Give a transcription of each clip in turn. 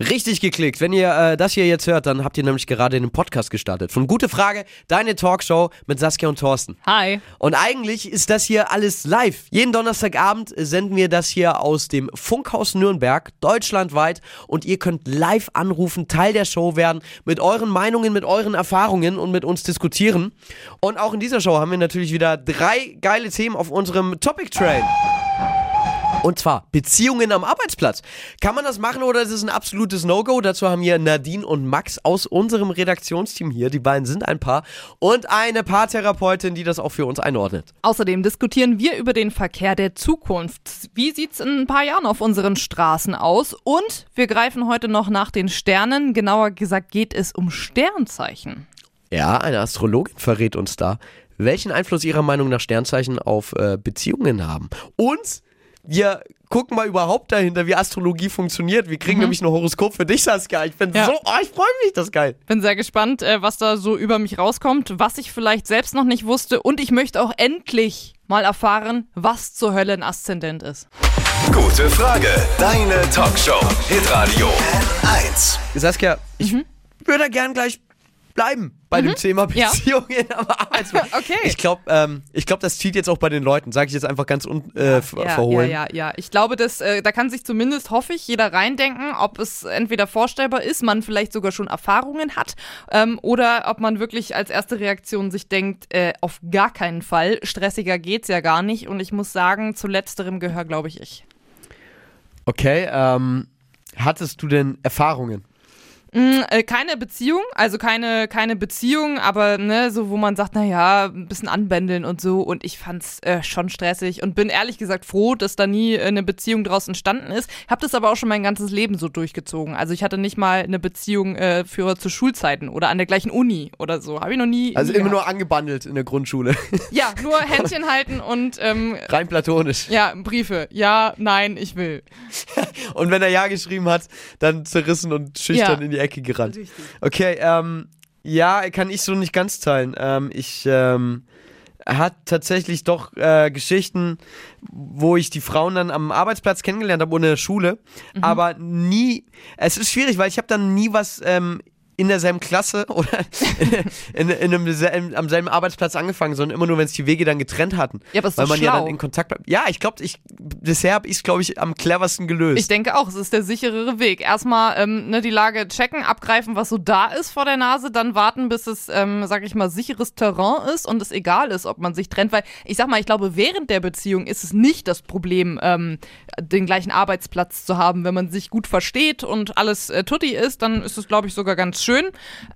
Richtig geklickt. Wenn ihr äh, das hier jetzt hört, dann habt ihr nämlich gerade einen Podcast gestartet. Von Gute Frage, deine Talkshow mit Saskia und Thorsten. Hi. Und eigentlich ist das hier alles live. Jeden Donnerstagabend senden wir das hier aus dem Funkhaus Nürnberg, deutschlandweit. Und ihr könnt live anrufen, Teil der Show werden, mit euren Meinungen, mit euren Erfahrungen und mit uns diskutieren. Und auch in dieser Show haben wir natürlich wieder drei geile Themen auf unserem Topic Train. Und zwar Beziehungen am Arbeitsplatz. Kann man das machen oder ist es ein absolutes No-Go? Dazu haben wir Nadine und Max aus unserem Redaktionsteam hier. Die beiden sind ein Paar. Und eine Paartherapeutin, die das auch für uns einordnet. Außerdem diskutieren wir über den Verkehr der Zukunft. Wie sieht's in ein paar Jahren auf unseren Straßen aus? Und wir greifen heute noch nach den Sternen. Genauer gesagt geht es um Sternzeichen. Ja, eine Astrologin verrät uns da, welchen Einfluss ihrer Meinung nach Sternzeichen auf äh, Beziehungen haben. Und wir gucken mal überhaupt dahinter, wie Astrologie funktioniert. Wir kriegen nämlich ein Horoskop für dich, Saskia. Ich bin Ja. so, oh, ich freue mich, das ist geil. Bin sehr gespannt, äh, was da so über mich rauskommt, was ich vielleicht selbst noch nicht wusste. Und ich möchte auch endlich mal erfahren, was zur Hölle ein Aszendent ist. Gute Frage. Deine Talkshow. Hitradio N1. Saskia, ich würde gern gleich bleiben bei dem Thema Ja. Beziehungen am Arbeitsplatz. Okay. Ich glaube, ähm, ich glaub, das zieht jetzt auch bei den Leuten, sage ich jetzt einfach ganz un äh, Ja, verhohlen. ja, ja, ja. Ich glaube, dass, äh, da kann sich zumindest, hoffe ich, jeder reindenken, ob es entweder vorstellbar ist, man vielleicht sogar schon Erfahrungen hat, ähm, oder ob man wirklich als erste Reaktion sich denkt, äh, auf gar keinen Fall, stressiger geht's ja gar nicht. Und ich muss sagen, zu letzterem gehöre, glaube ich, ich. Okay, ähm, hattest du denn Erfahrungen? Mm, äh, keine Beziehung, also keine, keine Beziehung, aber ne, so wo man sagt, naja, ein bisschen anbändeln und so. Und ich fand's äh, schon stressig und bin ehrlich gesagt froh, dass da nie äh, eine Beziehung draus entstanden ist. Hab das aber auch schon mein ganzes Leben so durchgezogen. Also ich hatte nicht mal eine Beziehung äh, für zu Schulzeiten oder an der gleichen Uni oder so. Habe ich noch nie. Also nie immer gehabt. nur angebandelt in der Grundschule. Ja, nur Händchen halten und ähm, Rein platonisch. ja, Briefe. Ja, nein, ich will. Und wenn er Ja geschrieben hat, dann zerrissen und schüchtern Ja. in die Ecke gerannt. Richtig. Okay, ähm, ja, kann ich so nicht ganz teilen. Ähm, ich ähm, hat tatsächlich doch äh, Geschichten, wo ich die Frauen dann am Arbeitsplatz kennengelernt habe ohne Schule, Mhm. aber nie. Es ist schwierig, weil ich habe dann nie was ähm, in derselben Klasse oder in, in einem selben, am selben Arbeitsplatz angefangen, sondern immer nur, wenn es die Wege dann getrennt hatten. Ja, aber ist weil man ja schlau. dann in Kontakt bleibt. Ja, ich glaube, ich bisher habe ich es, glaube ich, am cleversten gelöst. Ich denke auch, es ist der sicherere Weg. Erstmal ähm, ne, die Lage checken, abgreifen, was so da ist vor der Nase, dann warten, bis es, ähm, sag ich mal, sicheres Terrain ist und es egal ist, ob man sich trennt. Weil ich sag mal, ich glaube, während der Beziehung ist es nicht das Problem, ähm, den gleichen Arbeitsplatz zu haben. Wenn man sich gut versteht und alles äh, tutti ist, dann ist es, glaube ich, sogar ganz schön.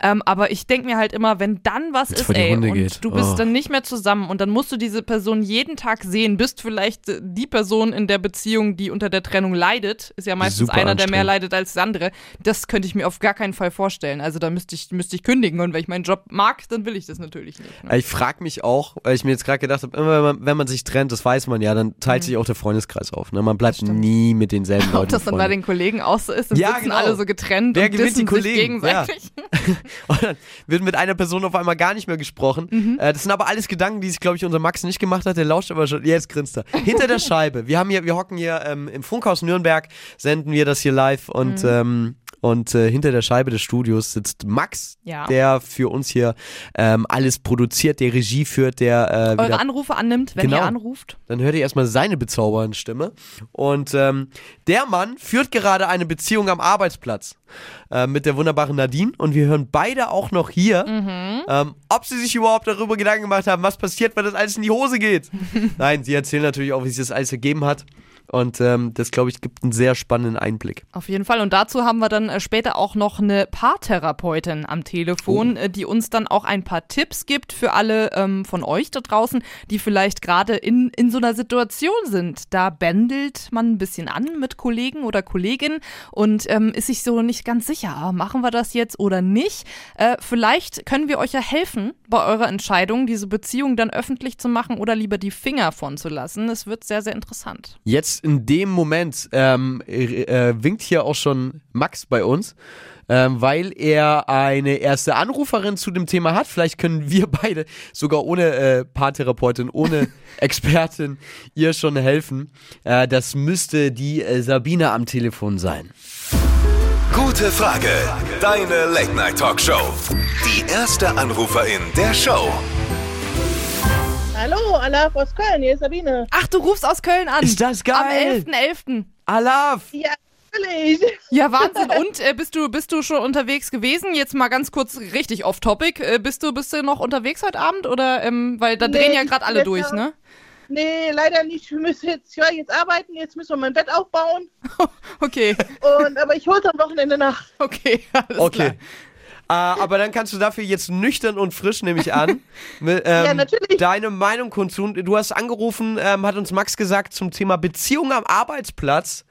Ähm, aber ich denke mir halt immer, wenn dann was Wenn's ist, ey, Hunde und geht. du bist Oh. dann nicht mehr zusammen und dann musst du diese Person jeden Tag sehen, bist vielleicht äh, die Person in der Beziehung, die unter der Trennung leidet, ist ja meistens Super einer, der mehr leidet als der andere. Das könnte ich mir auf gar keinen Fall vorstellen. Also da müsste ich, müsste ich kündigen und wenn ich meinen Job mag, dann will ich das natürlich nicht. Ne? Ich frage mich auch, weil ich mir jetzt gerade gedacht habe, immer wenn man, wenn man sich trennt, das weiß man ja, dann teilt Mhm. sich auch der Freundeskreis auf. Ne? Man bleibt nie mit denselben Leuten Ob das dann bei den Kollegen auch so ist, dann Ja, sitzen genau. alle so getrennt Wer und gewinnt die Kollegen? Ja. gegenseitig. Und dann wird mit einer Person auf einmal gar nicht mehr gesprochen. Mhm. Äh, das sind aber alles Gedanken, die sich, glaube ich, unser Max nicht gemacht hat. Der lauscht aber schon. Jetzt grinst er. Hinter der Scheibe. Wir haben hier, wir hocken hier ähm, im Funkhaus Nürnberg, senden wir das hier live und Mhm. ähm, und äh, hinter der Scheibe des Studios sitzt Max, Ja. der für uns hier ähm, alles produziert, der Regie führt, der äh, wieder Eure Anrufe annimmt, wenn Genau. ihr anruft. Dann hört ihr erstmal seine bezaubernde Stimme. Und ähm, der Mann führt gerade eine Beziehung am Arbeitsplatz äh, mit der wunderbaren Nadine. Und wir hören beide auch noch hier, ähm, ob sie sich überhaupt darüber Gedanken gemacht haben, was passiert, wenn das alles in die Hose geht. Nein, sie erzählen natürlich auch, wie sich das alles ergeben hat. Und ähm, das, glaube ich, gibt einen sehr spannenden Einblick. Auf jeden Fall. Und dazu haben wir dann äh, später auch noch eine Paartherapeutin am Telefon, Oh. äh, die uns dann auch ein paar Tipps gibt für alle ähm, von euch da draußen, die vielleicht gerade in, in so einer Situation sind. Da bändelt man ein bisschen an mit Kollegen oder Kolleginnen und ähm, ist sich so nicht ganz sicher, ah, machen wir das jetzt oder nicht. Äh, vielleicht können wir euch ja helfen bei eurer Entscheidung, diese Beziehung dann öffentlich zu machen oder lieber die Finger von zu lassen. Es wird sehr, sehr interessant. Jetzt in dem Moment ähm, äh, äh, winkt hier auch schon Max bei uns. ähm, weil er eine erste Anruferin zu dem Thema hat. Vielleicht können wir beide sogar ohne äh, Paartherapeutin, ohne Expertin ihr schon helfen. Äh, das müsste die äh, Sabine am Telefon sein. Gute Frage. Deine Late Night Talkshow. Die erste Anruferin der Show. Hallo, Alaf aus Köln, hier ist Sabine. Ach, du rufst aus Köln an. Ist das Am geil? 11.11. Alaf! Ja, natürlich. Ja, Wahnsinn. Und äh, bist du bist du schon unterwegs gewesen? Jetzt mal ganz kurz richtig off Topic. Äh, bist du bist du noch unterwegs heute Abend oder ähm, weil da Nee, drehen ja gerade alle durch, ne? Nee, leider nicht. Wir müssen jetzt, ich war jetzt arbeiten, jetzt müssen wir mein Bett aufbauen. Okay, Und, aber ich hol's am Wochenende nach. okay, alles Okay. klar. Äh, aber dann kannst du dafür jetzt nüchtern und frisch, nehme ich an, mit, ähm, Ja, natürlich. deine Meinung kundtun. Du hast angerufen, ähm, hat uns Max gesagt, zum Thema Beziehung am Arbeitsplatz.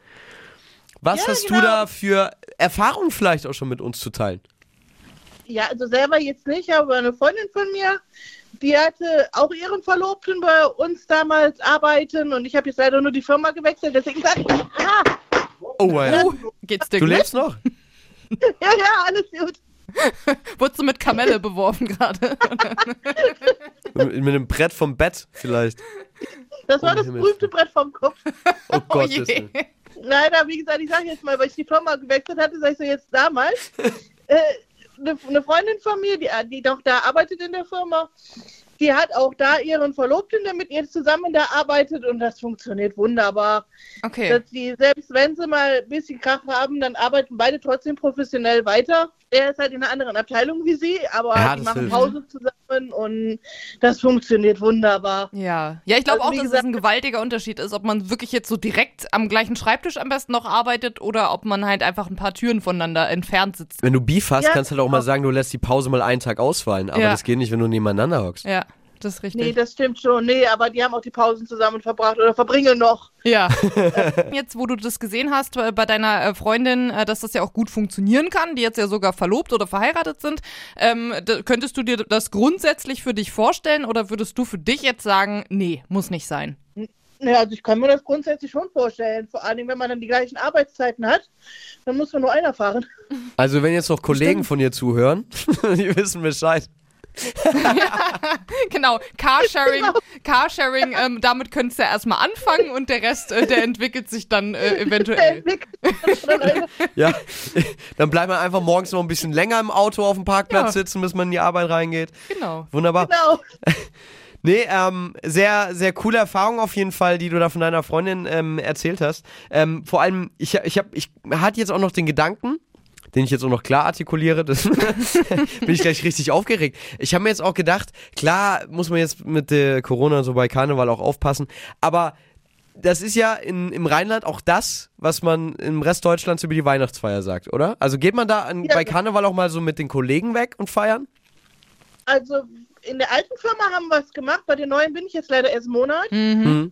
Was Ja, hast du genau. da für Erfahrungen vielleicht auch schon mit uns zu teilen? Ja, also selber jetzt nicht, aber eine Freundin von mir, die hatte auch ihren Verlobten bei uns damals arbeiten und ich habe jetzt leider nur die Firma gewechselt, deswegen sag ich, ah, Oh, ja. Oh, geht's dir Du gut? lebst noch? ja, ja, alles gut. Wurdest du mit Kamelle beworfen gerade? mit, mit einem Brett vom Bett vielleicht. Das war Um das berühmte Brett vom Kopf. Oh Oh Gott. je. Leider, wie gesagt, ich sage jetzt mal, weil ich die Firma gewechselt hatte, sage ich so jetzt damals. äh, eine, eine Freundin von mir, die, die doch da arbeitet in der Firma, die hat auch da ihren Verlobten, der mit ihr zusammen da arbeitet und das funktioniert wunderbar. Okay. Dass die, selbst wenn sie mal ein bisschen Krach haben, dann arbeiten beide trotzdem professionell weiter. Er ist halt in einer anderen Abteilung wie sie, aber Ja, die machen hilft. Pause zusammen und das funktioniert wunderbar. Ja, ja, ich glaube Also, auch, dass es gesagt- ein gewaltiger Unterschied ist, ob man wirklich jetzt so direkt am gleichen Schreibtisch am besten noch arbeitet oder ob man halt einfach ein paar Türen voneinander entfernt sitzt. Wenn du Beef hast, Ja, kannst du halt auch mal genau. sagen, du lässt die Pause mal einen Tag ausfallen. Aber Ja. das geht nicht, wenn du nebeneinander hockst. Ja, das ist richtig. Nee, das stimmt schon. Nee, aber die haben auch die Pausen zusammen verbracht oder verbringen noch. Ja. jetzt, wo du das gesehen hast äh, bei deiner äh, Freundin, äh, dass das ja auch gut funktionieren kann, die jetzt ja sogar verlobt oder verheiratet sind, ähm, könntest du dir das grundsätzlich für dich vorstellen oder würdest du für dich jetzt sagen, nee, muss nicht sein? Ja, also ich kann mir das grundsätzlich schon vorstellen. Vor allem, wenn man dann die gleichen Arbeitszeiten hat, dann muss man nur einer fahren. Also wenn jetzt noch Kollegen von dir zuhören, die wissen Bescheid. Genau, Carsharing, Carsharing, ähm, damit könntest du ja erstmal anfangen und der Rest, äh, der entwickelt sich dann äh, eventuell. Ja, dann bleibt man einfach morgens noch ein bisschen länger im Auto auf dem Parkplatz Ja. sitzen, bis man in die Arbeit reingeht. Genau. Wunderbar. genau. Nee, ähm, sehr, sehr coole Erfahrung auf jeden Fall, die du da von deiner Freundin ähm, erzählt hast. Ähm, vor allem, ich, ich, hab, ich hatte jetzt auch noch den Gedanken, den ich jetzt auch noch klar artikuliere, das bin ich gleich richtig aufgeregt. Ich habe mir jetzt auch gedacht, klar muss man jetzt mit der Corona so bei Karneval auch aufpassen, aber das ist ja in, im Rheinland auch das, was man im Rest Deutschlands über die Weihnachtsfeier sagt, oder? Also geht man da an, Ja. bei Karneval auch mal so mit den Kollegen weg und feiern? Also in der alten Firma haben wir es gemacht, bei der neuen bin ich jetzt leider erst einen Monat. Mhm. Mhm.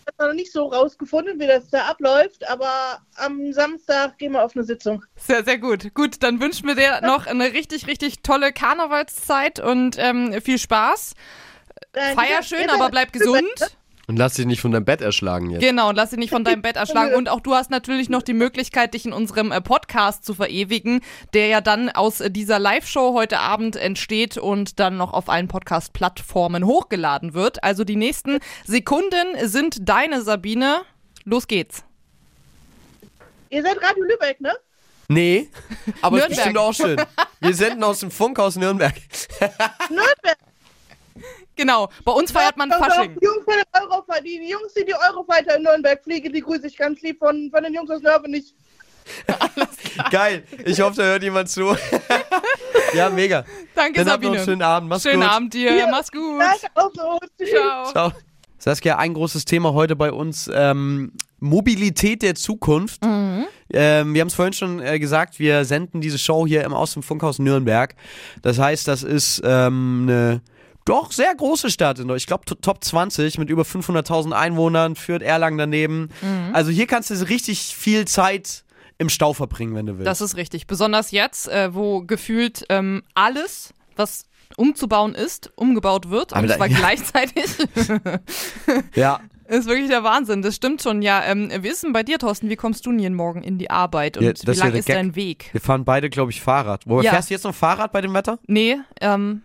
Ich habe noch nicht so rausgefunden, wie das da abläuft, aber am Samstag gehen wir auf eine Sitzung. Sehr, sehr gut. Gut, dann wünschen wir dir noch eine richtig, richtig tolle Karnevalszeit und ähm, viel Spaß. Feier schön, aber bleib gesund. Und lass dich nicht von deinem Bett erschlagen jetzt. Genau, und lass dich nicht von deinem Bett erschlagen. Und auch du hast natürlich noch die Möglichkeit, dich in unserem äh, Podcast zu verewigen, der ja dann aus äh, dieser Live-Show heute Abend entsteht und dann noch auf allen Podcast-Plattformen hochgeladen wird. Also die nächsten Sekunden sind deine, Sabine. Los geht's. Ihr seid Radio Lübeck, ne? Nee, aber es ist Nürnberg. bestimmt auch schön. Wir senden aus dem Funkhaus Nürnberg. Nürnberg. Genau, bei uns feiert man Fasching. Die Jungs, von den Eurofighter, die, die Jungs, die die Eurofighter in Nürnberg fliegen, die grüße ich ganz lieb von, von den Jungs aus Nürnberg. Geil. Ich hoffe, da hört jemand zu. ja, mega. Danke, Dann habt noch Sabine. einen schönen Abend. Mach's Schönen gut. Abend dir. Ja. Mach's gut. Auch so. Ciao. Ciao. Saskia, ein großes Thema heute bei uns, ähm, Mobilität der Zukunft. Mhm. Ähm, wir haben es vorhin schon äh, gesagt, wir senden diese Show hier im Aus dem Funkhaus Nürnberg. Das heißt, das ist ähm, eine doch sehr große Stadt in Deutschland. Ich glaube Top 20 mit über 500.000 Einwohnern, führt Erlangen daneben. Mhm. Also hier kannst du richtig viel Zeit im Stau verbringen, wenn du willst. Das ist richtig. Besonders jetzt, äh, wo gefühlt ähm, alles, was umzubauen ist, umgebaut wird. Aber und zwar ja. gleichzeitig. ja. ist wirklich der Wahnsinn. Das stimmt schon. Ja, ähm, wie ist denn bei dir, Thorsten? Wie kommst du denn jeden Morgen in die Arbeit? Und Ja, das wie lang ist Gag. dein Weg? Wir fahren beide, glaube ich, Fahrrad. Wo Ja. fährst du jetzt noch Fahrrad bei dem Wetter? Nee, ähm,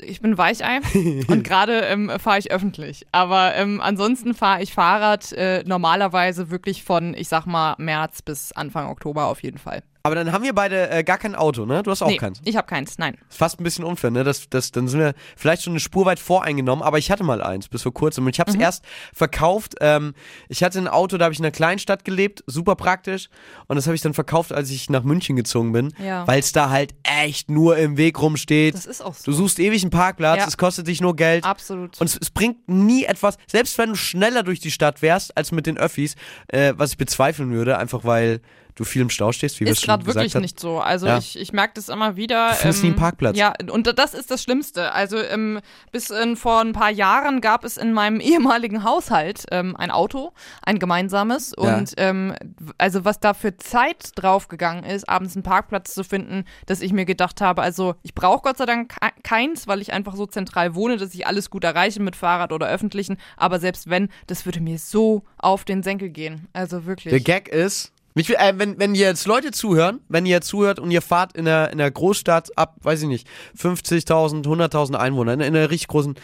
ich bin Weichei und gerade ähm, fahre ich öffentlich. Aber ähm, ansonsten fahre ich Fahrrad äh, normalerweise wirklich von, ich sag mal, März bis Anfang Oktober auf jeden Fall. Aber dann haben wir beide äh, gar kein Auto, ne? Du hast auch nee, keins. ich habe keins, nein. Ist fast ein bisschen unfair, ne? Das, das, dann sind wir vielleicht schon eine Spur weit voreingenommen, aber ich hatte mal eins bis vor kurzem und ich habe es erst verkauft. Ähm, ich hatte ein Auto, da habe ich in einer Kleinstadt gelebt, super praktisch und das habe ich dann verkauft, als ich nach München gezogen bin, Ja. weil es da halt echt nur im Weg rumsteht. Das ist auch so. Du suchst ewig einen Parkplatz, Ja. es kostet dich nur Geld. Absolut. Und es, es bringt nie etwas, selbst wenn du schneller durch die Stadt wärst als mit den Öffis, äh, was ich bezweifeln würde, einfach weil du viel im Stau stehst, wie wir es ist schon gerade gesagt wirklich haben. nicht so. Also Ja. ich, ich merke das immer wieder. ähm, Du findest nie einen Parkplatz. Ja, und das ist das Schlimmste. Also ähm, bis in, vor ein paar Jahren gab es in meinem ehemaligen Haushalt ähm, ein Auto, ein gemeinsames. Ja. Und ähm, also was da für Zeit draufgegangen ist, abends einen Parkplatz zu finden, dass ich mir gedacht habe, also ich brauche Gott sei Dank ke- keins, weil ich einfach so zentral wohne, dass ich alles gut erreiche mit Fahrrad oder öffentlichen. Aber selbst wenn, das würde mir so auf den Senkel gehen. Also wirklich. Der Gag ist, mich, äh, wenn, wenn ihr jetzt Leute zuhören, wenn ihr zuhört und ihr fahrt in einer, in einer Großstadt ab, weiß ich nicht, 50.000, 100.000 Einwohner, in, in einer richtig großen,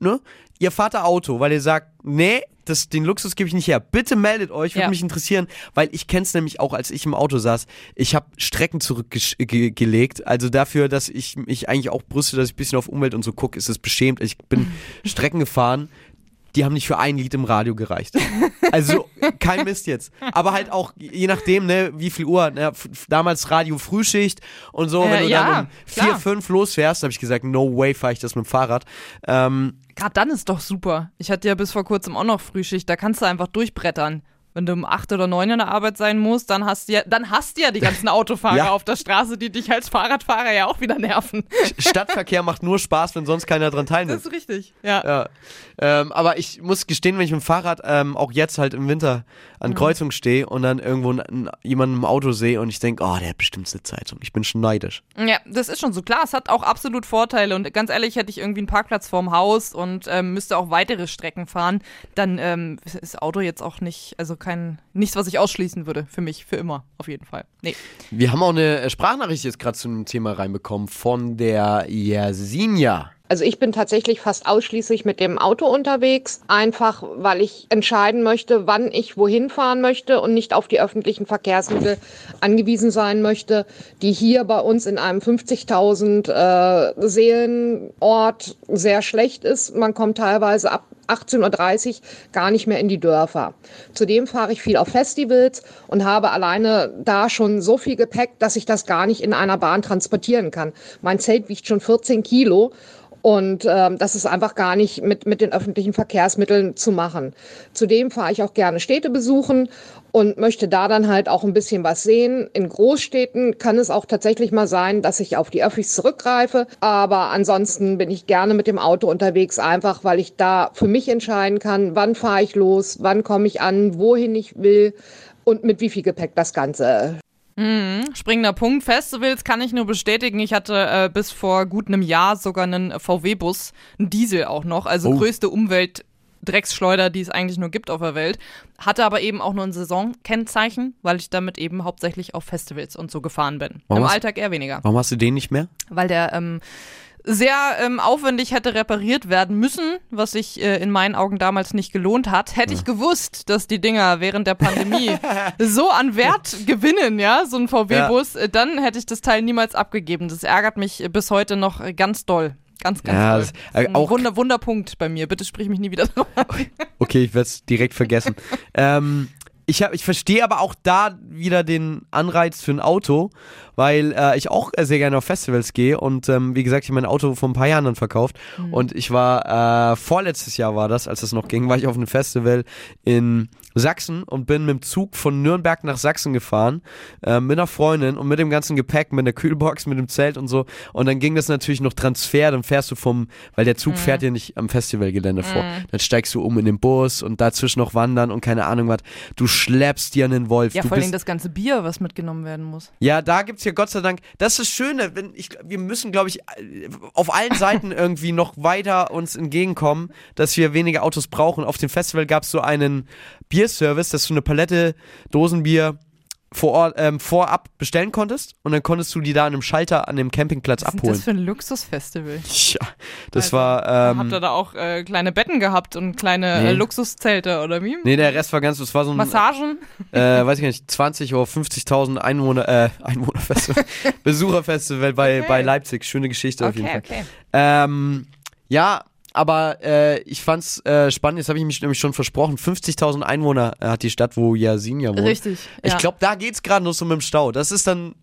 ne? Ihr fahrt da Auto, weil ihr sagt, nee, das, den Luxus gebe ich nicht her. Bitte meldet euch, würde Ja. mich interessieren, weil ich kenne es nämlich auch, als ich im Auto saß. Ich habe Strecken zurückgelegt. Also dafür, dass ich mich eigentlich auch brüste, dass ich ein bisschen auf Umwelt und so gucke, ist es beschämt. Ich bin Strecken gefahren, die haben nicht für ein Lied im Radio gereicht. Also kein Mist jetzt. Aber halt auch, je nachdem, ne, wie viel Uhr, ne, damals Radio Frühschicht und so, Äh, wenn du ja, dann um vier, klar. fünf losfährst, habe ich gesagt, no way fahre ich das mit dem Fahrrad. Ähm, Gerade dann ist doch super. Ich hatte ja bis vor kurzem auch noch Frühschicht, da kannst du einfach durchbrettern. Wenn du um acht oder neun in der Arbeit sein musst, dann hast du ja, dann hast du ja die ganzen Autofahrer Ja. auf der Straße, die dich als Fahrradfahrer ja auch wieder nerven. Stadtverkehr macht nur Spaß, wenn sonst keiner dran teilnimmt. Das ist richtig. Ja. Ja. Ähm, aber ich muss gestehen, wenn ich mit dem Fahrrad ähm, auch jetzt halt im Winter an Mhm. Kreuzung stehe und dann irgendwo jemanden im Auto sehe und ich denke, oh, der hat bestimmt Sitzheizung. Ich bin schon neidisch. Ja, das ist schon so. Klar, es hat auch absolut Vorteile. Und ganz ehrlich, hätte ich irgendwie einen Parkplatz vorm Haus und ähm, müsste auch weitere Strecken fahren, dann ähm, ist Auto jetzt auch nicht, also kein, nichts, was ich ausschließen würde. Für mich, für immer, auf jeden Fall. Nee. Wir haben auch eine Sprachnachricht jetzt gerade zu dem Thema reinbekommen von der Yasinja. Also ich bin tatsächlich fast ausschließlich mit dem Auto unterwegs, einfach weil ich entscheiden möchte, wann ich wohin fahren möchte und nicht auf die öffentlichen Verkehrsmittel angewiesen sein möchte, die hier bei uns in einem 50.000 äh, Seelenort sehr schlecht ist. Man kommt teilweise ab 18.30 Uhr gar nicht mehr in die Dörfer. Zudem fahre ich viel auf Festivals und habe alleine da schon so viel Gepäck, dass ich das gar nicht in einer Bahn transportieren kann. Mein Zelt wiegt schon 14 Kilo und ähm, das ist einfach gar nicht mit, mit den öffentlichen Verkehrsmitteln zu machen. Zudem fahre ich auch gerne Städte besuchen und möchte da dann halt auch ein bisschen was sehen. In Großstädten kann es auch tatsächlich mal sein, dass ich auf die Öffis zurückgreife. Aber ansonsten bin ich gerne mit dem Auto unterwegs, einfach weil ich da für mich entscheiden kann, wann fahre ich los, wann komme ich an, wohin ich will und mit wie viel Gepäck das Ganze Springender Punkt. Festivals kann ich nur bestätigen. Ich hatte äh, bis vor gut einem Jahr sogar einen VW-Bus, einen Diesel auch noch, also Oh. größte Umweltdrecksschleuder, die es eigentlich nur gibt auf der Welt. Hatte aber eben auch nur ein Saisonkennzeichen, weil ich damit eben hauptsächlich auf Festivals und so gefahren bin. Warum Im hast- Alltag eher weniger. Warum hast du den nicht mehr? Weil der ähm, sehr ähm, aufwendig hätte repariert werden müssen, was sich äh, in meinen Augen damals nicht gelohnt hat. Hätte ich gewusst, dass die Dinger während der Pandemie so an Wert gewinnen, ja, so ein VW-Bus, äh, dann hätte ich das Teil niemals abgegeben. Das ärgert mich äh, bis heute noch äh, ganz doll. Ganz, ganz Ja, doll. das- äh, ein auch- Wunder, Wunderpunkt bei mir. Bitte sprich mich nie wieder drauf. Okay, ich werde es direkt vergessen. ähm, ich, hab, ich verstehe aber auch da wieder den Anreiz für ein Auto, weil äh, ich auch sehr gerne auf Festivals gehe und ähm, wie gesagt, ich habe mein Auto vor ein paar Jahren dann verkauft und ich war, äh, vorletztes Jahr war das, als das noch ging, war ich auf einem Festival in Sachsen und bin mit dem Zug von Nürnberg nach Sachsen gefahren, äh, mit einer Freundin und mit dem ganzen Gepäck, mit der Kühlbox, mit dem Zelt und so und dann ging das natürlich noch Transfer, dann fährst du vom, weil der Zug fährt ja nicht am Festivalgelände vor, dann steigst du um in den Bus und dazwischen noch wandern und keine Ahnung was, du schleppst dir einen Wolf. Ja, du vor allem das ganze Bier, was mitgenommen werden muss. ja, da gibt's ja Gott sei Dank, das ist das Schöne, wenn ich, wir müssen, glaube ich, auf allen Seiten irgendwie noch weiter uns entgegenkommen, dass wir weniger Autos brauchen. Auf dem Festival gab's so einen Bierservice, dass du eine Palette Dosenbier vor Ort, ähm, vorab bestellen konntest und dann konntest du die da an einem Schalter an dem Campingplatz Was ist denn abholen. das für ein Luxusfestival? Ja, das Also, war. Ähm, Habt ihr da auch äh, kleine Betten gehabt und kleine Nee. äh, Luxuszelte oder wie? nee, der Rest war ganz, das war so ein, Massagen? äh, weiß ich gar nicht, 20 oder 50.000 Einwohner, äh, Einwohnerfestival, Besucherfestival bei, Okay. bei Leipzig. Schöne Geschichte auf jeden Fall. okay. Ähm, ja, aber äh, ich fand's äh, spannend, jetzt habe ich mich nämlich schon versprochen, 50.000 Einwohner äh, hat die Stadt, wo Yasin ja wohnt. Richtig. Ich ja. glaube, da geht's gerade nur so mit dem Stau. Das ist dann,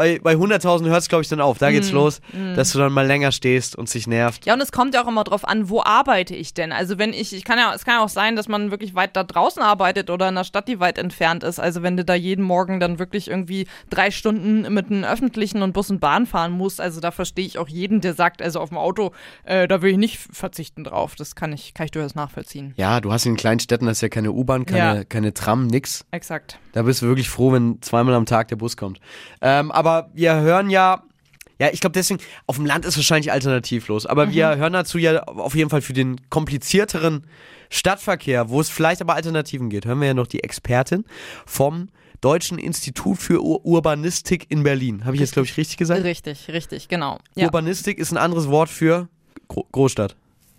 bei, bei 100.000 hört's glaube ich dann auf. Da Mm, geht's los, dass du dann mal länger stehst und sich nervt. Ja, und es kommt ja auch immer drauf an, wo arbeite ich denn? Also wenn ich, ich kann ja, es kann ja auch sein, dass man wirklich weit da draußen arbeitet oder in einer Stadt, die weit entfernt ist. Also wenn du da jeden Morgen dann wirklich irgendwie drei Stunden mit einem öffentlichen und Bus und Bahn fahren musst, also da verstehe ich auch jeden, der sagt, also auf dem Auto, äh, da will ich nicht verzichten drauf. Das kann ich, kann ich durchaus nachvollziehen. Ja, du hast in kleinen Städten, das ist ja keine U-Bahn, keine, Ja. keine Tram, nix. Exakt. Da bist du wirklich froh, wenn zweimal am Tag der Bus kommt. Ähm, aber wir hören ja, ja, ich glaube deswegen, auf dem Land ist wahrscheinlich alternativlos, aber wir hören dazu ja auf jeden Fall für den komplizierteren Stadtverkehr, wo es vielleicht aber Alternativen geht, hören wir ja noch die Expertin vom Deutschen Institut für Ur Urbanistik in Berlin. Habe ich jetzt, glaube ich, richtig gesagt? Richtig, richtig, genau. Ja. Urbanistik ist ein anderes Wort für Gro Großstadt.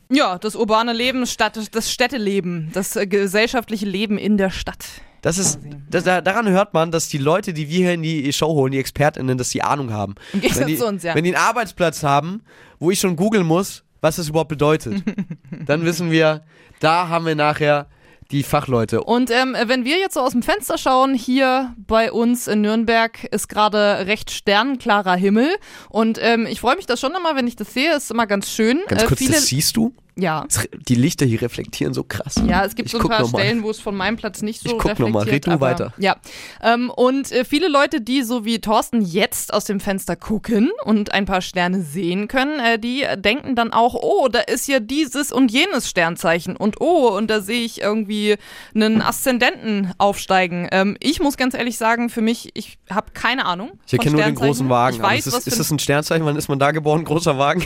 ja, das urbane Leben, Stadt, das Städteleben, das äh, gesellschaftliche Leben in der Stadt. Das ist, das, da- daran hört man, dass die Leute, die wir hier in die Show holen, die ExpertInnen, dass die Ahnung haben. Im Gegensatz wenn die, zu uns, ja. Wenn die einen Arbeitsplatz haben, wo ich schon googeln muss, was das überhaupt bedeutet, dann wissen wir, da haben wir nachher die Fachleute. Und ähm, wenn wir jetzt so aus dem Fenster schauen, hier bei uns in Nürnberg ist gerade recht sternklarer Himmel. Und ähm, ich freue mich das schon immer, wenn ich das sehe. Ist immer ganz schön. Ganz Äh, kurz, viele, das siehst du? Ja. Die Lichter hier reflektieren so krass. Ja, es gibt Ich so ein paar. Stellen, wo es von meinem Platz nicht so Ich guck noch mal. reflektiert. Red du aber, weiter. Ja. Ähm, und äh, viele Leute, die so wie Thorsten jetzt aus dem Fenster gucken und ein paar Sterne sehen können, äh, die denken dann auch, oh, da ist ja dieses und jenes Sternzeichen und oh, und da sehe ich irgendwie einen Aszendenten aufsteigen. Ähm, ich muss ganz ehrlich sagen, für mich, ich habe keine Ahnung. Ich erkenne nur den großen. Wagen. Ich weiß, ist, für ist das ein Sternzeichen? Wann ist man da geboren? Großer Wagen?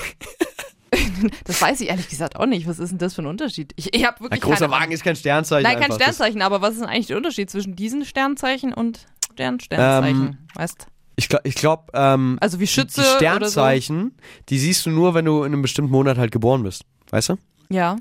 das weiß ich ehrlich gesagt auch nicht. Was ist denn das für ein Unterschied? Ich, ich habe Ein wirklich großer keine Ahnung. Wagen ist kein Sternzeichen. Nein, kein. Sternzeichen, aber was ist denn eigentlich der Unterschied zwischen diesen Sternzeichen und Stern Sternzeichen? Ähm, weißt ich glaube, ich glaub, ähm, Also wie Schütze die Sternzeichen, die siehst du nur, wenn du in einem bestimmten Monat halt geboren bist. Weißt du? so. Ja.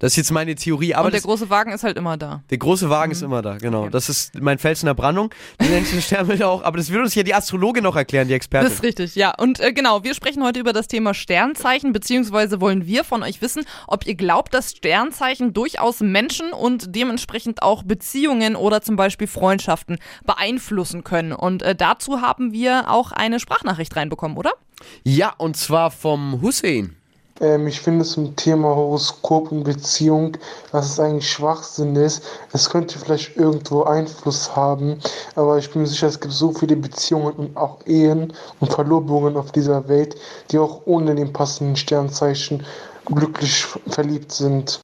Das ist jetzt meine Theorie, aber und der das, große Wagen ist halt immer da. der große Wagen ist immer da, genau. Okay. Das ist mein Fels in der Brandung. Die nennt sich Sternbilder auch, aber das will uns ja die Astrologe noch erklären, die Das Expertin. ist richtig, ja. Und äh, genau, wir sprechen heute über das Thema Sternzeichen, beziehungsweise wollen wir von euch wissen, ob ihr glaubt, dass Sternzeichen durchaus Menschen und dementsprechend auch Beziehungen oder zum Beispiel Freundschaften beeinflussen können. Und äh, dazu haben wir auch eine Sprachnachricht reinbekommen, oder? Ja, und zwar vom Hussein. Ähm, ich finde zum Thema Horoskop und Beziehung, dass es eigentlich Schwachsinn ist. Es könnte vielleicht irgendwo Einfluss haben, aber ich bin mir sicher, es gibt so viele Beziehungen und auch Ehen und Verlobungen auf dieser Welt, die auch ohne den passenden Sternzeichen glücklich verliebt sind.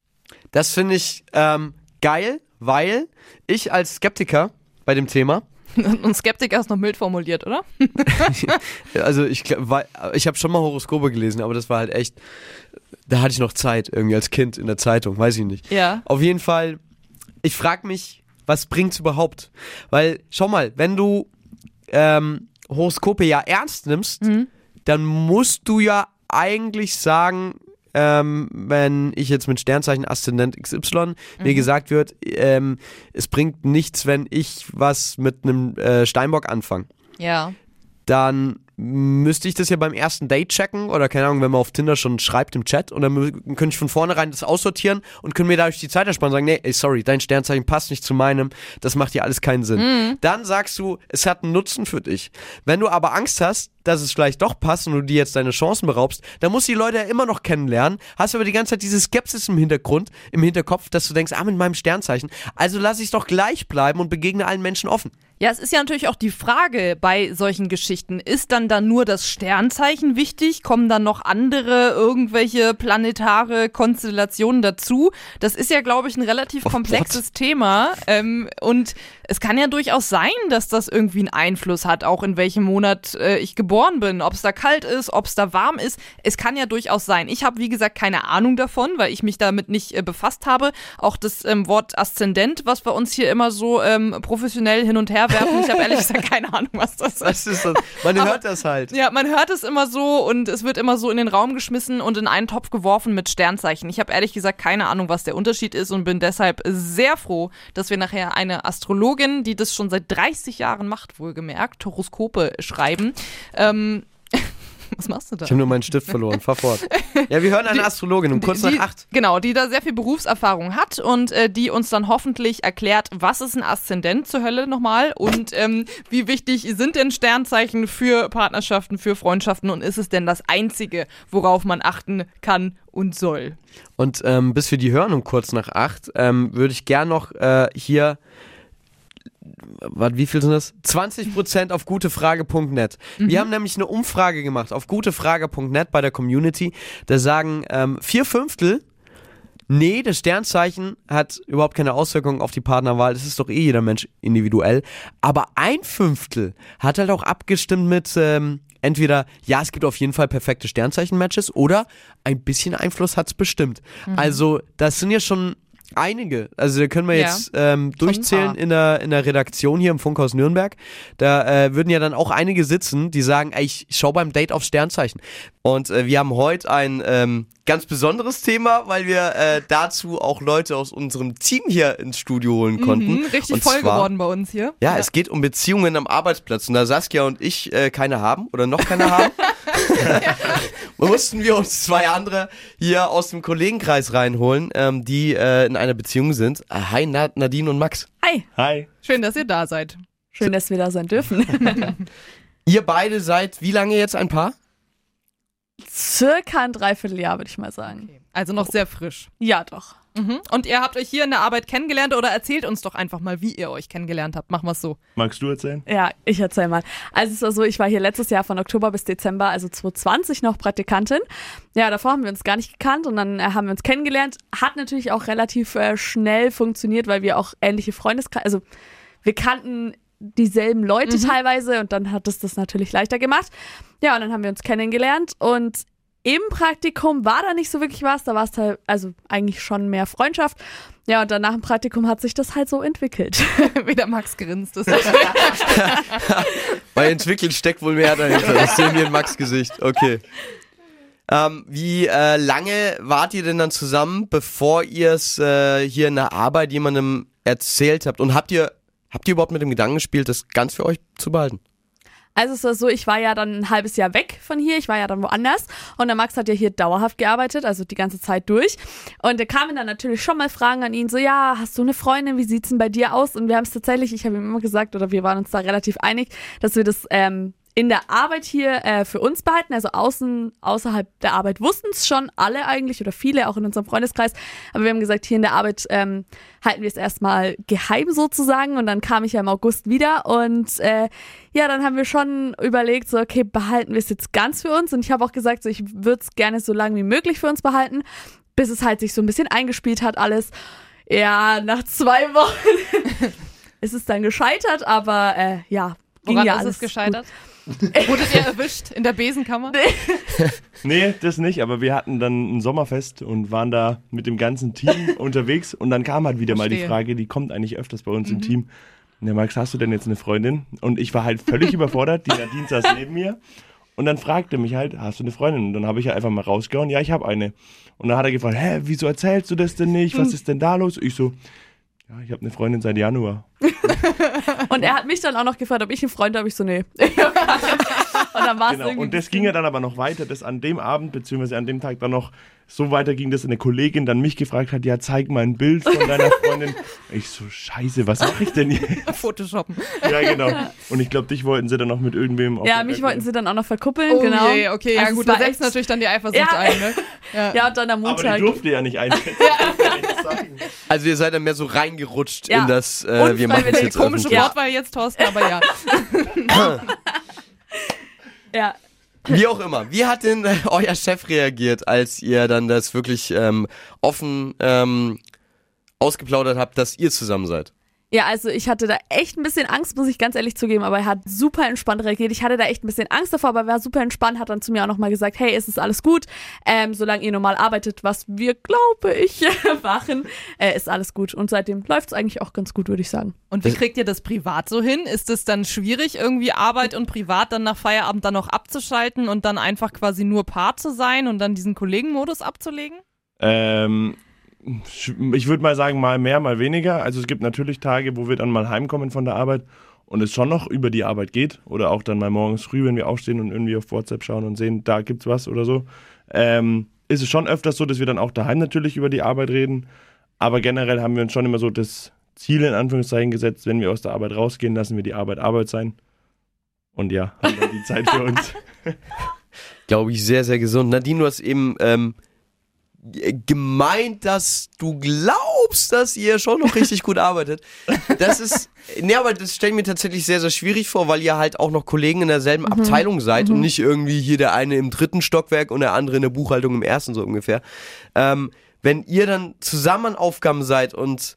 Das finde ich ähm, geil, weil ich als Skeptiker bei dem Thema, Und Skeptiker ist noch mild formuliert, oder? also ich, ich habe schon mal Horoskope gelesen, aber das war halt echt, da hatte ich noch Zeit irgendwie als Kind in der Zeitung, weiß ich nicht. Ja. Auf jeden Fall, ich frage mich, was bringt's überhaupt? Weil, schau mal, wenn du ähm, Horoskope ja ernst nimmst, dann musst du ja eigentlich sagen, ähm, wenn ich jetzt mit Sternzeichen Aszendent XY mir gesagt wird, ähm, es bringt nichts, wenn ich was mit einem äh, Steinbock anfange Ja. dann müsste ich das ja beim ersten Date checken oder keine Ahnung, wenn man auf Tinder schon schreibt im Chat und dann könnte ich von vornherein das aussortieren und können mir dadurch die Zeit ersparen und sagen, nee, ey, sorry, dein Sternzeichen passt nicht zu meinem, das macht ja alles keinen Sinn. Dann sagst du, es hat einen Nutzen für dich. Wenn du aber Angst hast, dass es vielleicht doch passt und du dir jetzt deine Chancen beraubst, dann musst du die Leute ja immer noch kennenlernen, hast aber die ganze Zeit diese Skepsis im Hintergrund, im Hinterkopf, dass du denkst, ah, mit meinem Sternzeichen, also lass ich doch gleich bleiben und begegne allen Menschen offen. Ja, es ist ja natürlich auch die Frage bei solchen Geschichten. Ist dann da nur das Sternzeichen wichtig? Kommen dann noch andere irgendwelche planetare Konstellationen dazu? Das ist ja, glaube ich, ein relativ Oh komplexes Thema. Ähm, und es kann ja durchaus sein, dass das irgendwie einen Einfluss hat, auch in welchem Monat äh, ich geboren bin. Ob es da kalt ist, ob es da warm ist. Es kann ja durchaus sein. Ich habe, wie gesagt, keine Ahnung davon, weil ich mich damit nicht äh, befasst habe. Auch das ähm, Wort Aszendent, was bei uns hier immer so ähm, professionell hin und her her werfen. Ich habe ehrlich gesagt keine Ahnung, was das ist. Das ist das. Man Aber- hört das halt. Ja, man hört es immer so und es wird immer so in den Raum geschmissen und in einen Topf geworfen mit Sternzeichen. Ich habe ehrlich gesagt keine Ahnung, was der Unterschied ist und bin deshalb sehr froh, dass wir nachher eine Astrologin, die das schon seit 30 Jahren macht, wohlgemerkt, Horoskope schreiben. Ähm, was machst du da? Ich habe nur meinen Stift verloren. Fahr fort. Ja, wir hören eine Astrologin um kurz die, nach acht. Genau, die da sehr viel Berufserfahrung hat und äh, die uns dann hoffentlich erklärt, was ist ein Aszendent zur Hölle nochmal und ähm, wie wichtig sind denn Sternzeichen für Partnerschaften, für Freundschaften und ist es denn das Einzige, worauf man achten kann und soll? Und ähm, bis wir die hören um kurz nach acht, ähm, würde ich gern noch äh, hier. Warte, wie viel sind das? 20% auf gutefrage.net. Wir haben nämlich eine Umfrage gemacht auf gutefrage.net bei der Community. Da sagen ähm, vier Fünftel, nee, das Sternzeichen hat überhaupt keine Auswirkungen auf die Partnerwahl. Das ist doch eh jeder Mensch individuell. Aber ein Fünftel hat halt auch abgestimmt mit ähm, entweder, ja, es gibt auf jeden Fall perfekte Sternzeichen-Matches oder ein bisschen Einfluss hat's bestimmt. Also, das sind ja schon einige. Also, da können wir Ja. jetzt ähm, durchzählen in der, in der Redaktion hier im Funkhaus Nürnberg. Da äh, würden ja dann auch einige sitzen, die sagen, ey, ich schau beim Date auf Sternzeichen. Und äh, wir haben heute ein ähm, ganz besonderes Thema, weil wir äh, dazu auch Leute aus unserem Team hier ins Studio holen konnten. Mhm, richtig Und voll zwar- geworden bei uns hier. ja, es geht um Beziehungen am Arbeitsplatz. Und da Saskia und ich äh, keine haben oder noch keine haben, mussten wir uns zwei andere hier aus dem Kollegenkreis reinholen, ähm, die äh, in einer Beziehung sind. Äh, hi, Na Nadine und Max. Hi, Hi. Schön, dass ihr da seid. schön, dass wir da sein dürfen. Ihr beide seid wie lange jetzt ein Paar? Circa ein Dreivierteljahr, würde ich mal sagen. Also noch sehr frisch. Ja, doch. Mhm. Und ihr habt euch hier in der Arbeit kennengelernt oder erzählt uns doch einfach mal, wie ihr euch kennengelernt habt. Machen wir es so. Magst du erzählen? Ja, ich erzähl mal. Also es war so, ich war hier letztes Jahr von Oktober bis Dezember, also 2020 noch Praktikantin. Ja, davor haben wir uns gar nicht gekannt und dann äh, haben wir uns kennengelernt. Hat natürlich auch relativ äh, schnell funktioniert, weil wir auch ähnliche Freundeskreise, also wir kannten dieselben Leute teilweise und dann hat es das natürlich leichter gemacht. Ja, und dann haben wir uns kennengelernt und im Praktikum war da nicht so wirklich was, da war es halt, also eigentlich schon mehr Freundschaft. Ja, und dann nach dem Praktikum hat sich das halt so entwickelt. Wieder Max grinst. Das Bei entwickelt steckt wohl mehr dahinter. Das sehen wir in Max Gesicht. Okay. Ähm, wie äh, lange wart ihr denn dann zusammen, bevor ihr es äh, hier in der Arbeit jemandem erzählt habt? Und habt ihr, habt ihr überhaupt mit dem Gedanken gespielt, das ganz für euch zu behalten? Also es war so, ich war ja dann ein halbes Jahr weg von hier, ich war ja dann woanders und der Max hat ja hier dauerhaft gearbeitet, also die ganze Zeit durch. Und da kamen dann natürlich schon mal Fragen an ihn, so ja, hast du eine Freundin, wie sieht's denn bei dir aus? Und wir haben es tatsächlich, ich habe ihm immer gesagt, oder wir waren uns da relativ einig, dass wir das ähm, in der Arbeit hier äh, für uns behalten, also außen, außerhalb der Arbeit wussten es schon alle eigentlich oder viele auch in unserem Freundeskreis, aber wir haben gesagt, hier in der Arbeit ähm, halten wir es erstmal geheim sozusagen. Und dann kam ich ja im August wieder und äh, ja, dann haben wir schon überlegt, so okay, behalten wir es jetzt ganz für uns. Und ich habe auch gesagt, so ich würde es gerne so lange wie möglich für uns behalten, bis es halt sich so ein bisschen eingespielt hat alles. Ja, nach zwei Wochen ist es dann gescheitert, aber äh, ja, ging Woran ja ist alles es gescheitert? Wurdet ihr erwischt in der Besenkammer? Nee, das nicht, aber wir hatten dann ein Sommerfest und waren da mit dem ganzen Team unterwegs und dann kam halt wieder mal die. Frage, die kommt eigentlich öfters bei uns im Team. Der Max, hast du denn jetzt eine Freundin? Und ich war halt völlig überfordert, die Nadine saß neben mir und dann fragte mich halt, hast du eine Freundin? Und dann habe ich ja einfach mal rausgehauen, ja, ich habe eine. Und dann hat er gefragt, hä, wieso erzählst du das denn nicht? Was ist denn da los? Ich so, ja, ich habe eine Freundin seit Januar. Und er hat mich dann auch noch gefragt, ob ich einen Freund habe. Ich so, nee. Und dann war es Genau, irgendwie. und das ging ja dann aber noch weiter, dass an dem Abend, beziehungsweise an dem Tag dann noch so weiter ging, dass eine Kollegin dann mich gefragt hat, ja, zeig mal ein Bild von deiner Freundin. ich so, scheiße, was mache ich denn jetzt? Photoshoppen. ja, genau. Und ich glaube, dich wollten sie dann noch mit irgendwem auf ja, mich Welt- wollten sie dann auch noch verkuppeln, Oh genau. je, okay, ja Also gut, war da setzt natürlich dann die Eifersucht Ja. ein, ne? Ja, und dann am Aber die Montag. durfte ja nicht einschätzen. Also ihr seid dann mehr so reingerutscht Ja. in das, äh, wir machen jetzt Komische öffentlich. Ja. Wortwahl jetzt, Thorsten, aber ja. Ja. Wie auch immer. Wie hat denn euer Chef reagiert, als ihr dann das wirklich ähm, offen ähm, ausgeplaudert habt, dass ihr zusammen seid? Ja, also ich hatte da echt ein bisschen Angst, muss ich ganz ehrlich zugeben, aber er hat super entspannt reagiert. Ich hatte da echt ein bisschen Angst davor, aber er war super entspannt, hat dann zu mir auch nochmal gesagt, hey, es ist alles gut, ähm, solange ihr normal arbeitet, was wir, glaube ich, machen, äh, ist alles gut. Und seitdem läuft es eigentlich auch ganz gut, würde ich sagen. Und wie kriegt ihr das privat so hin? Ist es dann schwierig, irgendwie Arbeit und Privat dann nach Feierabend dann noch abzuschalten und dann einfach quasi nur Paar zu sein und dann diesen Kollegenmodus abzulegen? Ähm, ich würde mal sagen, mal mehr, mal weniger. Also es gibt natürlich Tage, wo wir dann mal heimkommen von der Arbeit und es schon noch über die Arbeit geht. Oder auch dann mal morgens früh, wenn wir aufstehen und irgendwie auf WhatsApp schauen und sehen, da gibt's was oder so. Ähm, ist es schon öfters so, dass wir dann auch daheim natürlich über die Arbeit reden. Aber generell haben wir uns schon immer so das Ziel in Anführungszeichen gesetzt, wenn wir aus der Arbeit rausgehen, lassen wir die Arbeit Arbeit sein. Und ja, haben dann die Zeit für uns. Glaube ich, sehr, sehr gesund. Nadine, du hast eben ähm, gemeint, dass du glaubst, dass ihr schon noch richtig gut arbeitet. Das ist, nee, aber das stelle ich mir tatsächlich sehr, sehr schwierig vor, weil ihr halt auch noch Kollegen in derselben Abteilung seid und nicht irgendwie hier der eine im dritten Stockwerk und der andere in der Buchhaltung im ersten so ungefähr. Ähm, wenn ihr dann zusammen Aufgaben seid und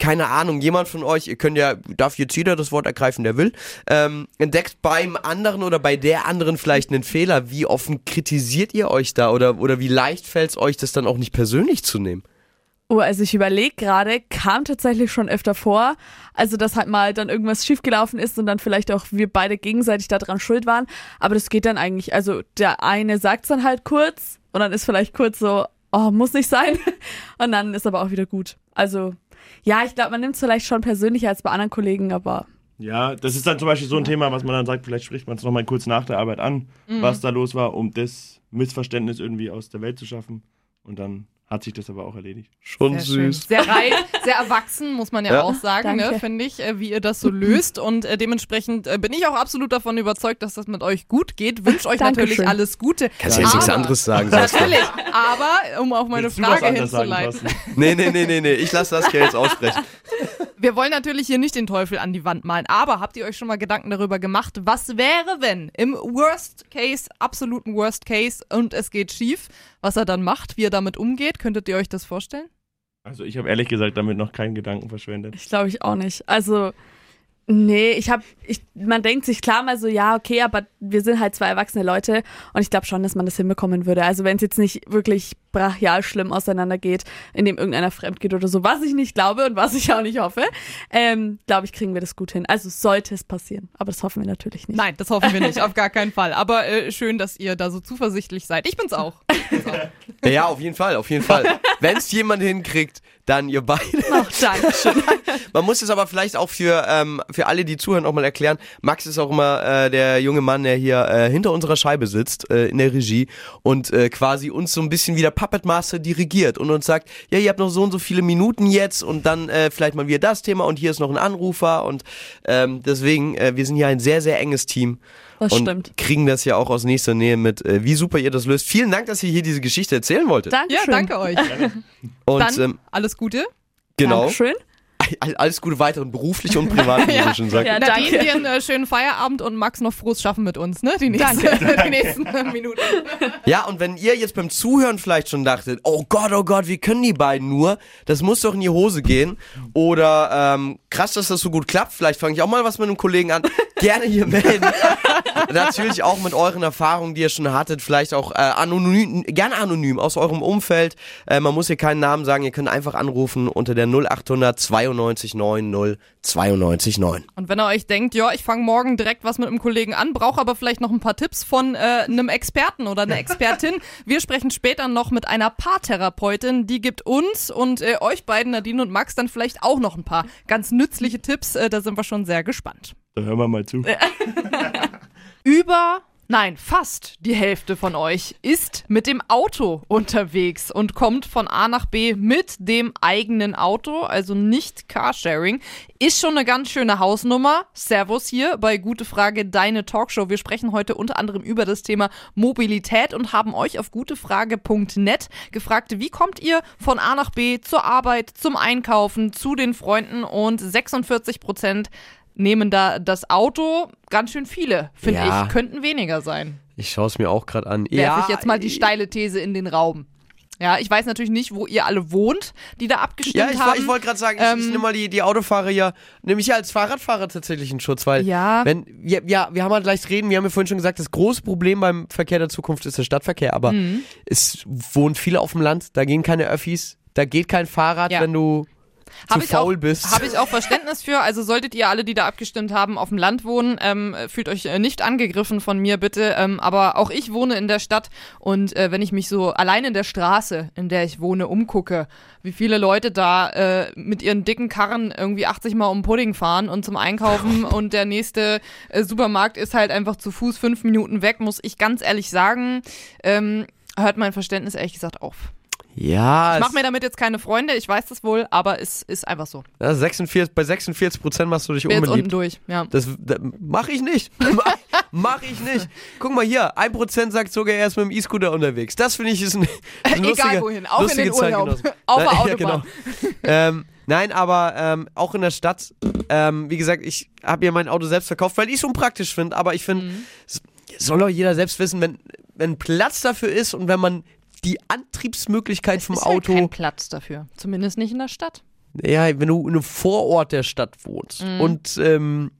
keine Ahnung, jemand von euch, ihr könnt ja, darf jetzt jeder das Wort ergreifen, der will, ähm, entdeckt beim anderen oder bei der anderen vielleicht einen Fehler. Wie offen kritisiert ihr euch da oder, oder wie leicht fällt es euch, das dann auch nicht persönlich zu nehmen? Oh, also ich überlege gerade, kam tatsächlich schon öfter vor, also dass halt mal dann irgendwas schiefgelaufen ist und dann vielleicht auch wir beide gegenseitig daran schuld waren. Aber das geht dann eigentlich, also der eine sagt's dann halt kurz und dann ist vielleicht kurz so, oh, muss nicht sein. Und dann ist aber auch wieder gut. Also ja, ich glaube, man nimmt es vielleicht schon persönlicher als bei anderen Kollegen, aber Ja, das ist dann zum Beispiel so ein Thema, was man dann sagt, vielleicht spricht man es nochmal kurz nach der Arbeit an, was da los war, um das Missverständnis irgendwie aus der Welt zu schaffen. Und dann hat sich das aber auch erledigt. Schon Sehr schön. Sehr reif, sehr erwachsen, muss man ja, Ja. auch sagen, ne, finde ich, äh, wie ihr das so löst. Und äh, dementsprechend äh, bin ich auch absolut davon überzeugt, dass das mit euch gut geht. Wünsche euch Dankeschön. natürlich alles Gute. Kannst du jetzt nichts Aber- anderes sagen. Natürlich, aber um auf meine Willst Frage hinzuleiten. Nee, nee, nee, nee, nee, ich lasse Saskia jetzt aussprechen. Wir wollen natürlich hier nicht den Teufel an die Wand malen, aber habt ihr euch schon mal Gedanken darüber gemacht, was wäre, wenn im Worst Case, absoluten Worst Case und es geht schief, was er dann macht, wie er damit umgeht? Könntet ihr euch das vorstellen? Also ich habe ehrlich gesagt damit noch keinen Gedanken verschwendet. ich glaube ich auch nicht. Also nee, ich habe, ich, man denkt sich klar mal so, ja, okay, aber wir sind halt zwei erwachsene Leute und ich glaube schon, dass man das hinbekommen würde. Also wenn es jetzt nicht wirklich brachial schlimm auseinandergeht, indem irgendeiner fremd geht oder so, was ich nicht glaube und was ich auch nicht hoffe, ähm, glaube ich, kriegen wir das gut hin. Also sollte es passieren, aber das hoffen wir natürlich nicht. Nein, das hoffen wir nicht, auf gar keinen Fall. Aber äh, schön, dass ihr da so zuversichtlich seid. Ich bin's auch. Ja, auf jeden Fall, auf jeden Fall. Wenn es jemand hinkriegt, dann ihr beide. Ach, danke schön. Man muss es aber vielleicht auch für, ähm, für alle, die zuhören, auch mal erklären. Max ist auch immer äh, der junge Mann, der hier äh, hinter unserer Scheibe sitzt, äh, in der Regie und äh, quasi uns so ein bisschen wie der Puppet Master dirigiert und uns sagt, ja, ihr habt noch so und so viele Minuten jetzt und dann äh, vielleicht mal wieder das Thema und hier ist noch ein Anrufer und ähm, deswegen, äh, wir sind hier ein sehr, sehr enges Team. Das und stimmt. kriegen das ja auch aus nächster Nähe mit, äh, wie super ihr das löst. Vielen Dank, dass ihr hier diese Geschichte erzählen wolltet. Dankeschön. Ja, danke euch. Und Dann ähm, alles Gute. genau, Dankeschön. All- alles Gute weiterhin beruflich und privat, wie Ja. sagst. Ja, Nadine, danke. dir einen äh, schönen Feierabend und Max noch frohes Schaffen mit uns, ne? Die nächsten, die nächsten Minuten. Ja, und wenn ihr jetzt beim Zuhören vielleicht schon dachtet, oh Gott, oh Gott, wie können die beiden nur? Das muss doch in die Hose gehen. Oder ähm, krass, dass das so gut klappt. Vielleicht fange ich auch mal was mit einem Kollegen an. Gerne hier melden. Natürlich auch mit euren Erfahrungen, die ihr schon hattet. Vielleicht auch äh, anonym, gerne anonym aus eurem Umfeld. Äh, man muss hier keinen Namen sagen. Ihr könnt einfach anrufen unter der 0800 92 90 92 9. Und wenn ihr euch denkt, ja, ich fange morgen direkt was mit einem Kollegen an, brauche aber vielleicht noch ein paar Tipps von äh, einem Experten oder einer Expertin. Wir sprechen später noch mit einer Paartherapeutin, die gibt uns und äh, euch beiden, Nadine und Max, dann vielleicht auch noch ein paar ganz nützliche Tipps. Äh, da sind wir schon sehr gespannt. Da hören wir mal zu. Über, nein, fast die Hälfte von euch ist mit dem Auto unterwegs und kommt von A nach B mit dem eigenen Auto, also nicht Carsharing. Ist schon eine ganz schöne Hausnummer. Servus hier bei Gute Frage, deine Talkshow. Wir sprechen heute unter anderem über das Thema Mobilität und haben euch auf gutefrage.net gefragt, wie kommt ihr von A nach B zur Arbeit, zum Einkaufen, zu den Freunden und 46 Prozent nehmen da das Auto. Ganz schön viele, finde Ja. ich. Könnten weniger sein. Ich schaue es mir auch gerade an. Werfe ich jetzt mal die steile These in den Raum. Ja, ich weiß natürlich nicht, wo ihr alle wohnt, die da abgestimmt Ja, ich, haben. ich wollte gerade sagen, ich, ich Ähm, nehme mal die, die Autofahrer ja, nehme ich ja als Fahrradfahrer tatsächlich in Schutz, weil Ja. wenn, ja, ja, wir haben halt gleich reden, wir haben ja vorhin schon gesagt, das große Problem beim Verkehr der Zukunft ist der Stadtverkehr, aber Mhm. es wohnen viele auf dem Land, da gehen keine Öffis, da geht kein Fahrrad, Ja. wenn du Hab ich faul auch, bist. Habe ich auch Verständnis für. Also solltet ihr alle, die da abgestimmt haben, auf dem Land wohnen, ähm, fühlt euch äh, nicht angegriffen von mir, bitte. Ähm, aber auch ich wohne in der Stadt und äh, wenn ich mich so allein in der Straße, in der ich wohne, umgucke, wie viele Leute da äh, mit ihren dicken Karren irgendwie 80 Mal um Pudding fahren und zum Einkaufen und der nächste äh, Supermarkt ist halt einfach zu Fuß fünf Minuten weg, muss ich ganz ehrlich sagen, ähm, hört mein Verständnis ehrlich gesagt auf. Ja, Ich mache mir damit jetzt keine Freunde, ich weiß das wohl, aber es ist einfach so. ja 46, bei 46 Prozent machst du dich bin jetzt unten unbeliebt. durch, ja. Das, das mach ich nicht. mach, mach ich nicht. Guck mal hier, 1% sagt sogar, er ist mit dem E-Scooter unterwegs. Das finde ich ist ein, ist ein Egal wohin, auch in den Urlaub, auf der Ja, Autobahn. genau. ähm, nein, aber ähm, auch in der Stadt, ähm, wie gesagt, ich habe ja mein Auto selbst verkauft, weil ich es unpraktisch finde, aber ich finde, Mhm. soll doch jeder selbst wissen, wenn, wenn Platz dafür ist und wenn man die Antriebsmöglichkeit vom ist Auto, Ja kein Platz dafür. Zumindest nicht in der Stadt. ja, wenn du in einem Vorort der Stadt wohnst Mhm. und ähm,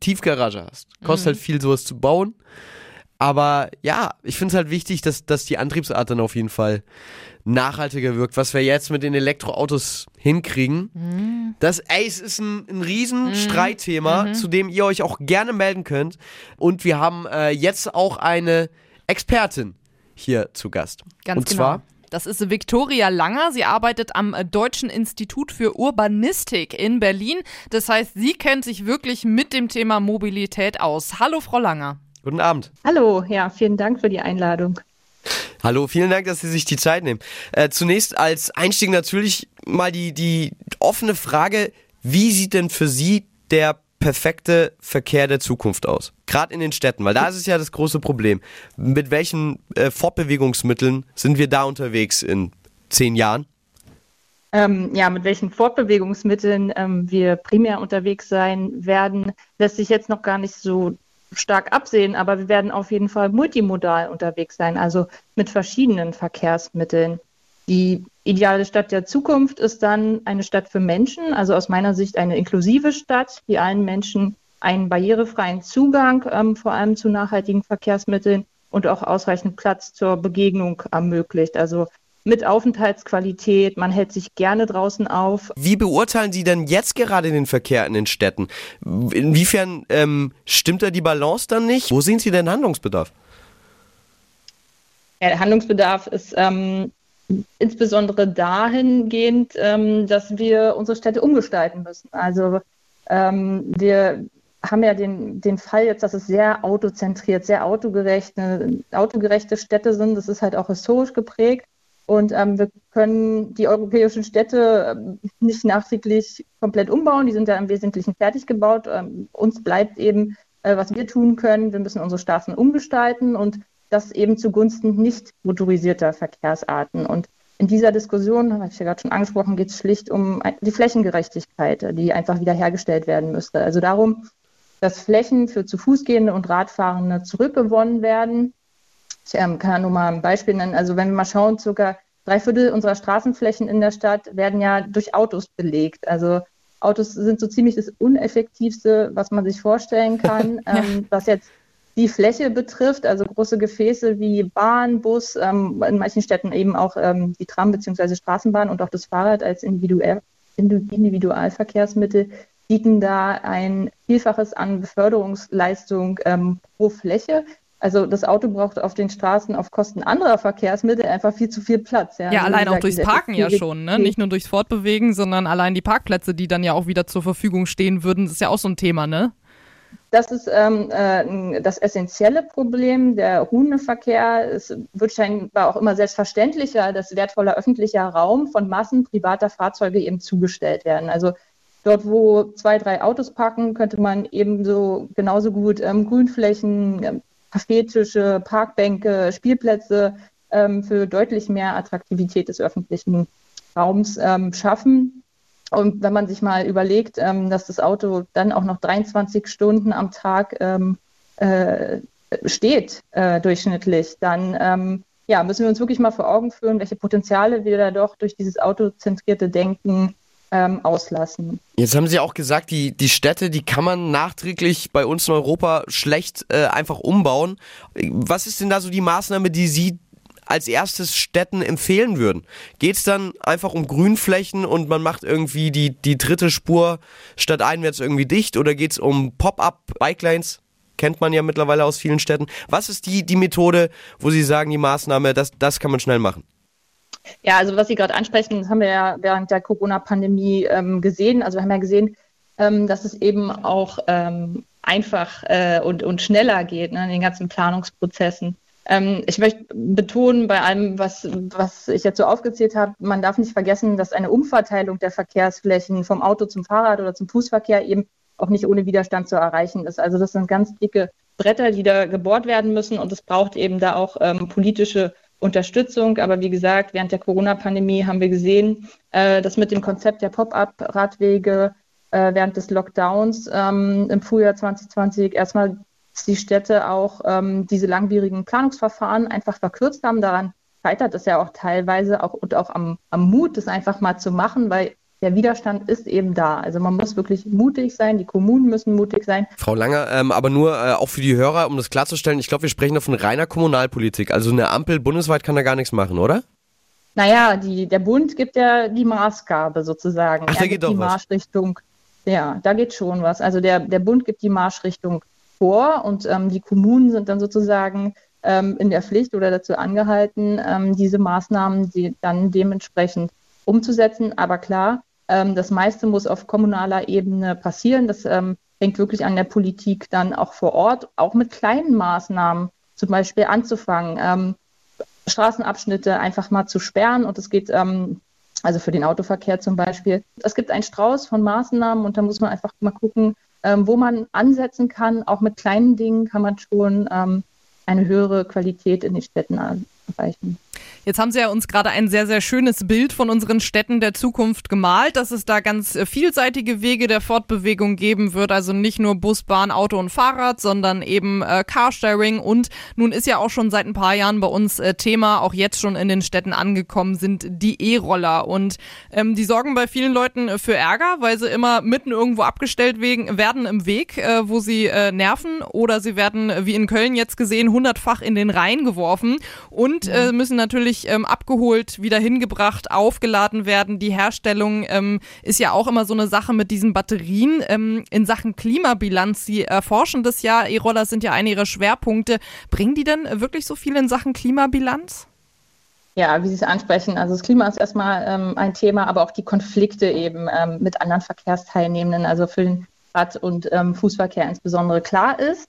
Tiefgarage hast, kostet halt viel, sowas zu bauen. Aber ja, ich finde es halt wichtig, dass, dass die Antriebsart dann auf jeden Fall nachhaltiger wirkt, was wir jetzt mit den Elektroautos hinkriegen. Mhm. Das, ey, es ist ein, ein riesen Streitthema, zu dem ihr euch auch gerne melden könnt. Und wir haben äh, jetzt auch eine Expertin hier zu Gast. Ganz Und genau. zwar Das ist Viktoria Langer. Sie arbeitet am äh, Deutschen Institut für Urbanistik in Berlin. Das heißt, sie kennt sich wirklich mit dem Thema Mobilität aus. Hallo, Frau Langer. Guten Abend. Hallo, ja, vielen Dank für die Einladung. Hallo, vielen Dank, dass Sie sich die Zeit nehmen. Äh, zunächst als Einstieg natürlich mal die, die offene Frage, wie sieht denn für Sie der perfekte Verkehr der Zukunft aus? Gerade in den Städten, weil da ist es ja das große Problem. Mit welchen äh, Fortbewegungsmitteln sind wir da unterwegs in zehn Jahren? Ähm, ja, mit welchen Fortbewegungsmitteln ähm, wir primär unterwegs sein werden, lässt sich jetzt noch gar nicht so stark absehen, aber wir werden auf jeden Fall multimodal unterwegs sein, also mit verschiedenen Verkehrsmitteln. Die ideale Stadt der Zukunft ist dann eine Stadt für Menschen, also aus meiner Sicht eine inklusive Stadt, die allen Menschen einen barrierefreien Zugang ähm, vor allem zu nachhaltigen Verkehrsmitteln und auch ausreichend Platz zur Begegnung ermöglicht. Also mit Aufenthaltsqualität, man hält sich gerne draußen auf. Wie beurteilen Sie denn jetzt gerade den Verkehr in den Städten? Inwiefern ähm, stimmt da die Balance dann nicht? Wo sehen Sie denn Handlungsbedarf? Ja, der Handlungsbedarf ist ähm, insbesondere dahingehend, ähm, dass wir unsere Städte umgestalten müssen. Also ähm, wir haben ja den, den Fall jetzt, dass es sehr autozentriert, sehr autogerecht, autogerechte Städte sind. Das ist halt auch historisch geprägt. Und ähm, wir können die europäischen Städte ähm, nicht nachträglich komplett umbauen. Die sind ja im Wesentlichen fertig gebaut. Ähm, uns bleibt eben, äh, was wir tun können. Wir müssen unsere Straßen umgestalten und das eben zugunsten nicht motorisierter Verkehrsarten. Und in dieser Diskussion, habe ich ja gerade schon angesprochen, geht es schlicht um die Flächengerechtigkeit, die einfach wiederhergestellt werden müsste. Also darum, dass Flächen für zu Fuß gehende und Radfahrende zurückgewonnen werden. Ich ähm, kann ja nur mal ein Beispiel nennen. Also wenn wir mal schauen, circa drei Viertel unserer Straßenflächen in der Stadt werden ja durch Autos belegt. Also Autos sind so ziemlich das Uneffektivste, was man sich vorstellen kann, ähm, was jetzt die Fläche betrifft, also große Gefäße wie Bahn, Bus, ähm, in manchen Städten eben auch ähm, die Tram bzw. Straßenbahn und auch das Fahrrad als individuell, Individualverkehrsmittel bieten da ein Vielfaches an Beförderungsleistung ähm, pro Fläche. Also das Auto braucht auf den Straßen auf Kosten anderer Verkehrsmittel einfach viel zu viel Platz. Ja, Also, wie allein auch durchs Parken ja schon, ne? Nicht nur durchs Fortbewegen, sondern allein die Parkplätze, die dann ja auch wieder zur Verfügung stehen würden, das ist ja auch so ein Thema, ne? Das ist ähm, äh, das essentielle Problem. Der Hundeverkehr es wird scheinbar auch immer selbstverständlicher, dass wertvoller öffentlicher Raum von Massen privater Fahrzeuge eben zugestellt werden. Also dort, wo zwei, drei Autos parken, könnte man ebenso genauso gut ähm, Grünflächen, ähm, Kaffeetische, Parkbänke, Spielplätze ähm, für deutlich mehr Attraktivität des öffentlichen Raums ähm, schaffen. Und wenn man sich mal überlegt, ähm, dass das Auto dann auch noch 23 Stunden am Tag ähm, äh, steht, äh, durchschnittlich, dann ähm, ja, müssen wir uns wirklich mal vor Augen führen, welche Potenziale wir da doch durch dieses autozentrierte Denken ähm, auslassen. Jetzt haben Sie auch gesagt, die, die Städte, die kann man nachträglich bei uns in Europa schlecht äh, einfach umbauen. Was ist denn da so die Maßnahme, die Sie als erstes Städten empfehlen würden? Geht es dann einfach um Grünflächen und man macht irgendwie die, die dritte Spur statt einwärts irgendwie dicht oder geht es um Pop-up-Bike-Lanes? Kennt man ja mittlerweile aus vielen Städten. Was ist die, die Methode, wo Sie sagen, die Maßnahme, das, das kann man schnell machen? Ja, also was Sie gerade ansprechen, haben wir ja während der Corona-Pandemie ähm, gesehen. Also wir haben ja gesehen, ähm, dass es eben auch ähm, einfach äh, und, und schneller geht ne, in den ganzen Planungsprozessen. Ähm, ich möchte betonen, bei allem, was, was ich jetzt so aufgezählt habe, man darf nicht vergessen, dass eine Umverteilung der Verkehrsflächen vom Auto zum Fahrrad oder zum Fußverkehr eben auch nicht ohne Widerstand zu erreichen ist. Also das sind ganz dicke Bretter, die da gebohrt werden müssen und es braucht eben da auch ähm, politische Unterstützung. Aber wie gesagt, während der Corona-Pandemie haben wir gesehen, äh, dass mit dem Konzept der Pop-up-Radwege äh, während des Lockdowns ähm, im Frühjahr 2020 erstmal die Städte auch ähm, diese langwierigen Planungsverfahren einfach verkürzt haben. Daran scheitert es ja auch teilweise auch und auch am, am Mut, das einfach mal zu machen, weil der Widerstand ist eben da. Also man muss wirklich mutig sein, die Kommunen müssen mutig sein. Frau Langer, ähm, aber nur äh, auch für die Hörer, um das klarzustellen, ich glaube, wir sprechen da von reiner Kommunalpolitik. Also eine Ampel bundesweit kann da gar nichts machen, oder? Naja, die, der Bund gibt ja die Maßgabe sozusagen. Ach, da geht doch die was. Marschrichtung. Ja, da geht schon was. Also der, der Bund gibt die Marschrichtung vor und ähm, die Kommunen sind dann sozusagen ähm, in der Pflicht oder dazu angehalten, ähm, diese Maßnahmen die dann dementsprechend umzusetzen. Aber klar, ähm, das meiste muss auf kommunaler Ebene passieren. Das ähm, hängt wirklich an der Politik dann auch vor Ort, auch mit kleinen Maßnahmen zum Beispiel anzufangen, ähm, Straßenabschnitte einfach mal zu sperren. Und es geht also für den Autoverkehr zum Beispiel. Es gibt einen Strauß von Maßnahmen und da muss man einfach mal gucken, ähm, wo man ansetzen kann. Auch mit kleinen Dingen kann man schon ähm, eine höhere Qualität in den Städten erreichen. Jetzt haben Sie ja uns gerade ein sehr, sehr schönes Bild von unseren Städten der Zukunft gemalt, dass es da ganz äh, vielseitige Wege der Fortbewegung geben wird. Also nicht nur Bus, Bahn, Auto und Fahrrad, sondern eben äh, Carsharing. Und nun ist ja auch schon seit ein paar Jahren bei uns äh, Thema, auch jetzt schon in den Städten angekommen sind, die E-Roller. Und ähm, die sorgen bei vielen Leuten für Ärger, weil sie immer mitten irgendwo abgestellt werden im Weg, äh, wo sie äh, nerven. Oder sie werden, wie in Köln jetzt gesehen, hundertfach in den Rhein geworfen und äh, müssen natürlich ähm, abgeholt, wieder hingebracht, aufgeladen werden. Die Herstellung ähm, ist ja auch immer so eine Sache mit diesen Batterien. Ähm, in Sachen Klimabilanz, Sie erforschen das ja, E-Roller sind ja eine Ihrer Schwerpunkte. Bringen die denn wirklich so viel in Sachen Klimabilanz? Ja, wie Sie es ansprechen, also das Klima ist erstmal ähm, ein Thema, aber auch die Konflikte eben ähm, mit anderen Verkehrsteilnehmenden, also für den Rad- und ähm, Fußverkehr insbesondere klar ist.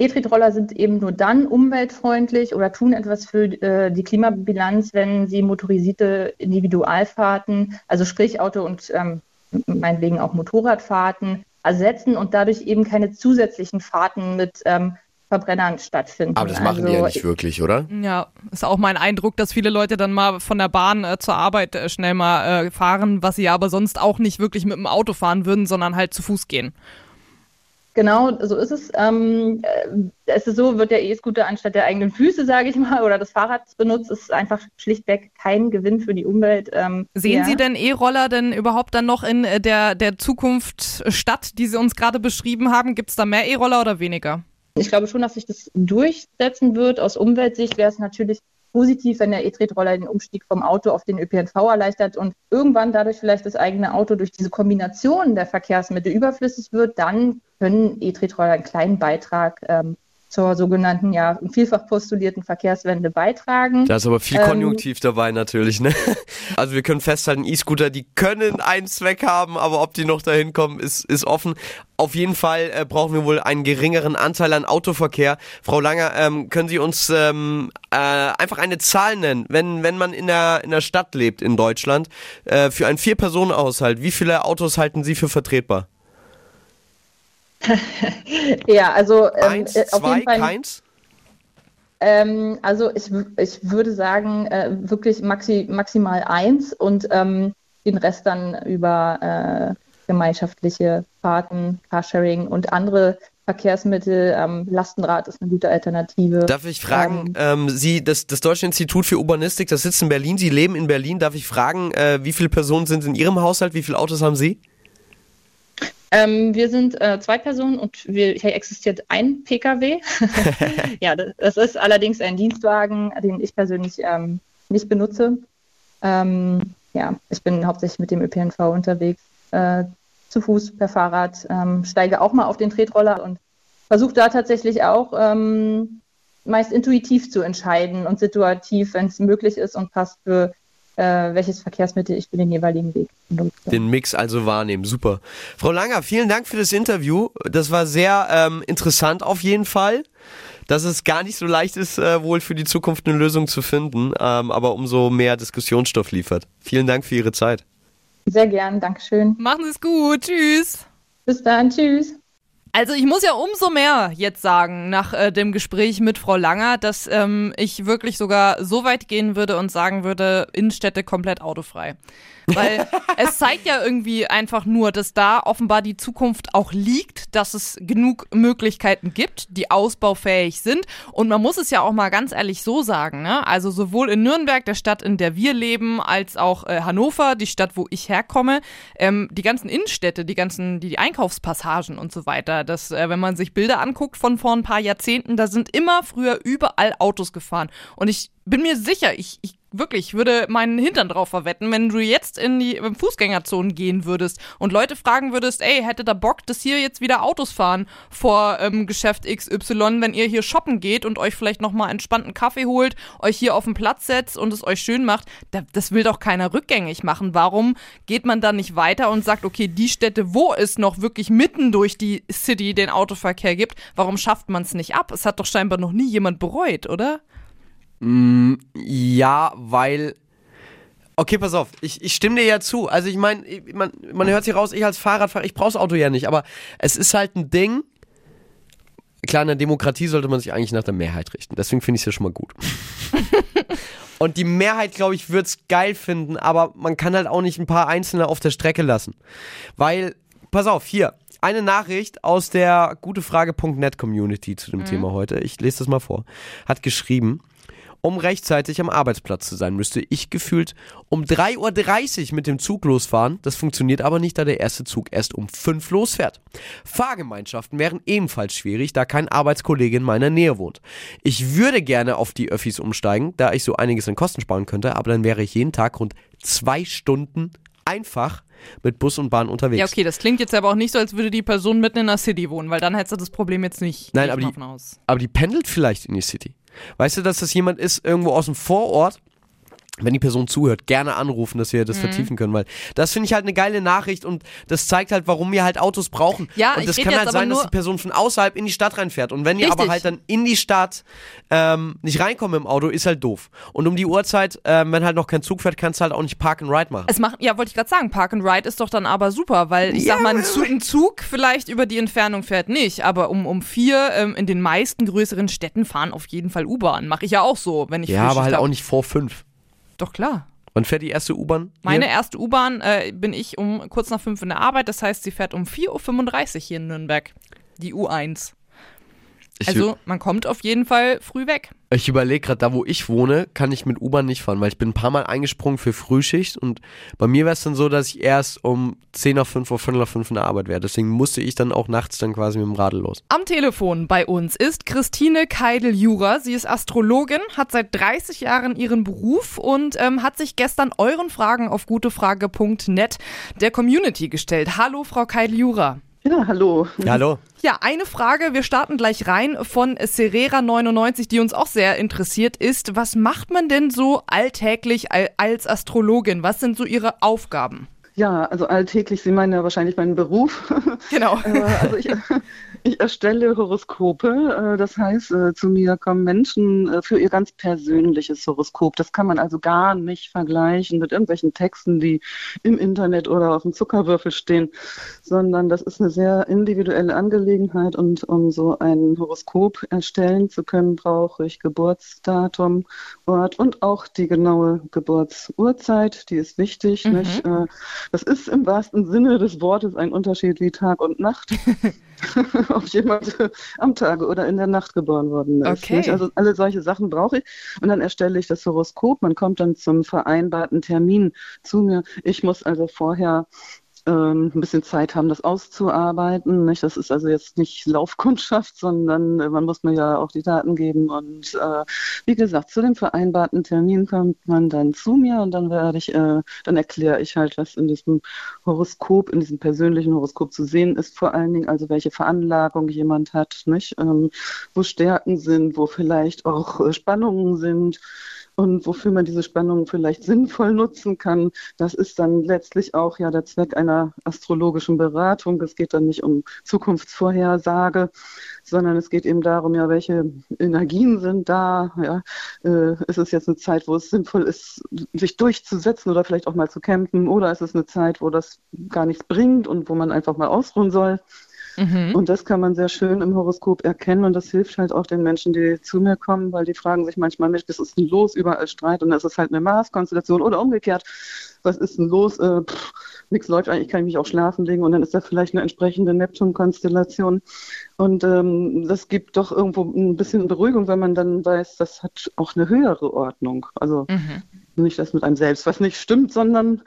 E-Tretroller sind eben nur dann umweltfreundlich oder tun etwas für äh, die Klimabilanz, wenn sie motorisierte Individualfahrten, also sprich Auto und ähm, meinetwegen auch Motorradfahrten, ersetzen und dadurch eben keine zusätzlichen Fahrten mit ähm, Verbrennern stattfinden. Aber das machen die ja Also, nicht wirklich, oder? Ja, ist auch mein Eindruck, dass viele Leute dann mal von der Bahn äh, zur Arbeit äh, schnell mal äh, fahren, was sie ja aber sonst auch nicht wirklich mit dem Auto fahren würden, sondern halt zu Fuß gehen. Genau, so ist es. Ähm, äh, es ist so, wird der E-Scooter anstatt der eigenen Füße, sage ich mal, oder des Fahrrads benutzt, ist einfach schlichtweg kein Gewinn für die Umwelt. Ähm, Sehen ja. Sie denn E-Roller denn überhaupt dann noch in äh, der, der Zukunft statt, die Sie uns gerade beschrieben haben? Gibt es da mehr E-Roller oder weniger? Ich glaube schon, dass sich das durchsetzen wird. Aus Umweltsicht wäre es natürlich positiv, wenn der E-Tretroller den Umstieg vom Auto auf den ÖPNV erleichtert und irgendwann dadurch vielleicht das eigene Auto durch diese Kombination der Verkehrsmittel überflüssig wird, dann können E-Tretroller einen kleinen Beitrag ähm, zur sogenannten, ja, vielfach postulierten Verkehrswende beitragen. Da ist aber viel Ähm, Konjunktiv dabei natürlich, ne? Also wir können festhalten, E-Scooter, die können einen Zweck haben, aber ob die noch dahin kommen, ist, ist offen. Auf jeden Fall äh, brauchen wir wohl einen geringeren Anteil an Autoverkehr. Frau Langer, ähm, können Sie uns ähm, äh, einfach eine Zahl nennen, wenn, wenn man in der, in der Stadt lebt in Deutschland, äh, für einen Vier-Personen-Haushalt, wie viele Autos halten Sie für vertretbar? Ja, also ähm, Eins, äh, auf zwei, jeden Fall. keins? Ähm, also ich, ich würde sagen, äh, wirklich maxi, maximal eins und ähm, den Rest dann über äh, gemeinschaftliche Fahrten, Carsharing und andere Verkehrsmittel. Ähm, Lastenrad ist eine gute Alternative. Darf ich fragen, ähm, Sie, das, das Deutsche Institut für Urbanistik, das sitzt in Berlin, Sie leben in Berlin. Darf ich fragen, äh, wie viele Personen sind in Ihrem Haushalt, wie viele Autos haben Sie? Ähm, wir sind äh, zwei Personen und wir, hier existiert ein Pkw. ja, das, das, ist allerdings ein Dienstwagen, den ich persönlich ähm, nicht benutze. Ähm, ja, ich bin hauptsächlich mit dem ÖPNV unterwegs, äh, zu Fuß, per Fahrrad, ähm, steige auch mal auf den Tretroller und versuche da tatsächlich auch ähm, meist intuitiv zu entscheiden und situativ, wenn es möglich ist und passt für äh, welches Verkehrsmittel ich für den jeweiligen Weg benutze. Den Mix also wahrnehmen, super. Frau Langer, vielen Dank für das Interview. Das war sehr ähm, interessant auf jeden Fall. Dass es gar nicht so leicht ist, äh, wohl für die Zukunft eine Lösung zu finden, ähm, aber umso mehr Diskussionsstoff liefert. Vielen Dank für Ihre Zeit. Sehr gern, Dankeschön. Machen Sie es gut. Tschüss. Bis dann, tschüss. Also ich muss ja umso mehr jetzt sagen, nach äh, dem Gespräch mit Frau Langer, dass ähm, ich wirklich sogar so weit gehen würde und sagen würde, Innenstädte komplett autofrei. Weil es zeigt ja irgendwie einfach nur, dass da offenbar die Zukunft auch liegt, dass es genug Möglichkeiten gibt, die ausbaufähig sind. Und man muss es ja auch mal ganz ehrlich so sagen, ne? Also sowohl in Nürnberg, der Stadt, in der wir leben, als auch äh, Hannover, die Stadt, wo ich herkomme, ähm, die ganzen Innenstädte, die ganzen, die, die Einkaufspassagen und so weiter, das, äh, wenn man sich Bilder anguckt von vor ein paar Jahrzehnten, da sind immer früher überall Autos gefahren. Und ich bin mir sicher, ich, ich wirklich, ich würde meinen Hintern drauf verwetten, wenn du jetzt in die Fußgängerzonen gehen würdest und Leute fragen würdest, ey, hättet ihr Bock, dass hier jetzt wieder Autos fahren vor ähm, Geschäft XY, wenn ihr hier shoppen geht und euch vielleicht nochmal entspannten Kaffee holt, euch hier auf den Platz setzt und es euch schön macht, da, das will doch keiner rückgängig machen. Warum geht man dann nicht weiter und sagt, okay, die Städte, wo es noch wirklich mitten durch die City den Autoverkehr gibt, warum schafft man es nicht ab? Es hat doch scheinbar noch nie jemand bereut, oder? Mm, ja, weil. Okay, pass auf, ich, ich stimme dir ja zu. Also ich meine, man, man hört sich raus, ich als Fahrradfahrer, ich brauche das Auto ja nicht, aber es ist halt ein Ding. Klar, in der Demokratie sollte man sich eigentlich nach der Mehrheit richten. Deswegen finde ich es ja schon mal gut. Und die Mehrheit, glaube ich, wird es geil finden, aber man kann halt auch nicht ein paar Einzelne auf der Strecke lassen. Weil, pass auf, hier, eine Nachricht aus der gutefrage.net Community zu dem Mhm. Thema heute. Ich lese das mal vor. Hat geschrieben, um rechtzeitig am Arbeitsplatz zu sein, müsste ich gefühlt um 3.30 Uhr mit dem Zug losfahren. Das funktioniert aber nicht, da der erste Zug erst um 5 losfährt. Fahrgemeinschaften wären ebenfalls schwierig, da kein Arbeitskollege in meiner Nähe wohnt. Ich würde gerne auf die Öffis umsteigen, da ich so einiges an Kosten sparen könnte, aber dann wäre ich jeden Tag rund zwei Stunden einfach mit Bus und Bahn unterwegs. Ja, okay, das klingt jetzt aber auch nicht so, als würde die Person mitten in der City wohnen, weil dann hättest du das Problem jetzt nicht. Nein, aber die, aber die pendelt vielleicht in die City. Weißt du, dass das jemand ist irgendwo aus dem Vorort? Wenn die Person zuhört, gerne anrufen, dass wir das Mhm. vertiefen können, weil das finde ich halt eine geile Nachricht und das zeigt halt, warum wir halt Autos brauchen. Ja, und das kann halt aber sein, dass die Person von außerhalb in die Stadt reinfährt. Und wenn die aber Richtig. halt dann in die Stadt ähm, nicht reinkommen im Auto, ist halt doof. Und um die Uhrzeit, ähm, wenn halt noch kein Zug fährt, kannst du halt auch nicht Park and Ride machen. Es macht, ja, wollte ich gerade sagen, Park and Ride ist doch dann aber super, weil ich Ja, sag mal, ein Zug, ein Zug vielleicht über die Entfernung fährt nicht, aber um, um vier ähm, in den meisten größeren Städten fahren auf jeden Fall U-Bahn. Mache ich ja auch so, wenn ich Ja, aber halt hab. auch nicht vor fünf. Doch klar. Wann fährt die erste U-Bahn? Meine erste U-Bahn äh, bin ich um kurz nach fünf in der Arbeit, das heißt, sie fährt um 4.35 Uhr hier in Nürnberg. Die U1. Ich- Also man kommt auf jeden Fall früh weg. Ich überlege gerade, da wo ich wohne, kann ich mit U-Bahn nicht fahren, weil ich bin ein paar Mal eingesprungen für Frühschicht und bei mir wäre es dann so, dass ich erst um 10 nach 5 oder 5 nach 5 in der Arbeit wäre. Deswegen musste ich dann auch nachts dann quasi mit dem Radl los. Am Telefon bei uns ist Christine Keidel-Jura. Sie ist Astrologin, hat seit 30 Jahren ihren Beruf und ähm, hat sich gestern euren Fragen auf gutefrage.net der Community gestellt. Hallo, Frau Keidel-Jura. Ja, hallo. Hallo. Ja, eine Frage, wir starten gleich rein von Serera99, die uns auch sehr interessiert ist. Was macht man denn so alltäglich al- als Astrologin? Was sind so Ihre Aufgaben? Ja, also alltäglich, Sie meinen ja wahrscheinlich meinen Beruf. Genau. Äh, also ich, ich erstelle Horoskope. äh, Das heißt, äh, zu mir kommen Menschen für ihr ganz persönliches Horoskop. Das kann man also gar nicht vergleichen mit irgendwelchen Texten, die im Internet oder auf dem Zuckerwürfel stehen, sondern das ist eine sehr individuelle Angelegenheit. Und um so ein Horoskop erstellen zu können, brauche ich Geburtsdatum, Ort und auch die genaue Geburtsurzeit. Die ist wichtig. Mhm. Nicht? Das ist im wahrsten Sinne des Wortes ein Unterschied wie Tag und Nacht. ob jemand am Tage oder in der Nacht geboren worden ist. Okay. Nicht? Also alle solche Sachen brauche ich. Und dann erstelle ich das Horoskop. Man kommt dann zum vereinbarten Termin zu mir. Ich muss also vorher ähm, ein bisschen Zeit haben, das auszuarbeiten. Nicht? Das ist also jetzt nicht Laufkundschaft, sondern äh, man muss mir ja auch die Daten geben. Und äh, wie gesagt, zu dem vereinbarten Termin kommt man dann zu mir und dann werde ich, äh, dann erkläre ich halt, was in diesem Horoskop, in diesem persönlichen Horoskop zu sehen ist, vor allen Dingen, also welche Veranlagung jemand hat, nicht? Ähm, wo Stärken sind, wo vielleicht auch äh, Spannungen sind und wofür man diese Spannungen vielleicht sinnvoll nutzen kann. Das ist dann letztlich auch ja der Zweck einer astrologischen Beratung. Es geht dann nicht um Zukunftsvorhersage, sondern es geht eben darum, ja, welche Energien sind da. Ja, äh, ist es jetzt eine Zeit, wo es sinnvoll ist, sich durchzusetzen oder vielleicht auch mal zu campen, oder ist es eine Zeit, wo das gar nichts bringt und wo man einfach mal ausruhen soll? Mhm. Und das kann man sehr schön im Horoskop erkennen und das hilft halt auch den Menschen, die zu mir kommen, weil die fragen sich manchmal, Mensch, was ist denn los? Überall Streit und das ist halt eine Mars-Konstellation oder umgekehrt. Was ist denn los? Äh, pff, nichts läuft eigentlich, kann ich mich auch schlafen legen und dann ist da vielleicht eine entsprechende Neptun-Konstellation. Und ähm, das gibt doch irgendwo ein bisschen Beruhigung, wenn man dann weiß, das hat auch eine höhere Ordnung. Also Mhm. Nicht das mit einem selbst, was nicht stimmt, sondern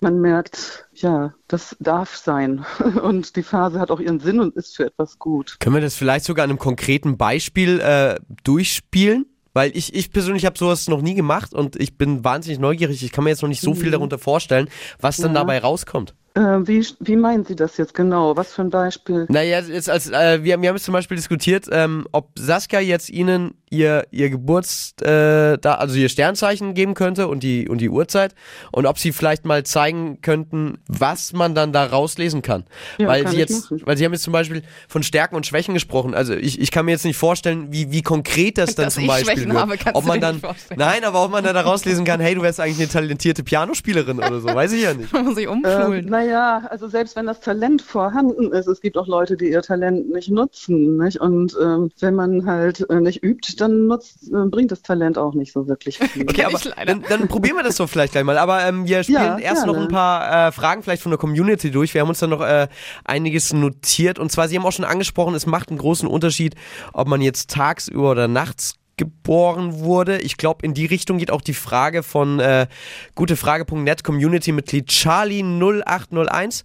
man merkt, ja, das darf sein. Und die Phase hat auch ihren Sinn und ist für etwas gut. Können wir das vielleicht sogar an einem konkreten Beispiel äh, durchspielen? Weil ich, ich persönlich habe sowas noch nie gemacht und ich bin wahnsinnig neugierig. Ich kann mir jetzt noch nicht so viel Mhm. darunter vorstellen, was dann Ja. dabei rauskommt. Äh, wie, wie meinen Sie das jetzt genau? Was für ein Beispiel? Naja, jetzt als, äh, wir, wir haben jetzt zum Beispiel diskutiert, ähm, ob Saskia jetzt Ihnen ihr, ihr Geburts, äh, da, also ihr Sternzeichen geben könnte und die, und die Uhrzeit und ob Sie vielleicht mal zeigen könnten, was man dann da rauslesen kann. Ja, weil kann Sie jetzt, machen. weil Sie haben jetzt zum Beispiel von Stärken und Schwächen gesprochen. Also ich, ich kann mir jetzt nicht vorstellen, wie, wie konkret das dann Dass zum ich Beispiel Schwächen wird. habe, ob man dann, nicht vorstellen. nein, aber ob man dann da rauslesen kann, hey, du wärst eigentlich eine talentierte Pianospielerin oder so, weiß ich ja nicht. Man muss sich Äh, umschulen. Naja, also selbst wenn das Talent vorhanden ist, es gibt auch Leute, die ihr Talent nicht nutzen. Nicht? Und ähm, wenn man halt äh, nicht übt, dann nutzt, äh, bringt das Talent auch nicht so wirklich viel. Okay, aber dann, dann probieren wir das doch vielleicht gleich mal. Aber ähm, wir spielen Ja, erst noch gerne. ein paar äh, Fragen vielleicht von der Community durch. Wir haben uns dann noch äh, einiges notiert. Und zwar, Sie haben auch schon angesprochen, es macht einen großen Unterschied, ob man jetzt tagsüber oder nachts geboren wurde. Ich glaube, in die Richtung geht auch die Frage von äh, gutefrage.net Community-Mitglied Charlie0801.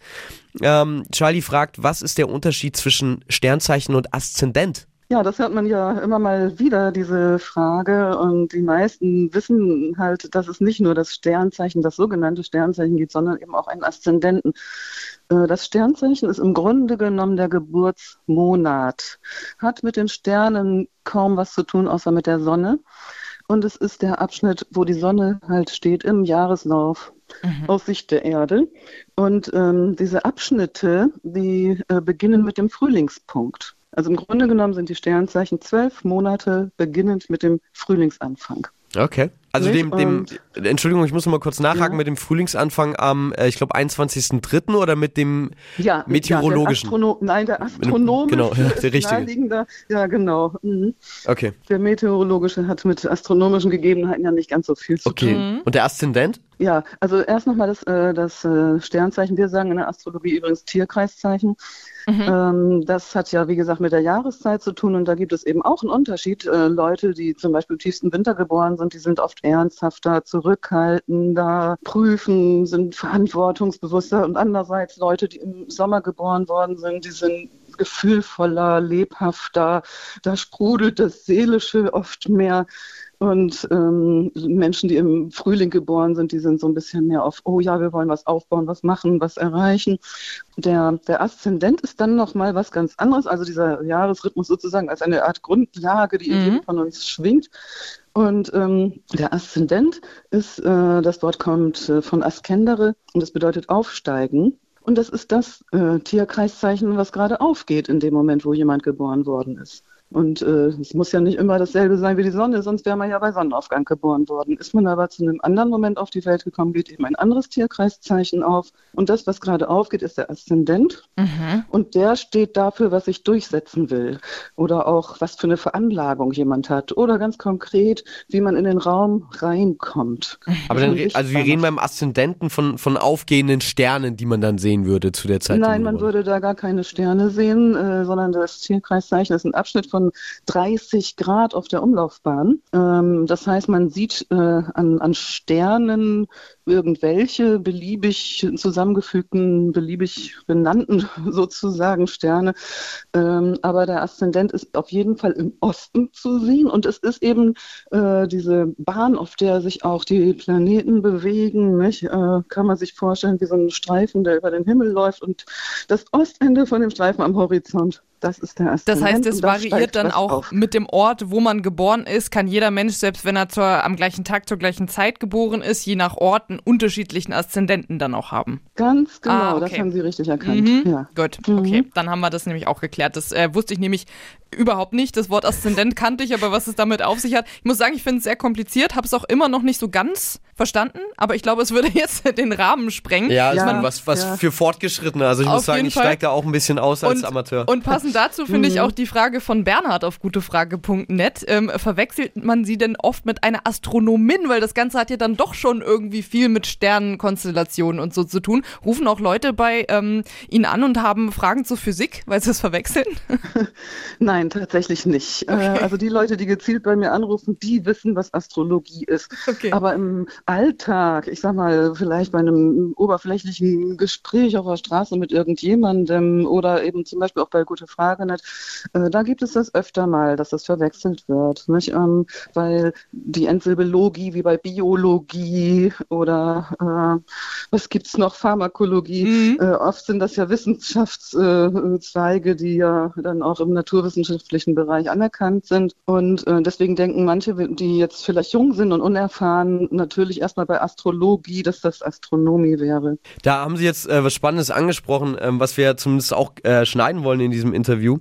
Ähm, Charlie fragt, was ist der Unterschied zwischen Sternzeichen und Aszendent? Ja, das hört man ja immer mal wieder, diese Frage. Und die meisten wissen halt, dass es nicht nur das Sternzeichen, das sogenannte Sternzeichen gibt, sondern eben auch einen Aszendenten. Äh, Das Sternzeichen ist im Grunde genommen der Geburtsmonat, hat mit den Sternen kaum was zu tun, außer mit der Sonne. Und es ist der Abschnitt, wo die Sonne halt steht im Jahreslauf aus Sicht der Erde. Und ähm, diese Abschnitte, die äh, beginnen mit dem Frühlingspunkt. Also im Grunde genommen sind die Sternzeichen zwölf Monate beginnend mit dem Frühlingsanfang. Okay. Also dem, dem, Entschuldigung, ich muss noch mal kurz nachhaken Ja. mit dem Frühlingsanfang am, äh, ich glaube, 21.03. oder mit dem Ja, meteorologischen? Ja, der Astrono Nein, der astronomische Genau, ja, der richtige. Ja, genau. Mhm. Okay. Der meteorologische hat mit astronomischen Gegebenheiten ja nicht ganz so viel zu Okay. tun. Und der Aszendent? Ja, also erst nochmal das, äh, das äh, Sternzeichen. Wir sagen in der Astrologie übrigens Tierkreiszeichen. Ähm, das hat ja, wie gesagt, mit der Jahreszeit zu tun und da gibt es eben auch einen Unterschied. Äh, Leute, die zum Beispiel im tiefsten Winter geboren sind, die sind oft ernsthafter, zurückhaltender, prüfen, sind verantwortungsbewusster und andererseits Leute, die im Sommer geboren worden sind, die sind gefühlvoller, lebhafter, da sprudelt das Seelische oft mehr. Und ähm, Menschen, die im Frühling geboren sind, die sind so ein bisschen mehr auf, oh ja, wir wollen was aufbauen, was machen, was erreichen. Der, der Aszendent ist dann nochmal was ganz anderes, also dieser Jahresrhythmus sozusagen als eine Art Grundlage, die in Mhm. jedem von uns schwingt. Und ähm, der Aszendent ist, äh, das Wort kommt äh, von Askendere und das bedeutet aufsteigen. Und das ist das äh, Tierkreiszeichen, was gerade aufgeht in dem Moment, wo jemand geboren worden ist. Und äh, es muss ja nicht immer dasselbe sein wie die Sonne, sonst wäre man ja bei Sonnenaufgang geboren worden. Ist man aber zu einem anderen Moment auf die Welt gekommen, geht eben ein anderes Tierkreiszeichen auf. Und das, was gerade aufgeht, ist der Aszendent. Mhm. Und der steht dafür, was ich durchsetzen will. Oder auch, was für eine Veranlagung jemand hat. Oder ganz konkret, wie man in den Raum reinkommt. Aber dann, re- also wir reden beim Aszendenten von, von aufgehenden Sternen, die man dann sehen würde zu der Zeit. Nein, man würde da gar keine Sterne sehen, äh, sondern das Tierkreiszeichen ist ein Abschnitt von 30 Grad auf der Umlaufbahn. Ähm, das heißt, man sieht äh, an, an Sternen irgendwelche beliebig zusammengefügten, beliebig benannten sozusagen Sterne. Ähm, aber der Aszendent ist auf jeden Fall im Osten zu sehen und es ist eben äh, diese Bahn, auf der sich auch die Planeten bewegen. Nicht? Äh, kann man sich vorstellen, wie so ein Streifen, der über den Himmel läuft und das Ostende von dem Streifen am Horizont. Das ist der Das Aszendent. heißt, es variiert dann auch auf. mit dem Ort, wo man geboren ist, kann jeder Mensch, selbst wenn er zur, am gleichen Tag zur gleichen Zeit geboren ist, je nach Ort einen unterschiedlichen Aszendenten dann auch haben. Ganz genau, Ah, das okay. haben Sie richtig erkannt. Mhm. Ja. Gut, okay, dann haben wir das nämlich auch geklärt. Das äh, wusste ich nämlich überhaupt nicht. Das Wort Aszendent kannte ich, aber was es damit auf sich hat. Ich muss sagen, ich finde es sehr kompliziert, habe es auch immer noch nicht so ganz verstanden, aber ich glaube, es würde jetzt den Rahmen sprengen. Ja, also Ja, was, was ja. für Fortgeschrittene. Also ich Auf muss sagen, ich steige da auch ein bisschen aus als Amateur. Und passend dazu finde ich auch die Frage von Bernhard auf gutefrage.net. Ähm, verwechselt man sie denn oft mit einer Astronomin? Weil das Ganze hat ja dann doch schon irgendwie viel mit Sternenkonstellationen und so zu tun. Rufen auch Leute bei ähm, Ihnen an und haben Fragen zur Physik, weil sie es verwechseln? Nein, tatsächlich nicht. Äh, also die Leute, die gezielt bei mir anrufen, die wissen, was Astrologie ist. Okay. Aber im Alltag, ich sag mal, vielleicht bei einem oberflächlichen Gespräch auf der Straße mit irgendjemandem oder eben zum Beispiel auch bei Gute Frage nicht, äh, da gibt es das öfter mal, dass das verwechselt wird. Nicht? Ähm, weil die Endsilbe Logi wie bei Biologie oder äh, was gibt's noch, Pharmakologie, Mhm. äh, oft sind das ja Wissenschaftszweige, äh, Zweige, die ja dann auch im naturwissenschaftlichen Bereich anerkannt sind. Und äh, deswegen denken manche, die jetzt vielleicht jung sind und unerfahren, natürlich erstmal bei Astrologie, dass das Astronomie wäre. Da haben Sie jetzt äh, was Spannendes angesprochen, ähm, was wir zumindest auch äh, schneiden wollen in diesem Interview.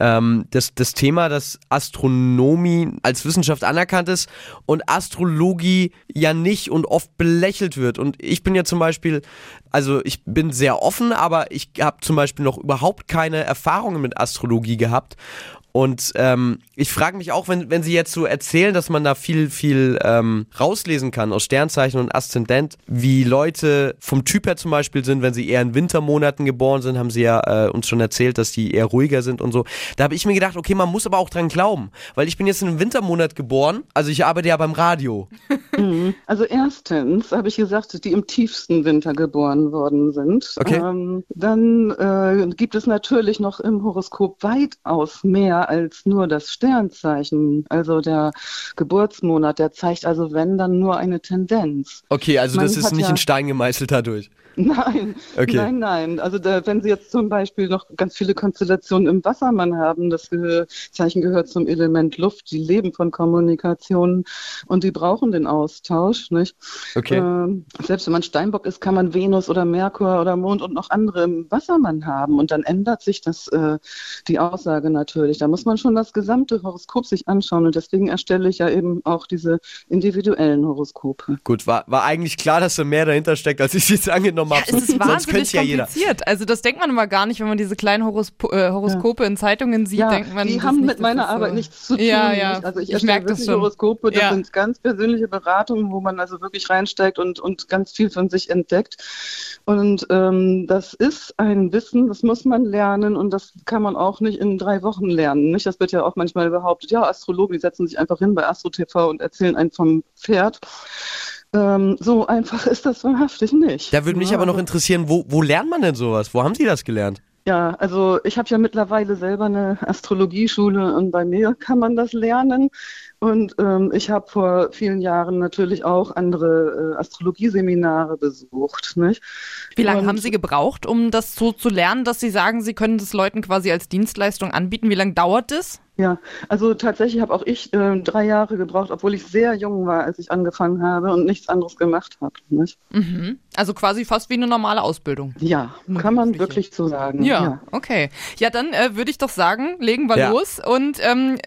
Ähm, das, das Thema, dass Astronomie als Wissenschaft anerkannt ist und Astrologie ja nicht und oft belächelt wird. Und ich bin ja zum Beispiel, also ich bin sehr offen, aber ich habe zum Beispiel noch überhaupt keine Erfahrungen mit Astrologie gehabt. Und ähm, ich frage mich auch, wenn, wenn Sie jetzt so erzählen, dass man da viel, viel ähm, rauslesen kann aus Sternzeichen und Aszendent, wie Leute vom Typ her zum Beispiel sind, wenn sie eher in Wintermonaten geboren sind, haben Sie ja äh, uns schon erzählt, dass die eher ruhiger sind und so. Da habe ich mir gedacht, okay, man muss aber auch dran glauben, weil ich bin jetzt in einem Wintermonat geboren, also ich arbeite ja beim Radio. Mhm. Also erstens habe ich gesagt, die im tiefsten Winter geboren worden sind. Okay. Ähm, dann äh, gibt es natürlich noch im Horoskop weitaus mehr als nur das Sternzeichen. Also der Geburtsmonat, der zeigt also wenn dann nur eine Tendenz. Okay, also Man das ist nicht ja- in Stein gemeißelt dadurch. Nein, Okay. nein, nein. Also da, wenn Sie jetzt zum Beispiel noch ganz viele Konstellationen im Wassermann haben, das Ge Zeichen gehört zum Element Luft, die leben von Kommunikation und die brauchen den Austausch, nicht? Okay. Ähm, selbst wenn man Steinbock ist, kann man Venus oder Merkur oder Mond und noch andere im Wassermann haben und dann ändert sich das äh, die Aussage natürlich. Da muss man schon das gesamte Horoskop sich anschauen und deswegen erstelle ich ja eben auch diese individuellen Horoskope. Gut, war, war eigentlich klar, dass da mehr dahinter steckt, als ich jetzt angenommen habe. Es ist Sonst könnte wahnsinnig ja jeder. kompliziert. Also das denkt man immer gar nicht, wenn man diese kleinen Horospo äh, Horoskope in Zeitungen sieht, Ja, denkt man. die haben nicht, mit meiner so- Arbeit nichts zu tun. Ja, ja. Also ich, Ich erstelle merk das schon. Horoskope, das Ja. sind ganz persönliche Beratungen, wo man also wirklich reinsteigt und, und ganz viel von sich entdeckt. Und ähm, das ist ein Wissen, das muss man lernen und das kann man auch nicht in drei Wochen lernen. Nicht? Das wird ja auch manchmal behauptet, ja, Astrologen, die setzen sich einfach hin bei AstroTV und erzählen einen vom Pferd. Ähm, so einfach ist das wahrhaftig nicht. Da würde mich Ja, aber noch interessieren, wo, wo lernt man denn sowas? Wo haben Sie das gelernt? Ja, also ich habe ja mittlerweile selber eine Astrologieschule und bei mir kann man das lernen. Und ähm, ich habe vor vielen Jahren natürlich auch andere äh, Astrologieseminare besucht. Nicht? Wie lange Und- haben Sie gebraucht, um das so zu lernen, dass Sie sagen, Sie können das Leuten quasi als Dienstleistung anbieten? Wie lange dauert das? Ja, also tatsächlich habe auch ich äh, drei Jahre gebraucht, obwohl ich sehr jung war, als ich angefangen habe und nichts anderes gemacht habe. Mhm. Also quasi fast wie eine normale Ausbildung. Ja, kann man wirklich so sagen. Ja, okay. Ja, dann äh, würde ich doch sagen, legen wir Ja. los. Und ähm,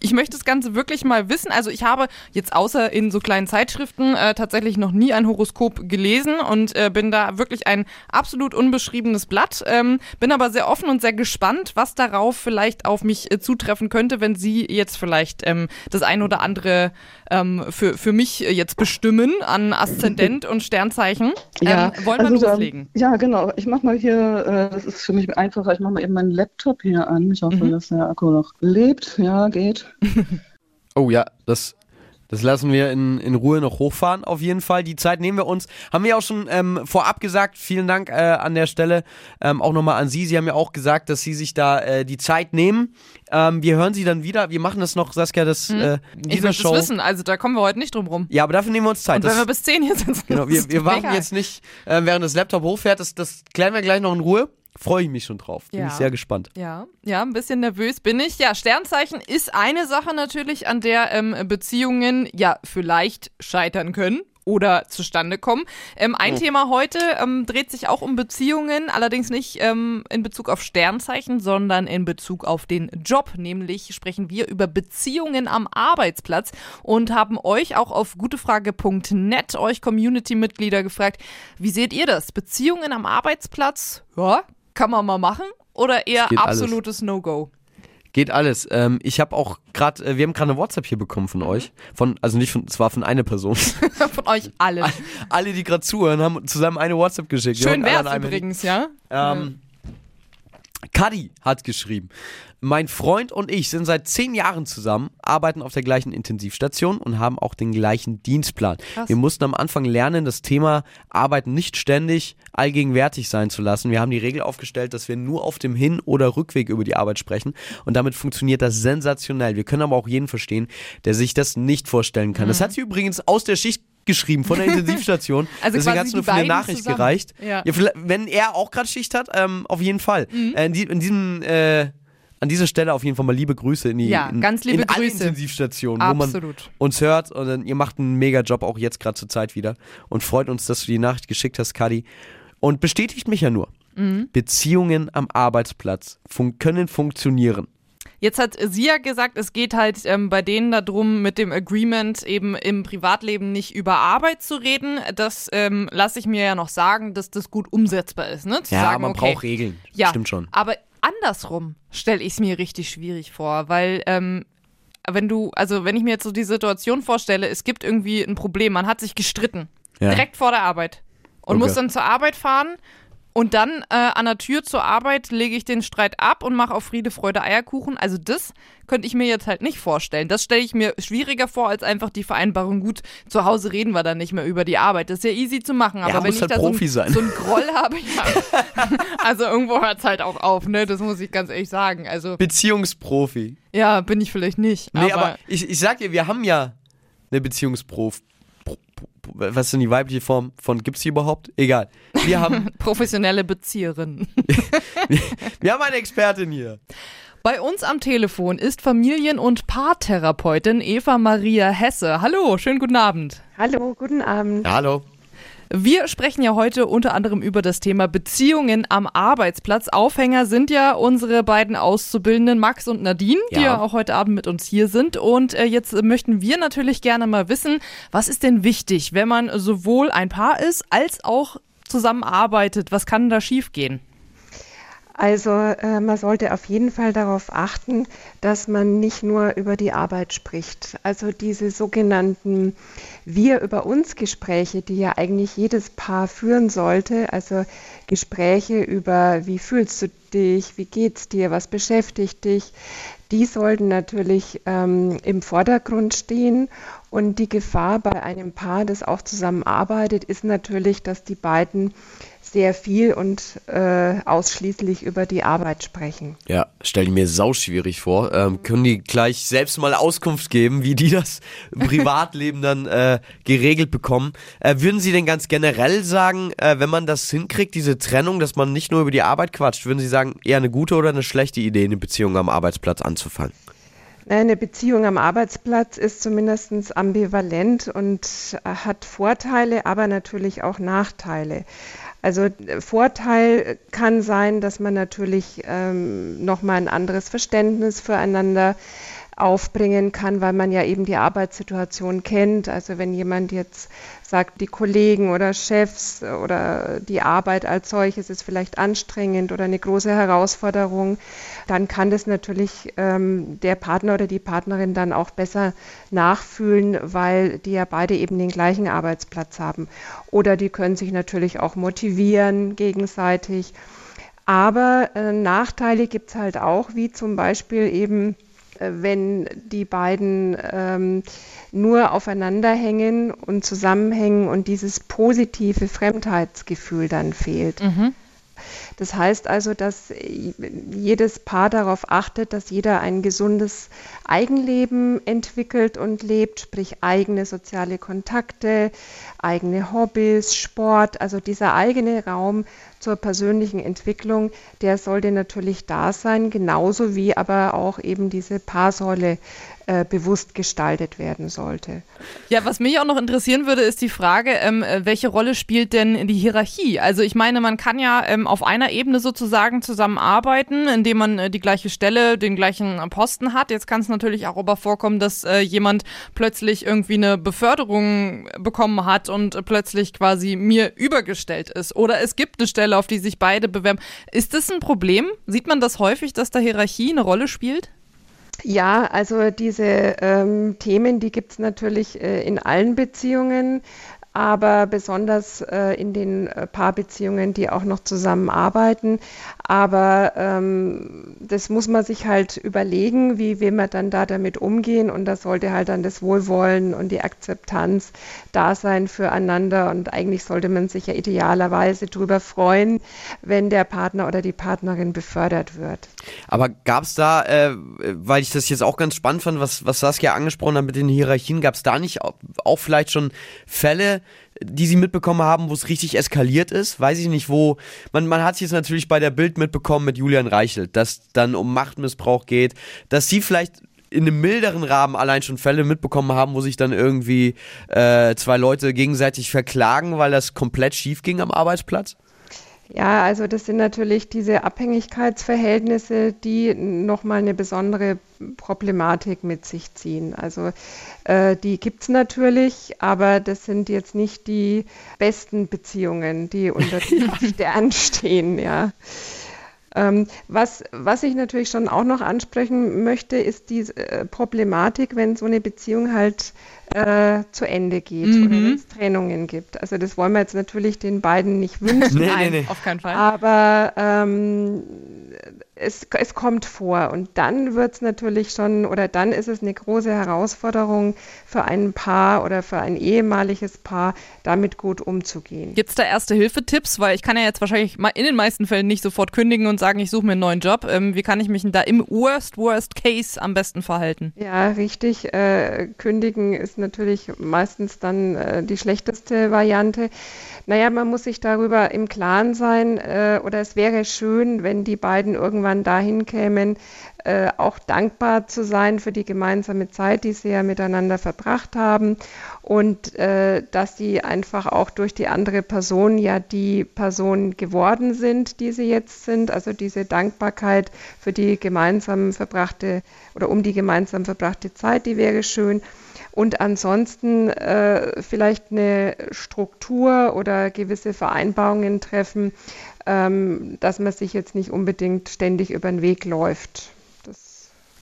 ich möchte das Ganze wirklich mal wissen. Also ich habe jetzt außer in so kleinen Zeitschriften äh, tatsächlich noch nie ein Horoskop gelesen und äh, bin da wirklich ein absolut unbeschriebenes Blatt. Ähm, bin aber sehr offen und sehr gespannt, was darauf vielleicht auf mich äh, zutreffen könnte, wenn Sie jetzt vielleicht ähm, das ein oder andere ähm, für, für mich äh, jetzt bestimmen an Aszendent und Sternzeichen. Ja, ähm, wollen wir also, loslegen? Ähm, ja, genau. Ich mache mal hier, äh, das ist für mich einfacher, ich mache mal eben meinen Laptop hier an. Ich hoffe, Mhm. dass der Akku noch lebt. Ja, geht. Oh ja, das, das lassen wir in, in Ruhe noch hochfahren, auf jeden Fall. Die Zeit nehmen wir uns. Haben wir auch schon ähm, vorab gesagt, vielen Dank äh, an der Stelle. Ähm, auch nochmal an Sie. Sie haben ja auch gesagt, dass Sie sich da äh, die Zeit nehmen. Ähm, wir hören Sie dann wieder. Wir machen das noch, Saskia, das, äh, Mhm. Ich diese möchte Show. es wissen, also da kommen wir heute nicht drum rum. Ja, aber dafür nehmen wir uns Zeit. Und wenn Das- wir bis 10 hier sind, Genau, wir, wir warten jetzt nicht, äh, während das Laptop hochfährt. Das, das klären wir gleich noch in Ruhe. Freue ich mich schon drauf. Bin Ja. ich sehr gespannt. Ja, ja, ein bisschen nervös bin ich. Ja, Sternzeichen ist eine Sache natürlich, an der ähm, Beziehungen ja vielleicht scheitern können. Oder zustande kommen. Ähm, ein Oh. Thema heute ähm, dreht sich auch um Beziehungen, allerdings nicht ähm, in Bezug auf Sternzeichen, sondern in Bezug auf den Job. Nämlich sprechen wir über Beziehungen am Arbeitsplatz und haben euch auch auf gutefrage.net, euch Community-Mitglieder, gefragt, wie seht ihr das? Beziehungen am Arbeitsplatz? Ja, kann man mal machen? Oder eher absolutes No-Go? Geht alles. Ähm, ich habe auch gerade, äh, wir haben gerade eine WhatsApp hier bekommen von euch. Von, also nicht von, zwar von einer Person. Von euch allen. Alle, die gerade zuhören, haben zusammen eine WhatsApp geschickt. Schön alle wär's übrigens, ja? Ähm, Kadi hat geschrieben, mein Freund und ich sind seit zehn Jahren zusammen, arbeiten auf der gleichen Intensivstation und haben auch den gleichen Dienstplan. Krass. Wir mussten am Anfang lernen, das Thema Arbeiten nicht ständig allgegenwärtig sein zu lassen. Wir haben die Regel aufgestellt, dass wir nur auf dem Hin- oder Rückweg über die Arbeit sprechen und damit funktioniert das sensationell. Wir können aber auch jeden verstehen, der sich das nicht vorstellen kann. Das Mhm. hat sie übrigens aus der Schicht geschrieben von der Intensivstation. Also Deswegen hat es nur für eine Nachricht zusammen. gereicht. Ja. vielleicht- wenn er auch gerade Schicht hat, ähm, auf jeden Fall. Mhm. Äh, in, die, in diesem, äh, an dieser Stelle auf jeden Fall mal liebe Grüße in die Ja, in, ganz liebe in alle Grüße. Intensivstationen, wo man Absolut. uns hört und dann, ihr macht einen mega Job auch jetzt gerade zur Zeit wieder und freut uns, dass du die Nachricht geschickt hast, Kadi. Und bestätigt mich ja nur. Mhm. Beziehungen am Arbeitsplatz fun können funktionieren. Jetzt hat sie ja gesagt, es geht halt ähm, bei denen darum, mit dem Agreement eben im Privatleben nicht über Arbeit zu reden. Das ähm, lasse ich mir ja noch sagen, dass das gut umsetzbar ist. Ne? Zu Ja, sagen, man okay, braucht Regeln. Ja, Stimmt schon. Aber andersrum stelle ich es mir richtig schwierig vor, weil ähm, wenn du, also wenn ich mir jetzt so die Situation vorstelle, es gibt irgendwie ein Problem, man hat sich gestritten, Ja. direkt vor der Arbeit und Okay. muss dann zur Arbeit fahren und dann äh, an der Tür zur Arbeit lege ich den Streit ab und mache auf Friede, Freude, Eierkuchen. Also das könnte ich mir jetzt halt nicht vorstellen. Das stelle ich mir schwieriger vor, als einfach die Vereinbarung, gut, zu Hause reden wir dann nicht mehr über die Arbeit. Das ist ja easy zu machen, aber Ja, wenn muss ich halt da so, Profi ein, sein. so einen Groll habe, ja. also irgendwo hört es halt auch auf, ne? Das muss ich ganz ehrlich sagen. Also Beziehungsprofi. ja, bin ich vielleicht nicht. Nee, aber, aber, ich, ich sag dir, wir haben ja eine Beziehungsprof. Pro- Pro- Was ist denn die weibliche Form von, gibt's die überhaupt? Egal. Wir haben, professionelle Bezieherin. wir haben eine Expertin hier. Bei uns am Telefon ist Familien- und Paartherapeutin Eva Maria Hesse. Hallo, schönen guten Abend. Hallo, guten Abend. Ja, hallo. Wir sprechen ja heute unter anderem über das Thema Beziehungen am Arbeitsplatz. Aufhänger sind ja unsere beiden Auszubildenden Max und Nadine, die Ja. ja auch heute Abend mit uns hier sind. Und äh, jetzt möchten wir natürlich gerne mal wissen, was ist denn wichtig, wenn man sowohl ein Paar ist als auch zusammenarbeitet? Was kann da schiefgehen? Also äh, man sollte auf jeden Fall darauf achten, dass man nicht nur über die Arbeit spricht. Also diese sogenannten Wir über uns Gespräche, die ja eigentlich jedes Paar führen sollte, also Gespräche über wie fühlst du dich, wie geht's dir, was beschäftigt dich, die sollten natürlich ähm, im Vordergrund stehen. Und die Gefahr bei einem Paar, das auch zusammenarbeitet, ist natürlich, dass die beiden sehr viel und äh, ausschließlich über die Arbeit sprechen. Ja, stell ich mir sauschwierig vor. Ähm, können die gleich selbst mal Auskunft geben, wie die das im Privatleben dann äh, geregelt bekommen? Äh, würden Sie denn ganz generell sagen, äh, wenn man das hinkriegt, diese Trennung, dass man nicht nur über die Arbeit quatscht, würden Sie sagen, eher eine gute oder eine schlechte Idee, eine Beziehung am Arbeitsplatz anzufangen? Eine Beziehung am Arbeitsplatz ist zumindest ambivalent und hat Vorteile, aber natürlich auch Nachteile. Also Vorteil kann sein, dass man natürlich ähm, nochmal ein anderes Verständnis füreinander aufbringen kann, weil man ja eben die Arbeitssituation kennt. Also wenn jemand jetzt sagt, die Kollegen oder Chefs oder die Arbeit als solches ist vielleicht anstrengend oder eine große Herausforderung, dann kann das natürlich ähm, der Partner oder die Partnerin dann auch besser nachfühlen, weil die ja beide eben den gleichen Arbeitsplatz haben. Oder die können sich natürlich auch motivieren gegenseitig. Aber äh, Nachteile gibt es halt auch, wie zum Beispiel eben wenn die beiden ähm, nur aufeinander hängen und zusammenhängen und dieses positive Fremdheitsgefühl dann fehlt. Mhm. Das heißt also, dass jedes Paar darauf achtet, dass jeder ein gesundes Eigenleben entwickelt und lebt, sprich eigene soziale Kontakte, eigene Hobbys, Sport, also dieser eigene Raum zur persönlichen Entwicklung, der sollte natürlich da sein, genauso wie aber auch eben diese Paarsäule äh, bewusst gestaltet werden sollte. Ja, was mich auch noch interessieren würde, ist die Frage, ähm, welche Rolle spielt denn die Hierarchie? Also ich meine, man kann ja ähm, auf einer Ebene sozusagen zusammenarbeiten, indem man äh, die gleiche Stelle, den gleichen Posten hat. Jetzt kann es natürlich auch aber vorkommen, dass äh, jemand plötzlich irgendwie eine Beförderung bekommen hat und äh, plötzlich quasi mir übergestellt ist. Oder es gibt eine Stelle, auf die sich beide bewerben. Ist das ein Problem? Sieht man das häufig, dass da Hierarchie eine Rolle spielt? Ja, also diese ähm, Themen, die gibt es natürlich äh, in allen Beziehungen aber besonders äh, in den äh, Paarbeziehungen, die auch noch zusammenarbeiten. Aber ähm, das muss man sich halt überlegen, wie will man dann da damit umgehen und da sollte halt dann das Wohlwollen und die Akzeptanz da sein füreinander und eigentlich sollte man sich ja idealerweise darüber freuen, wenn der Partner oder die Partnerin befördert wird. Aber gab es da, äh, weil ich das jetzt auch ganz spannend fand, was, was Saskia angesprochen hat mit den Hierarchien, gab es da nicht auch, auch vielleicht schon Fälle, die sie mitbekommen haben, wo es richtig eskaliert ist. Weiß ich nicht, wo. Man, man hat es jetzt natürlich bei der Bild mitbekommen mit Julian Reichelt, dass dann um Machtmissbrauch geht, dass sie vielleicht in einem milderen Rahmen allein schon Fälle mitbekommen haben, wo sich dann irgendwie äh, zwei Leute gegenseitig verklagen, weil das komplett schief ging am Arbeitsplatz? Ja, also das sind natürlich diese Abhängigkeitsverhältnisse, die nochmal eine besondere Problematik mit sich ziehen. Also äh, die gibt es natürlich, aber das sind jetzt nicht die besten Beziehungen, die unter den Sternen stehen, ja. Ähm, was, was ich natürlich schon auch noch ansprechen möchte, ist die äh, Problematik, wenn so eine Beziehung halt äh, zu Ende geht mhm. oder wenn es Trennungen gibt. Also das wollen wir jetzt natürlich den beiden nicht wünschen. nee, nee, nee. Auf keinen Fall. Aber ähm, es, es kommt vor und dann wird es natürlich schon oder dann ist es eine große Herausforderung für ein Paar oder für ein ehemaliges Paar, damit gut umzugehen. Gibt es da erste Hilfetipps? Weil ich kann ja jetzt wahrscheinlich in den meisten Fällen nicht sofort kündigen und sagen, ich suche mir einen neuen Job. Ähm, wie kann ich mich denn da im Worst, Worst Case am besten verhalten? Ja, richtig. Äh, kündigen ist natürlich meistens dann äh, die schlechteste Variante. Naja, man muss sich darüber im Klaren sein äh, oder es wäre schön, wenn die beiden irgendwann dahin kämen, äh, auch dankbar zu sein für die gemeinsame Zeit, die sie ja miteinander verbracht haben und äh, dass sie einfach auch durch die andere Person ja die Person geworden sind, die sie jetzt sind. Also diese Dankbarkeit für die gemeinsam verbrachte oder um die gemeinsam verbrachte Zeit, die wäre schön und ansonsten äh, vielleicht eine Struktur oder gewisse Vereinbarungen treffen, ähm, dass man sich jetzt nicht unbedingt ständig über den Weg läuft.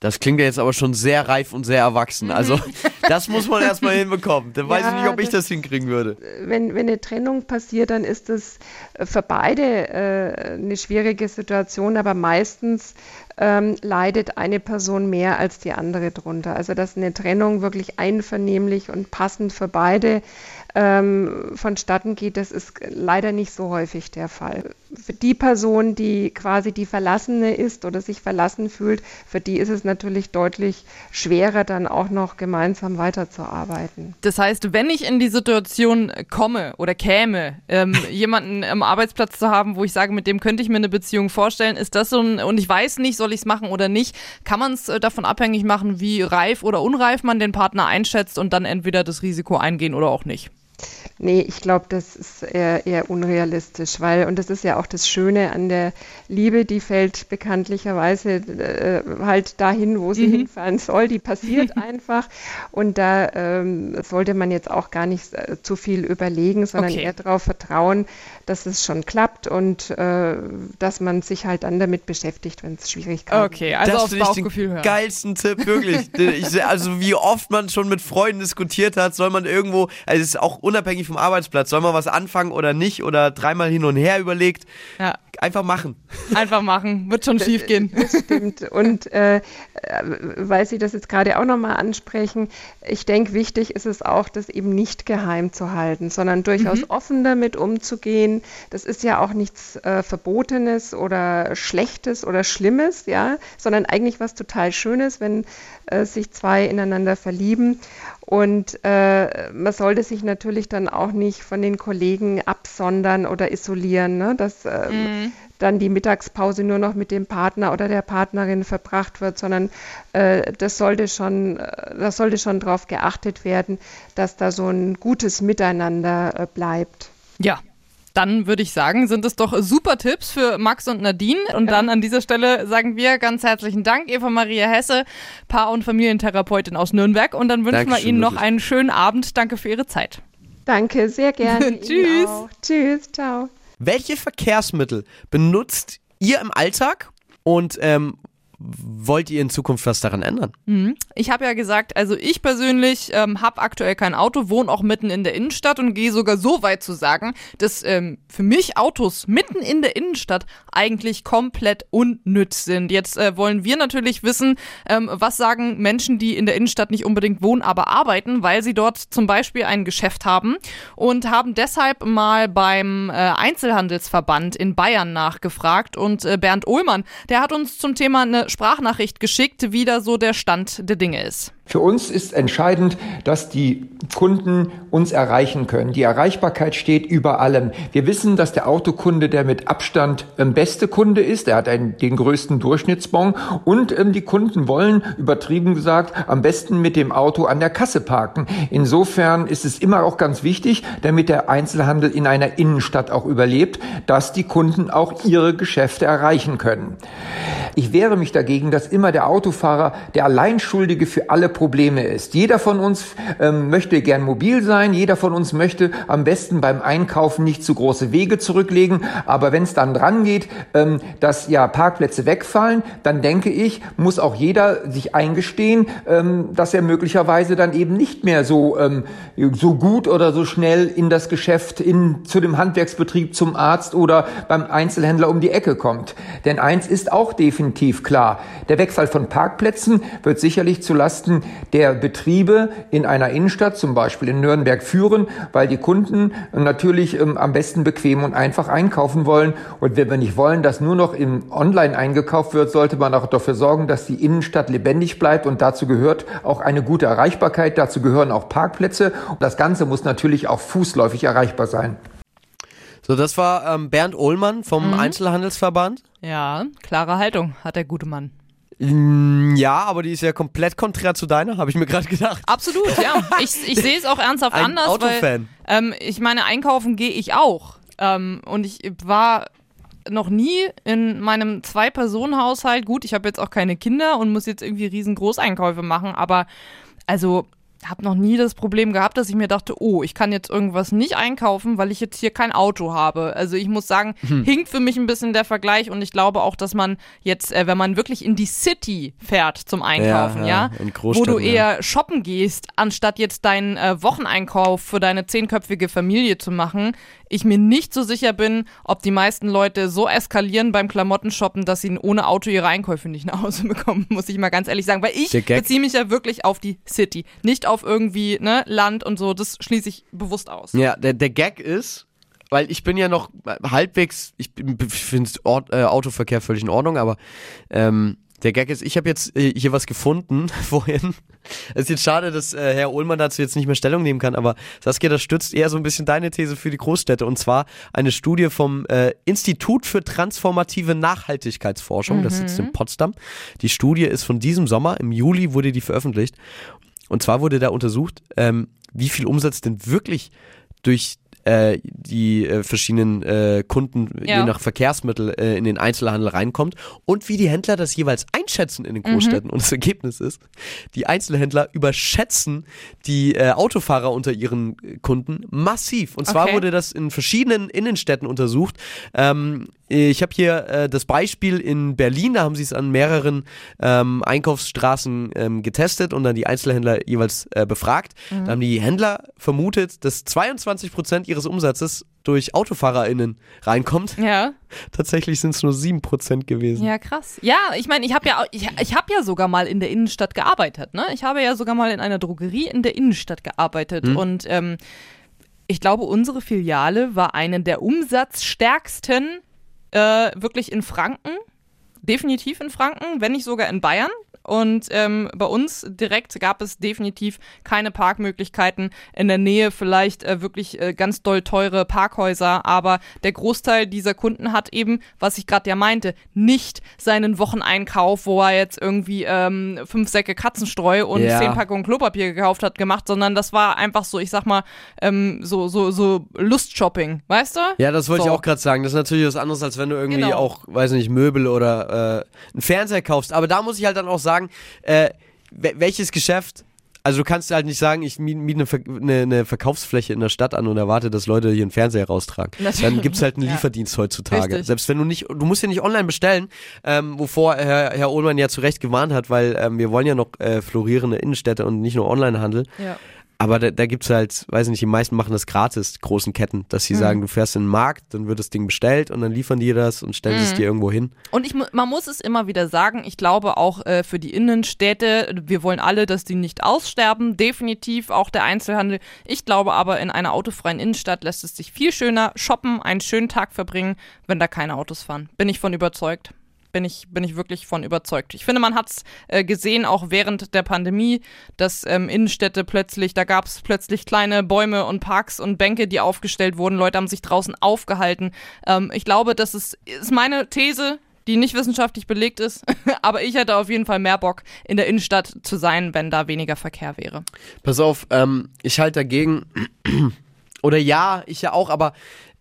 Das klingt ja jetzt aber schon sehr reif und sehr erwachsen. Also das muss man erstmal hinbekommen. Dann weiß ja, ich nicht, ob ich das hinkriegen würde. Wenn, wenn eine Trennung passiert, dann ist das für beide äh, eine schwierige Situation, aber meistens ähm, leidet eine Person mehr als die andere drunter. Also dass eine Trennung wirklich einvernehmlich und passend für beide ähm, vonstatten geht, das ist leider nicht so häufig der Fall. Für die Person, die quasi die Verlassene ist oder sich verlassen fühlt, für die ist es natürlich deutlich schwerer, dann auch noch gemeinsam weiterzuarbeiten. Das heißt, wenn ich in die Situation komme oder käme, ähm, jemanden am Arbeitsplatz zu haben, wo ich sage, mit dem könnte ich mir eine Beziehung vorstellen, ist das so ein, und ich weiß nicht, soll ich es machen oder nicht? Kann man es äh, davon abhängig machen, wie reif oder unreif man den Partner einschätzt und dann entweder das Risiko eingehen oder auch nicht? Nee, ich glaube, das ist eher, eher unrealistisch, weil, und das ist ja auch das Schöne an der Liebe, die fällt bekanntlicherweise äh, halt dahin, wo sie Mhm. hinfahren soll, die passiert einfach. Und da ähm, sollte man jetzt auch gar nicht äh, zu viel überlegen, sondern Okay. eher darauf vertrauen, dass es schon klappt und äh, dass man sich halt dann damit beschäftigt, wenn es Schwierigkeiten Okay, also das aufs Bauchgefühl den hören. geilsten Tipp, wirklich. ich, also wie oft man schon mit Freunden diskutiert hat, soll man irgendwo, also es ist auch unabhängig vom Arbeitsplatz, soll man was anfangen oder nicht oder dreimal hin und her überlegt. Ja. Einfach machen. Einfach machen, wird schon schief gehen. Das stimmt. Und äh, äh, weil Sie das jetzt gerade auch nochmal ansprechen, ich denke, wichtig ist es auch, das eben nicht geheim zu halten, sondern durchaus Mhm. offen damit umzugehen. Das ist ja auch nichts äh, Verbotenes oder Schlechtes oder Schlimmes, ja, sondern eigentlich was total Schönes, wenn äh, sich zwei ineinander verlieben. Und äh, man sollte sich natürlich dann auch nicht von den Kollegen absondern oder isolieren, ne? dass äh, Mhm. dann die Mittagspause nur noch mit dem Partner oder der Partnerin verbracht wird, sondern äh, das sollte schon, äh, das sollte schon darauf geachtet werden, dass da so ein gutes Miteinander äh, bleibt. Ja. Dann würde ich sagen, sind es doch super Tipps für Max und Nadine. Und dann an dieser Stelle sagen wir ganz herzlichen Dank, Eva Maria Hesse, Paar- und Familientherapeutin aus Nürnberg. Und dann wünschen wir Ihnen noch einen schönen Abend. Danke für Ihre Zeit. Danke, sehr gerne. Tschüss. Tschüss, ciao. Welche Verkehrsmittel benutzt ihr im Alltag und ähm, wollt ihr in Zukunft was daran ändern? Mhm. Ich habe ja gesagt, also ich persönlich ähm, habe aktuell kein Auto, wohne auch mitten in der Innenstadt und gehe sogar so weit zu sagen, dass ähm, für mich Autos mitten in der Innenstadt eigentlich komplett unnütz sind. Jetzt äh, wollen wir natürlich wissen, ähm, was sagen Menschen, die in der Innenstadt nicht unbedingt wohnen, aber arbeiten, weil sie dort zum Beispiel ein Geschäft haben und haben deshalb mal beim äh, Einzelhandelsverband in Bayern nachgefragt und äh, Bernd Ohlmann, der hat uns zum Thema eine Sprachnachricht geschickt, wie da so der Stand der Dinge ist. Für uns ist entscheidend, dass die Kunden uns erreichen können. Die Erreichbarkeit steht über allem. Wir wissen, dass der Autokunde der mit Abstand ähm, beste Kunde ist. Er hat einen, den größten Durchschnittsbon und ähm, die Kunden wollen, übertrieben gesagt, am besten mit dem Auto an der Kasse parken. Insofern ist es immer auch ganz wichtig, damit der Einzelhandel in einer Innenstadt auch überlebt, dass die Kunden auch ihre Geschäfte erreichen können. Ich wehre mich dagegen, dass immer der Autofahrer der Alleinschuldige für alle Probleme ist. Jeder von uns ähm, möchte gern mobil sein, jeder von uns möchte am besten beim Einkaufen nicht zu große Wege zurücklegen, aber wenn es dann dran geht, ähm, dass ja Parkplätze wegfallen, dann denke ich, muss auch jeder sich eingestehen, ähm, dass er möglicherweise dann eben nicht mehr so, ähm, so gut oder so schnell in das Geschäft, in, zu dem Handwerksbetrieb, zum Arzt oder beim Einzelhändler um die Ecke kommt. Denn eins ist auch definitiv klar, der Wegfall von Parkplätzen wird sicherlich zulasten der Betriebe in einer Innenstadt, zum Beispiel in Nürnberg, führen, weil die Kunden natürlich ähm, am besten bequem und einfach einkaufen wollen. Und wenn wir nicht wollen, dass nur noch im Online eingekauft wird, sollte man auch dafür sorgen, dass die Innenstadt lebendig bleibt. Und dazu gehört auch eine gute Erreichbarkeit, dazu gehören auch Parkplätze. Und das Ganze muss natürlich auch fußläufig erreichbar sein. So, das war ähm, Bernd Ohlmann vom Mhm. Einzelhandelsverband. Ja, klare Haltung hat der gute Mann. Mm, Ja, aber die ist ja komplett konträr zu deiner, habe ich mir gerade gedacht. Absolut, ja. Ich, ich sehe es auch ernsthaft Ein anders, Autofan. weil ähm, ich meine, einkaufen gehe ich auch. Ähm, und ich war noch nie in meinem Zwei-Personen-Haushalt. Gut, ich habe jetzt auch keine Kinder und muss jetzt irgendwie riesengroß Einkäufe machen, aber also habe noch nie das Problem gehabt, dass ich mir dachte, oh, ich kann jetzt irgendwas nicht einkaufen, weil ich jetzt hier kein Auto habe. Also ich muss sagen, Hm. hinkt für mich ein bisschen der Vergleich und ich glaube auch, dass man jetzt, äh, wenn man wirklich in die City fährt zum Einkaufen, Ja, ja, ja, wo du Großstädten, ja. eher shoppen gehst, anstatt jetzt deinen äh, Wocheneinkauf für deine zehnköpfige Familie zu machen, ich mir nicht so sicher bin, ob die meisten Leute so eskalieren beim Klamottenshoppen, dass sie ohne Auto ihre Einkäufe nicht nach Hause bekommen, muss ich mal ganz ehrlich sagen. Weil ich beziehe mich ja wirklich auf die City, nicht auf irgendwie ne, Land und so. Das schließe ich bewusst aus. Ja, der, der Gag ist, weil ich bin ja noch halbwegs, ich, ich finde äh, Autoverkehr völlig in Ordnung, aber ähm, Der Gag ist, ich habe jetzt äh, hier was gefunden vorhin. Es ist jetzt schade, dass äh, Herr Ullmann dazu jetzt nicht mehr Stellung nehmen kann, aber Saskia, das stützt eher so ein bisschen deine These für die Großstädte. Und zwar eine Studie vom äh, Institut für transformative Nachhaltigkeitsforschung, das sitzt in Potsdam. Die Studie ist von diesem Sommer, im Juli wurde die veröffentlicht. Und zwar wurde da untersucht, ähm, wie viel Umsatz denn wirklich durch äh, die äh, verschiedenen äh, Kunden Ja. je nach Verkehrsmittel äh, in den Einzelhandel reinkommt und wie die Händler das jeweils einschätzen in den Großstädten. Und das Ergebnis ist, die Einzelhändler überschätzen die äh, Autofahrer unter ihren Kunden massiv. Und zwar Okay. wurde das in verschiedenen Innenstädten untersucht. Ähm, ich habe hier äh, das Beispiel in Berlin, da haben sie es an mehreren ähm, Einkaufsstraßen ähm, getestet und dann die Einzelhändler jeweils äh, befragt. Da haben die Händler vermutet, dass 22 Prozent ihres Umsatzes durch AutofahrerInnen reinkommt. Ja. Tatsächlich sind es nur 7 Prozent gewesen. Ja, krass. Ja, ich meine, ich habe ja, ich, ich habe ja sogar mal in der Innenstadt gearbeitet. Ne? Ich habe ja sogar mal in einer Drogerie in der Innenstadt gearbeitet Hm. und ähm, ich glaube, unsere Filiale war eine der umsatzstärksten äh, wirklich in Franken. Definitiv in Franken, wenn nicht sogar in Bayern. Und ähm, bei uns direkt gab es definitiv keine Parkmöglichkeiten. In der Nähe vielleicht äh, wirklich äh, ganz doll teure Parkhäuser. Aber der Großteil dieser Kunden hat eben, was ich gerade ja meinte, nicht seinen Wocheneinkauf, wo er jetzt irgendwie ähm, fünf Säcke Katzenstreu und Ja. zehn Packungen Klopapier gekauft hat, gemacht, sondern das war einfach so, ich sag mal, ähm, so, so, so Lustshopping, weißt du? Ja, das wollte So. ich auch gerade sagen. Das ist natürlich was anderes, als wenn du irgendwie Genau. auch, weiß nicht, Möbel oder äh, einen Fernseher kaufst. Aber da muss ich halt dann auch sagen, äh, wel- welches Geschäft, also du kannst halt nicht sagen, ich miete miet eine, eine, eine Verkaufsfläche in der Stadt an und erwarte, dass Leute hier einen Fernseher raustragen. Natürlich. Dann gibt's halt einen Ja. Lieferdienst heutzutage. Richtig. Selbst wenn du nicht, du musst ja nicht online bestellen, ähm, wovor Herr, Herr Ohlmann ja zu Recht gewarnt hat, weil ähm, wir wollen ja noch äh, florierende Innenstädte und nicht nur Onlinehandel. Ja. Aber da, da gibt's halt, weiß nicht, die meisten machen das gratis, großen Ketten, dass sie Mhm. sagen, du fährst in den Markt, dann wird das Ding bestellt und dann liefern die das und stellen es Mhm. dir irgendwo hin. Und ich, man muss es immer wieder sagen, ich glaube auch äh, für die Innenstädte, wir wollen alle, dass die nicht aussterben, definitiv auch der Einzelhandel. Ich glaube aber, in einer autofreien Innenstadt lässt es sich viel schöner shoppen, einen schönen Tag verbringen, wenn da keine Autos fahren. Bin ich von überzeugt. Bin ich, bin ich wirklich von überzeugt. Ich finde, man hat es äh, gesehen, auch während der Pandemie, dass ähm, Innenstädte plötzlich, da gab es plötzlich kleine Bäume und Parks und Bänke, die aufgestellt wurden. Leute haben sich draußen aufgehalten. Ähm, ich glaube, das ist, ist meine These, die nicht wissenschaftlich belegt ist. Aber ich hätte auf jeden Fall mehr Bock, in der Innenstadt zu sein, wenn da weniger Verkehr wäre. Pass auf, ähm, ich halte dagegen. Oder ja, ich ja auch, aber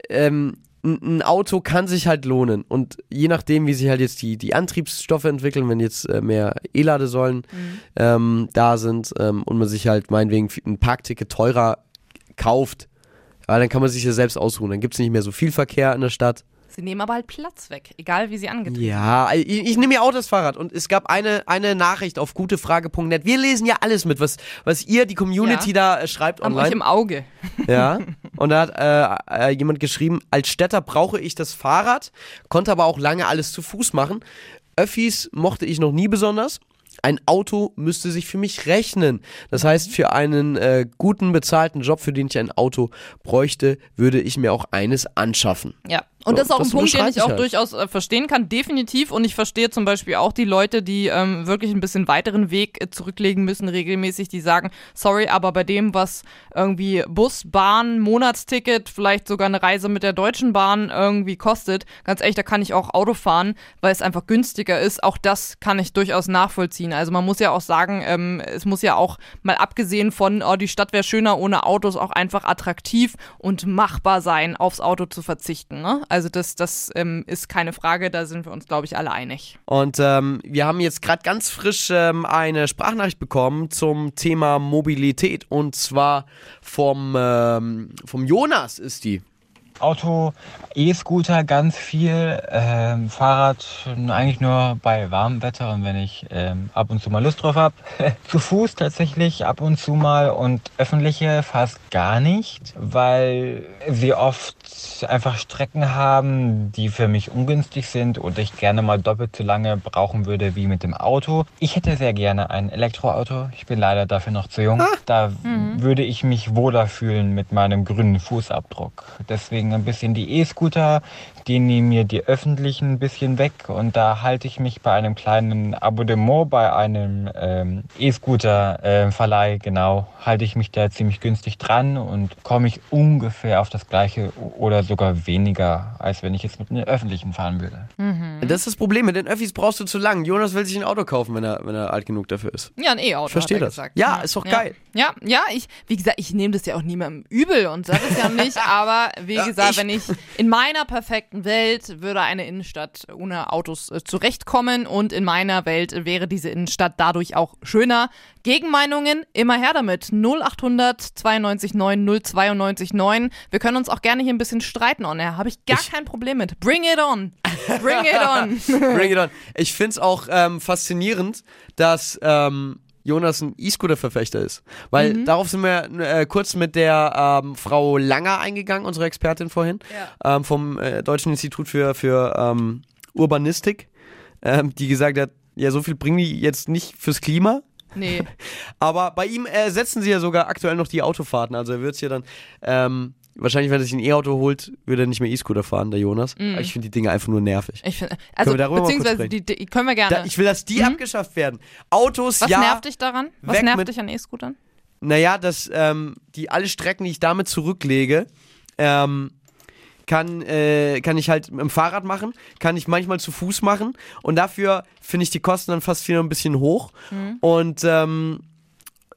ähm, ein Auto kann sich halt lohnen. Und je nachdem, wie sich halt jetzt die, die Antriebsstoffe entwickeln, wenn jetzt äh, mehr E-Ladesäulen ähm, da sind ähm, und man sich halt meinetwegen ein Parkticket teurer kauft, dann kann man sich ja selbst ausruhen. Dann gibt es nicht mehr so viel Verkehr in der Stadt. Sie nehmen aber halt Platz weg, egal wie sie angetrieben Ja, ich, ich nehme ja auch das Fahrrad und es gab eine, eine Nachricht auf gutefrage.net. Wir lesen ja alles mit, was, was ihr, die Community da äh, schreibt Haben euch online. im Auge. Ja. Und da hat äh, äh, jemand geschrieben, als Städter brauche ich das Fahrrad, konnte aber auch lange alles zu Fuß machen. Öffis mochte ich noch nie besonders. Ein Auto müsste sich für mich rechnen. Das heißt, für einen äh, guten bezahlten Job, für den ich ein Auto bräuchte, würde ich mir auch eines anschaffen. Ja. Und So, das ist auch ein Punkt, den ich auch halt. durchaus äh, verstehen kann, definitiv. Und ich verstehe zum Beispiel auch die Leute, die ähm, wirklich ein bisschen weiteren Weg äh, zurücklegen müssen, regelmäßig, die sagen, sorry, aber bei dem, was irgendwie Bus, Bahn, Monatsticket, vielleicht sogar eine Reise mit der Deutschen Bahn irgendwie kostet, ganz ehrlich, da kann ich auch Auto fahren, weil es einfach günstiger ist. Auch das kann ich durchaus nachvollziehen. Also man muss ja auch sagen, ähm, es muss ja auch mal abgesehen von, oh, die Stadt wäre schöner ohne Autos, auch einfach attraktiv und machbar sein, aufs Auto zu verzichten. Ne? Also das, das ähm, ist keine Frage, da sind wir uns, glaube ich, alle einig. Und ähm, wir haben jetzt gerade ganz frisch ähm, eine Sprachnachricht bekommen zum Thema Mobilität. Und zwar vom, ähm, vom Jonas ist die. Auto, E-Scooter ganz viel, ähm, Fahrrad eigentlich nur bei warmem Wetter und wenn ich ähm, ab und zu mal Lust drauf habe. zu Fuß tatsächlich ab und zu mal und öffentliche fast gar nicht, weil sie oft einfach Strecken haben, die für mich ungünstig sind und ich gerne mal doppelt so lange brauchen würde wie mit dem Auto. Ich hätte sehr gerne ein Elektroauto. Ich bin leider dafür noch zu jung. Da würde ich mich wohler fühlen mit meinem grünen Fußabdruck. Deswegen deswegen ein bisschen die E-Scooter, die nehmen mir die öffentlichen ein bisschen weg und da halte ich mich bei einem kleinen Abonnement bei einem ähm, E-Scooter-Verleih, genau, halte ich mich da ziemlich günstig dran und komme ich ungefähr auf das gleiche oder sogar weniger, als wenn ich jetzt mit einem öffentlichen fahren würde. Das ist das Problem. Mit den Öffis brauchst du zu lang. Jonas will sich ein Auto kaufen, wenn er, wenn er alt genug dafür ist. Ja, ein E-Auto. Ich verstehe hat er das. Gesagt. Ja, ist doch ja. geil. Ja, ja, ich, wie gesagt, ich nehme das ja auch niemandem übel und sage es ja nicht, aber wie Ja, gesagt, ich- wenn ich in meiner perfekten Welt würde eine Innenstadt ohne Autos äh, zurechtkommen und in meiner Welt wäre diese Innenstadt dadurch auch schöner. Gegenmeinungen, immer her damit. 0800 92 9 092 9. Wir können uns auch gerne hier ein bisschen streiten on air. Habe ich gar kein Problem mit. Bring it on. Bring it on. Bring it on. Ich finde es auch ähm, faszinierend, dass ähm, Jonas ein E-Scooter-Verfechter ist. Weil Mhm. darauf sind wir äh, kurz mit der ähm, Frau Langer eingegangen, unsere Expertin vorhin, ähm, vom äh, Deutschen Institut für, für ähm, Urbanistik, ähm, die gesagt hat, ja, so viel bringen die jetzt nicht fürs Klima. Nee. Aber bei ihm äh, setzen sie ja sogar aktuell noch die Autofahrten. Also er wird es ja dann, ähm, wahrscheinlich, wenn er sich ein E-Auto holt, würde er nicht mehr E-Scooter fahren, der Jonas. Mhm. Aber ich finde die Dinge einfach nur nervig. Ich finde, Können also, wir darüber mal kurz beziehungsweise, die, die können wir gerne. Da, ich will, dass die abgeschafft werden. Autos, Was ja. nervt dich daran? Was nervt dich an E-Scootern? Naja, dass ähm, die alle Strecken, die ich damit zurücklege, ähm, kann, äh, kann ich halt mit dem Fahrrad machen, kann ich manchmal zu Fuß machen und dafür finde ich die Kosten dann fast wieder ein bisschen hoch Mhm. und ähm,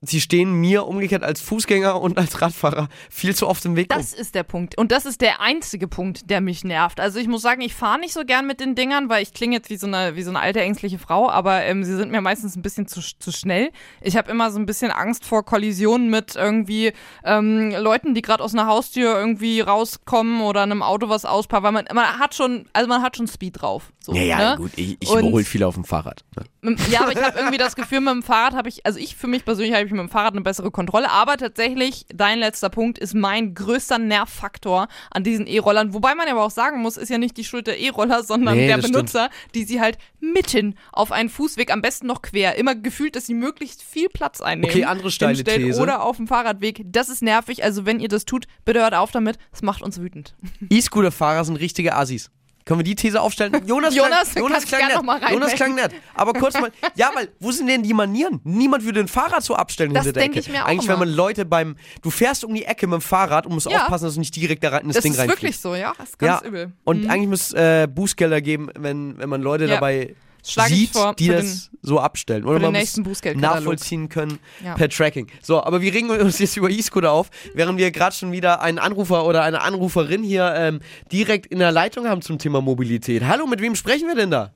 sie stehen mir umgekehrt als Fußgänger und als Radfahrer viel zu oft im Weg Das ist der Punkt. Und das ist der einzige Punkt, der mich nervt. Also ich muss sagen, ich fahre nicht so gern mit den Dingern, weil ich klinge jetzt wie so eine, wie so eine alte ängstliche Frau, aber ähm, sie sind mir meistens ein bisschen zu, zu schnell. Ich habe immer so ein bisschen Angst vor Kollisionen mit irgendwie ähm, Leuten, die gerade aus einer Haustür irgendwie rauskommen oder einem Auto was auspacken, weil man, man hat schon, also man hat schon Speed drauf. So, Ja, ja, ne? gut, ich, ich überhole viel auf dem Fahrrad. ne? Ja, aber ich habe irgendwie das Gefühl, mit dem Fahrrad habe ich, also ich für mich persönlich habe ich mit dem Fahrrad eine bessere Kontrolle. Aber tatsächlich, dein letzter Punkt ist mein größter Nervfaktor an diesen E-Rollern. Wobei man aber auch sagen muss, ist ja nicht die Schuld der E-Roller, sondern Nee, der Benutzer, die sie halt mitten auf einen Fußweg, am besten noch quer, immer gefühlt, dass sie möglichst viel Platz einnehmen. Okay, andere steile These. Oder auf dem Fahrradweg. Das ist nervig. Also wenn ihr das tut, bitte hört auf damit. Das macht uns wütend. E-Scooter-Fahrer sind richtige Assis. Können wir die These aufstellen? Jonas, Jonas, klang, Jonas klang nett. Jonas klang nett. Aber kurz mal, ja, weil, wo sind denn die Manieren? Niemand würde ein Fahrrad so abstellen Das hinter der Ecke. ich mir auch Eigentlich, wenn immer. man Leute beim, du fährst um die Ecke mit dem Fahrrad und musst Ja. aufpassen, dass du nicht direkt da rein, in das, Das Ding ist reinfliegst. wirklich so, ja. Das ist ganz ja. übel. Und Mhm. eigentlich muss äh, Bußgelder geben, wenn, wenn man Leute Ja. dabei Ich sieht, vor die das so abstellen. Oder den man nächsten muss nachvollziehen können Ja. per Tracking. So, aber wir regen uns jetzt über E-Scooter auf, während wir gerade schon wieder einen Anrufer oder eine Anruferin hier ähm, direkt in der Leitung haben zum Thema Mobilität. Hallo, mit wem sprechen wir denn da?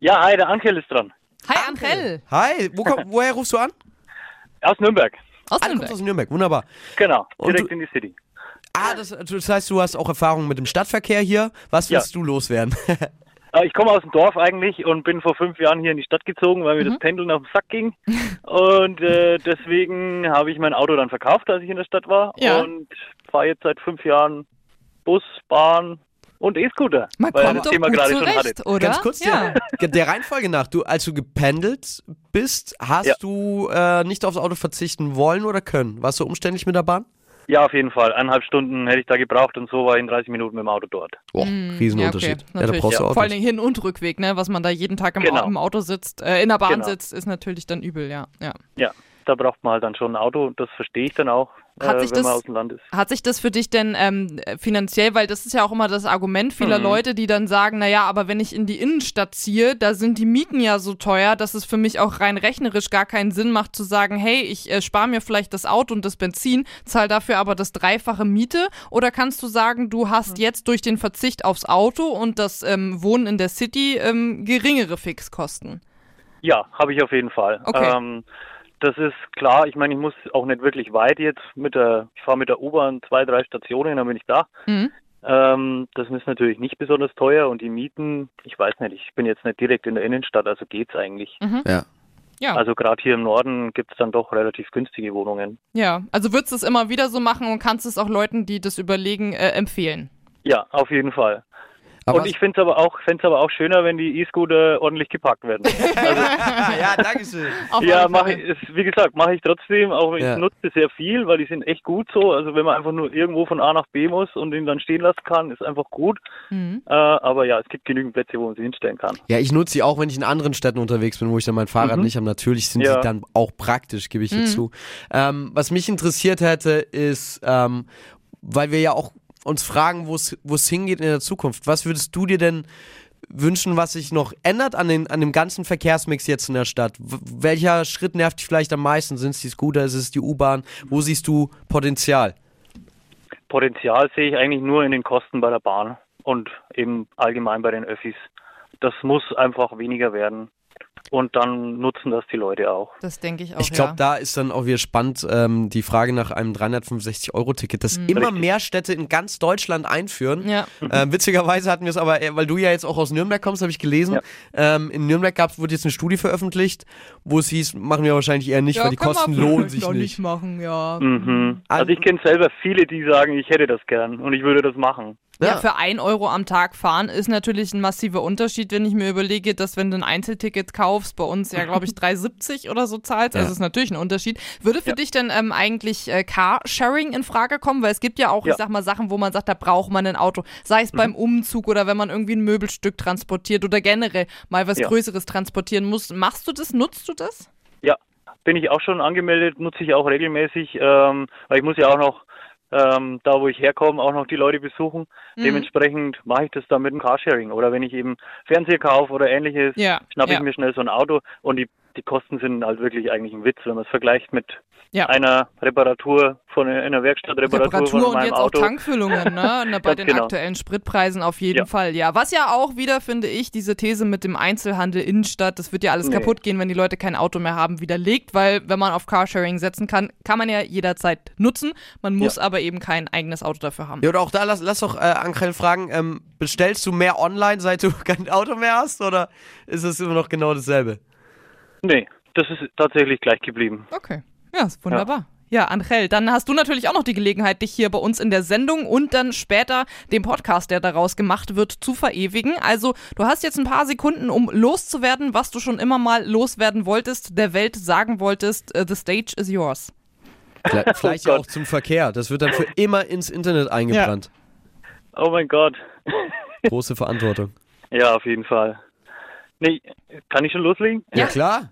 Ja, hi, der Ankel ist dran. Hi, Angel. Hi, wo komm, woher rufst du an? Aus Nürnberg. Aus ah, du kommst aus Nürnberg, wunderbar. Genau, direkt du- in die City. Ah, das, das heißt, du hast auch Erfahrung mit dem Stadtverkehr hier. Was Ja. willst du loswerden? Äh, Ich komme aus dem Dorf eigentlich und bin vor fünf Jahren hier in die Stadt gezogen, weil mir Mhm. das Pendeln auf den Sack ging. Und äh, deswegen habe ich mein Auto dann verkauft, als ich in der Stadt war. Ja. Und fahre jetzt seit fünf Jahren Bus, Bahn und E-Scooter. Man weil kommt das doch Thema gerade schon zurecht, hattet. oder? Ganz kurz, ja. der, der Reihenfolge nach. Du, als du gependelt bist, hast Ja. du äh, nicht aufs Auto verzichten wollen oder können? Warst du umständlich mit der Bahn? Ja, auf jeden Fall. Eineinhalb Stunden hätte ich da gebraucht und so war ich in 30 Minuten mit dem Auto dort. Boah, Mm, Riesenunterschied. Ja, okay, ja, da natürlich. brauchst du ja. Vor allen Dingen Hin- und Rückweg, ne? Was man da jeden Tag im, Genau. Im Auto sitzt, äh, in der Bahn Genau. sitzt, ist natürlich dann übel, ja. ja. Ja, da braucht man halt dann schon ein Auto und das verstehe ich dann auch, Hat äh, sich das-. Hat sich das für dich denn ähm, finanziell, weil das ist ja auch immer das Argument vieler Mhm. Leute, die dann sagen, naja, aber wenn ich in die Innenstadt ziehe, da sind die Mieten ja so teuer, dass es für mich auch rein rechnerisch gar keinen Sinn macht zu sagen, hey, ich äh, spare mir vielleicht das Auto und das Benzin, zahl dafür aber das dreifache Miete. Oder kannst du sagen, du hast jetzt durch den Verzicht aufs Auto und das ähm, Wohnen in der City ähm, geringere Fixkosten? Ja, habe ich auf jeden Fall. Okay. Das ist klar. Ich meine, ich muss auch nicht wirklich weit jetzt mit der, ich fahre mit der U-Bahn zwei, drei Stationen, dann bin ich da. Mhm. Ähm, das ist natürlich nicht besonders teuer und die Mieten, ich weiß nicht, ich bin jetzt nicht direkt in der Innenstadt, also geht's eigentlich. Mhm. Ja. Ja. Also gerade hier im Norden gibt's dann doch relativ günstige Wohnungen. Ja, also würdest du es immer wieder so machen und kannst es auch Leuten, die das überlegen, äh, empfehlen? Ja, auf jeden Fall. Aber und ich finde es aber auch, find's aber auch schöner, wenn die E-Scooter ordentlich gepackt werden. Also, ja, danke schön. ja, mache ich, wie gesagt, mache ich trotzdem, auch wenn Ja. ich nutze sehr viel, weil die sind echt gut so. Also wenn man einfach nur irgendwo von A nach B muss und ihn dann stehen lassen kann, ist einfach gut. Mhm. Äh, aber ja, es gibt genügend Plätze, wo man sie hinstellen kann. Ja, ich nutze sie auch, wenn ich in anderen Städten unterwegs bin, wo ich dann mein Fahrrad Mhm. nicht habe. Natürlich sind Ja. sie dann auch praktisch, gebe ich Mhm. hier zu. Ähm, was mich interessiert hätte, ist, ähm, weil wir ja auch uns fragen, wo es hingeht in der Zukunft. Was würdest du dir denn wünschen, was sich noch ändert an, den, an dem ganzen Verkehrsmix jetzt in der Stadt? W welcher Schritt nervt dich vielleicht am meisten? Sind es die Scooter, ist es die U-Bahn? Wo siehst du Potenzial? Potenzial sehe ich eigentlich nur in den Kosten bei der Bahn und eben allgemein bei den Öffis. Das muss einfach weniger werden. Und dann nutzen das die Leute auch. Das denke ich auch. Ich glaube, ja. da ist dann auch wieder spannend ähm, die Frage nach einem 365-Euro-Ticket, das Mhm. immer Richtig. mehr Städte in ganz Deutschland einführen. Ja. Ähm, witzigerweise hatten wir es aber, äh, weil du ja jetzt auch aus Nürnberg kommst, habe ich gelesen. Ähm, in Nürnberg gab's, wurde jetzt eine Studie veröffentlicht, wo es hieß, machen wir wahrscheinlich eher nicht, weil die Kosten lohnen sich noch nicht. machen, ja. Mhm. Also ich kenne selber viele, die sagen, ich hätte das gern und ich würde das machen. Ja. für ein Euro am Tag fahren ist natürlich ein massiver Unterschied, wenn ich mir überlege, dass wenn du ein Einzelticket kaufst, bei uns ja, glaube ich, 3,70 oder so zahlst. Ja. Also ist natürlich ein Unterschied. Würde für dich denn ähm, eigentlich äh, Carsharing in Frage kommen? Weil es gibt ja auch, Ja. ich sag mal, Sachen, wo man sagt, da braucht man ein Auto. Sei es beim Umzug oder wenn man irgendwie ein Möbelstück transportiert oder generell mal was Ja. Größeres transportieren muss. Machst du das? Nutzt du das? Ja, bin ich auch schon angemeldet, nutze ich auch regelmäßig, ähm, weil ich muss ja auch noch ähm, da, wo ich herkomme, auch noch die Leute besuchen. Mhm. Dementsprechend mache ich das dann mit dem Carsharing. Oder wenn ich eben Fernseher kaufe oder ähnliches, Ja, schnappe ja. ich mir schnell so ein Auto und die, die Kosten sind halt wirklich eigentlich ein Witz, wenn man es vergleicht mit Ja. einer Reparatur von einer Werkstattreparatur Reparatur von und meinem jetzt Auto. auch Tankfüllungen, ne? Na, Bei den genau. aktuellen Spritpreisen auf jeden Ja. Fall, ja. Was ja auch wieder, finde ich, diese These mit dem Einzelhandel Innenstadt, das wird ja alles Nee. kaputt gehen, wenn die Leute kein Auto mehr haben, widerlegt, weil wenn man auf Carsharing setzen kann, kann man ja jederzeit nutzen. Man muss aber eben kein eigenes Auto dafür haben. Ja, oder auch da, lass, lass doch äh, Ankrell fragen, ähm, bestellst du mehr online, seit du kein Auto mehr hast, oder ist es immer noch genau dasselbe? Nee, das ist tatsächlich gleich geblieben. Okay, ja, ist wunderbar. Ja, Angel, dann hast du natürlich auch noch die Gelegenheit, dich hier bei uns in der Sendung und dann später dem Podcast, der daraus gemacht wird, zu verewigen. Also, du hast jetzt ein paar Sekunden, um loszuwerden, was du schon immer mal loswerden wolltest, der Welt sagen wolltest. äh, The stage is yours. Vielleicht, vielleicht ja auch zum Verkehr. Das wird dann für immer ins Internet eingebrannt. Oh mein Gott. Große Verantwortung. Ja, auf jeden Fall. Nee, kann ich schon loslegen? Ja, klar.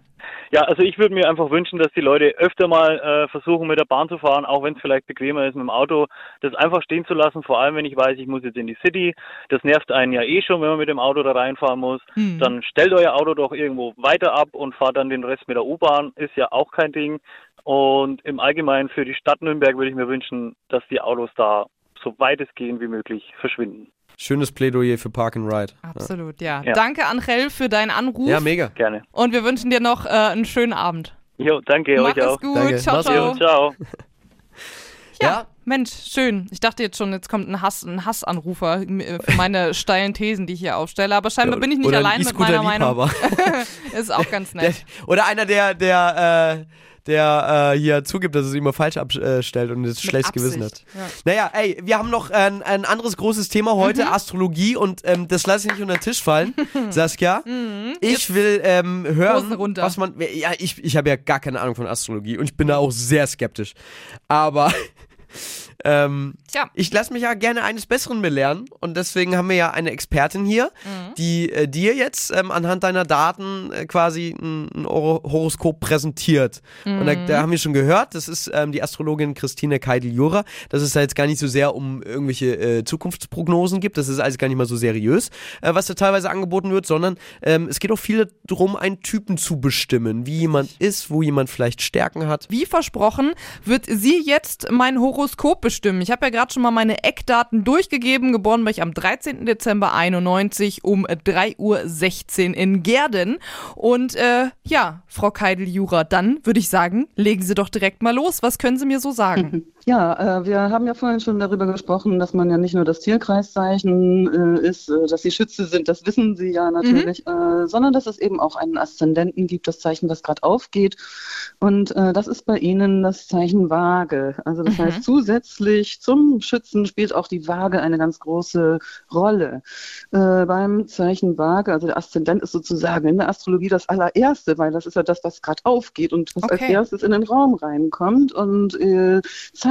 Ja, also ich würde mir einfach wünschen, dass die Leute öfter mal äh, versuchen, mit der Bahn zu fahren, auch wenn es vielleicht bequemer ist mit dem Auto, das einfach stehen zu lassen, vor allem wenn ich weiß, ich muss jetzt in die City. Das nervt einen ja eh schon, wenn man mit dem Auto da reinfahren muss. Hm. Dann stellt euer Auto doch irgendwo weiter ab und fahrt dann den Rest mit der U-Bahn, ist ja auch kein Ding. Und im Allgemeinen für die Stadt Nürnberg würde ich mir wünschen, dass die Autos da so weit es gehen wie möglich verschwinden. Schönes Plädoyer für Park and Ride. Absolut, ja. Ja. Danke, Angel, für deinen Anruf. Ja, mega. Gerne. Und wir wünschen dir noch äh, einen schönen Abend. Jo, danke Mach euch es auch. gut. Danke. Ciao, Mach's ciao. Jo, ciao. Ja, Mensch, schön. Ich dachte jetzt schon, jetzt kommt ein, Hass, ein Hassanrufer äh, für meine steilen Thesen, die ich hier aufstelle. Aber scheinbar bin ich nicht allein mit meiner Meinung. E-Scooter-Liebhaber. Ist auch ganz Der, nett. oder einer, der, der, äh, der äh, hier zugibt, dass es immer falsch abstellt und das schlechtes Gewissen hat. Ja. Naja, ey, wir haben noch ein, ein anderes großes Thema heute, Mhm. Astrologie, und ähm, das lasse ich nicht unter den Tisch fallen, Saskia. Ich will ähm, hören, was man. Ja, ich, ich habe ja gar keine Ahnung von Astrologie und ich bin da auch sehr skeptisch. Aber ähm, Tja. ich lasse mich ja gerne eines Besseren belehren und deswegen haben wir ja eine Expertin hier, Mhm. die äh, dir jetzt ähm, anhand deiner Daten äh, quasi ein, ein Horo- Horoskop präsentiert. Und da, Mhm. da haben wir schon gehört, das ist ähm, die Astrologin Christine Keidel-Jura, dass es da jetzt gar nicht so sehr um irgendwelche äh, Zukunftsprognosen gibt, das ist alles gar nicht mal so seriös, äh, was da teilweise angeboten wird, sondern ähm, es geht auch viel darum, einen Typen zu bestimmen, wie jemand ist, wo jemand vielleicht Stärken hat. Wie versprochen, wird sie jetzt mein Horoskop bestimmen. Ich habe ja gerade schon mal meine Eckdaten durchgegeben. Geboren bin ich am 13. Dezember 91 um 3.16 Uhr in Gerden. Und äh, ja, Frau Keidel-Jura, dann würde ich sagen, legen Sie doch direkt mal los. Was können Sie mir so sagen? Ja, äh, wir haben ja vorhin schon darüber gesprochen, dass man ja nicht nur das Tierkreiszeichen äh, ist, äh, dass sie Schütze sind, das wissen Sie ja natürlich, äh, sondern dass es eben auch einen Aszendenten gibt, das Zeichen, was gerade aufgeht. Und das ist bei Ihnen das Zeichen Waage. Also das Mhm. heißt, zusätzlich zum Schützen spielt auch die Waage eine ganz große Rolle. Beim Zeichen Waage, also der Aszendent ist sozusagen in der Astrologie das allererste, weil das ist ja das, was gerade aufgeht und was als Okay. erstes in den Raum reinkommt und äh,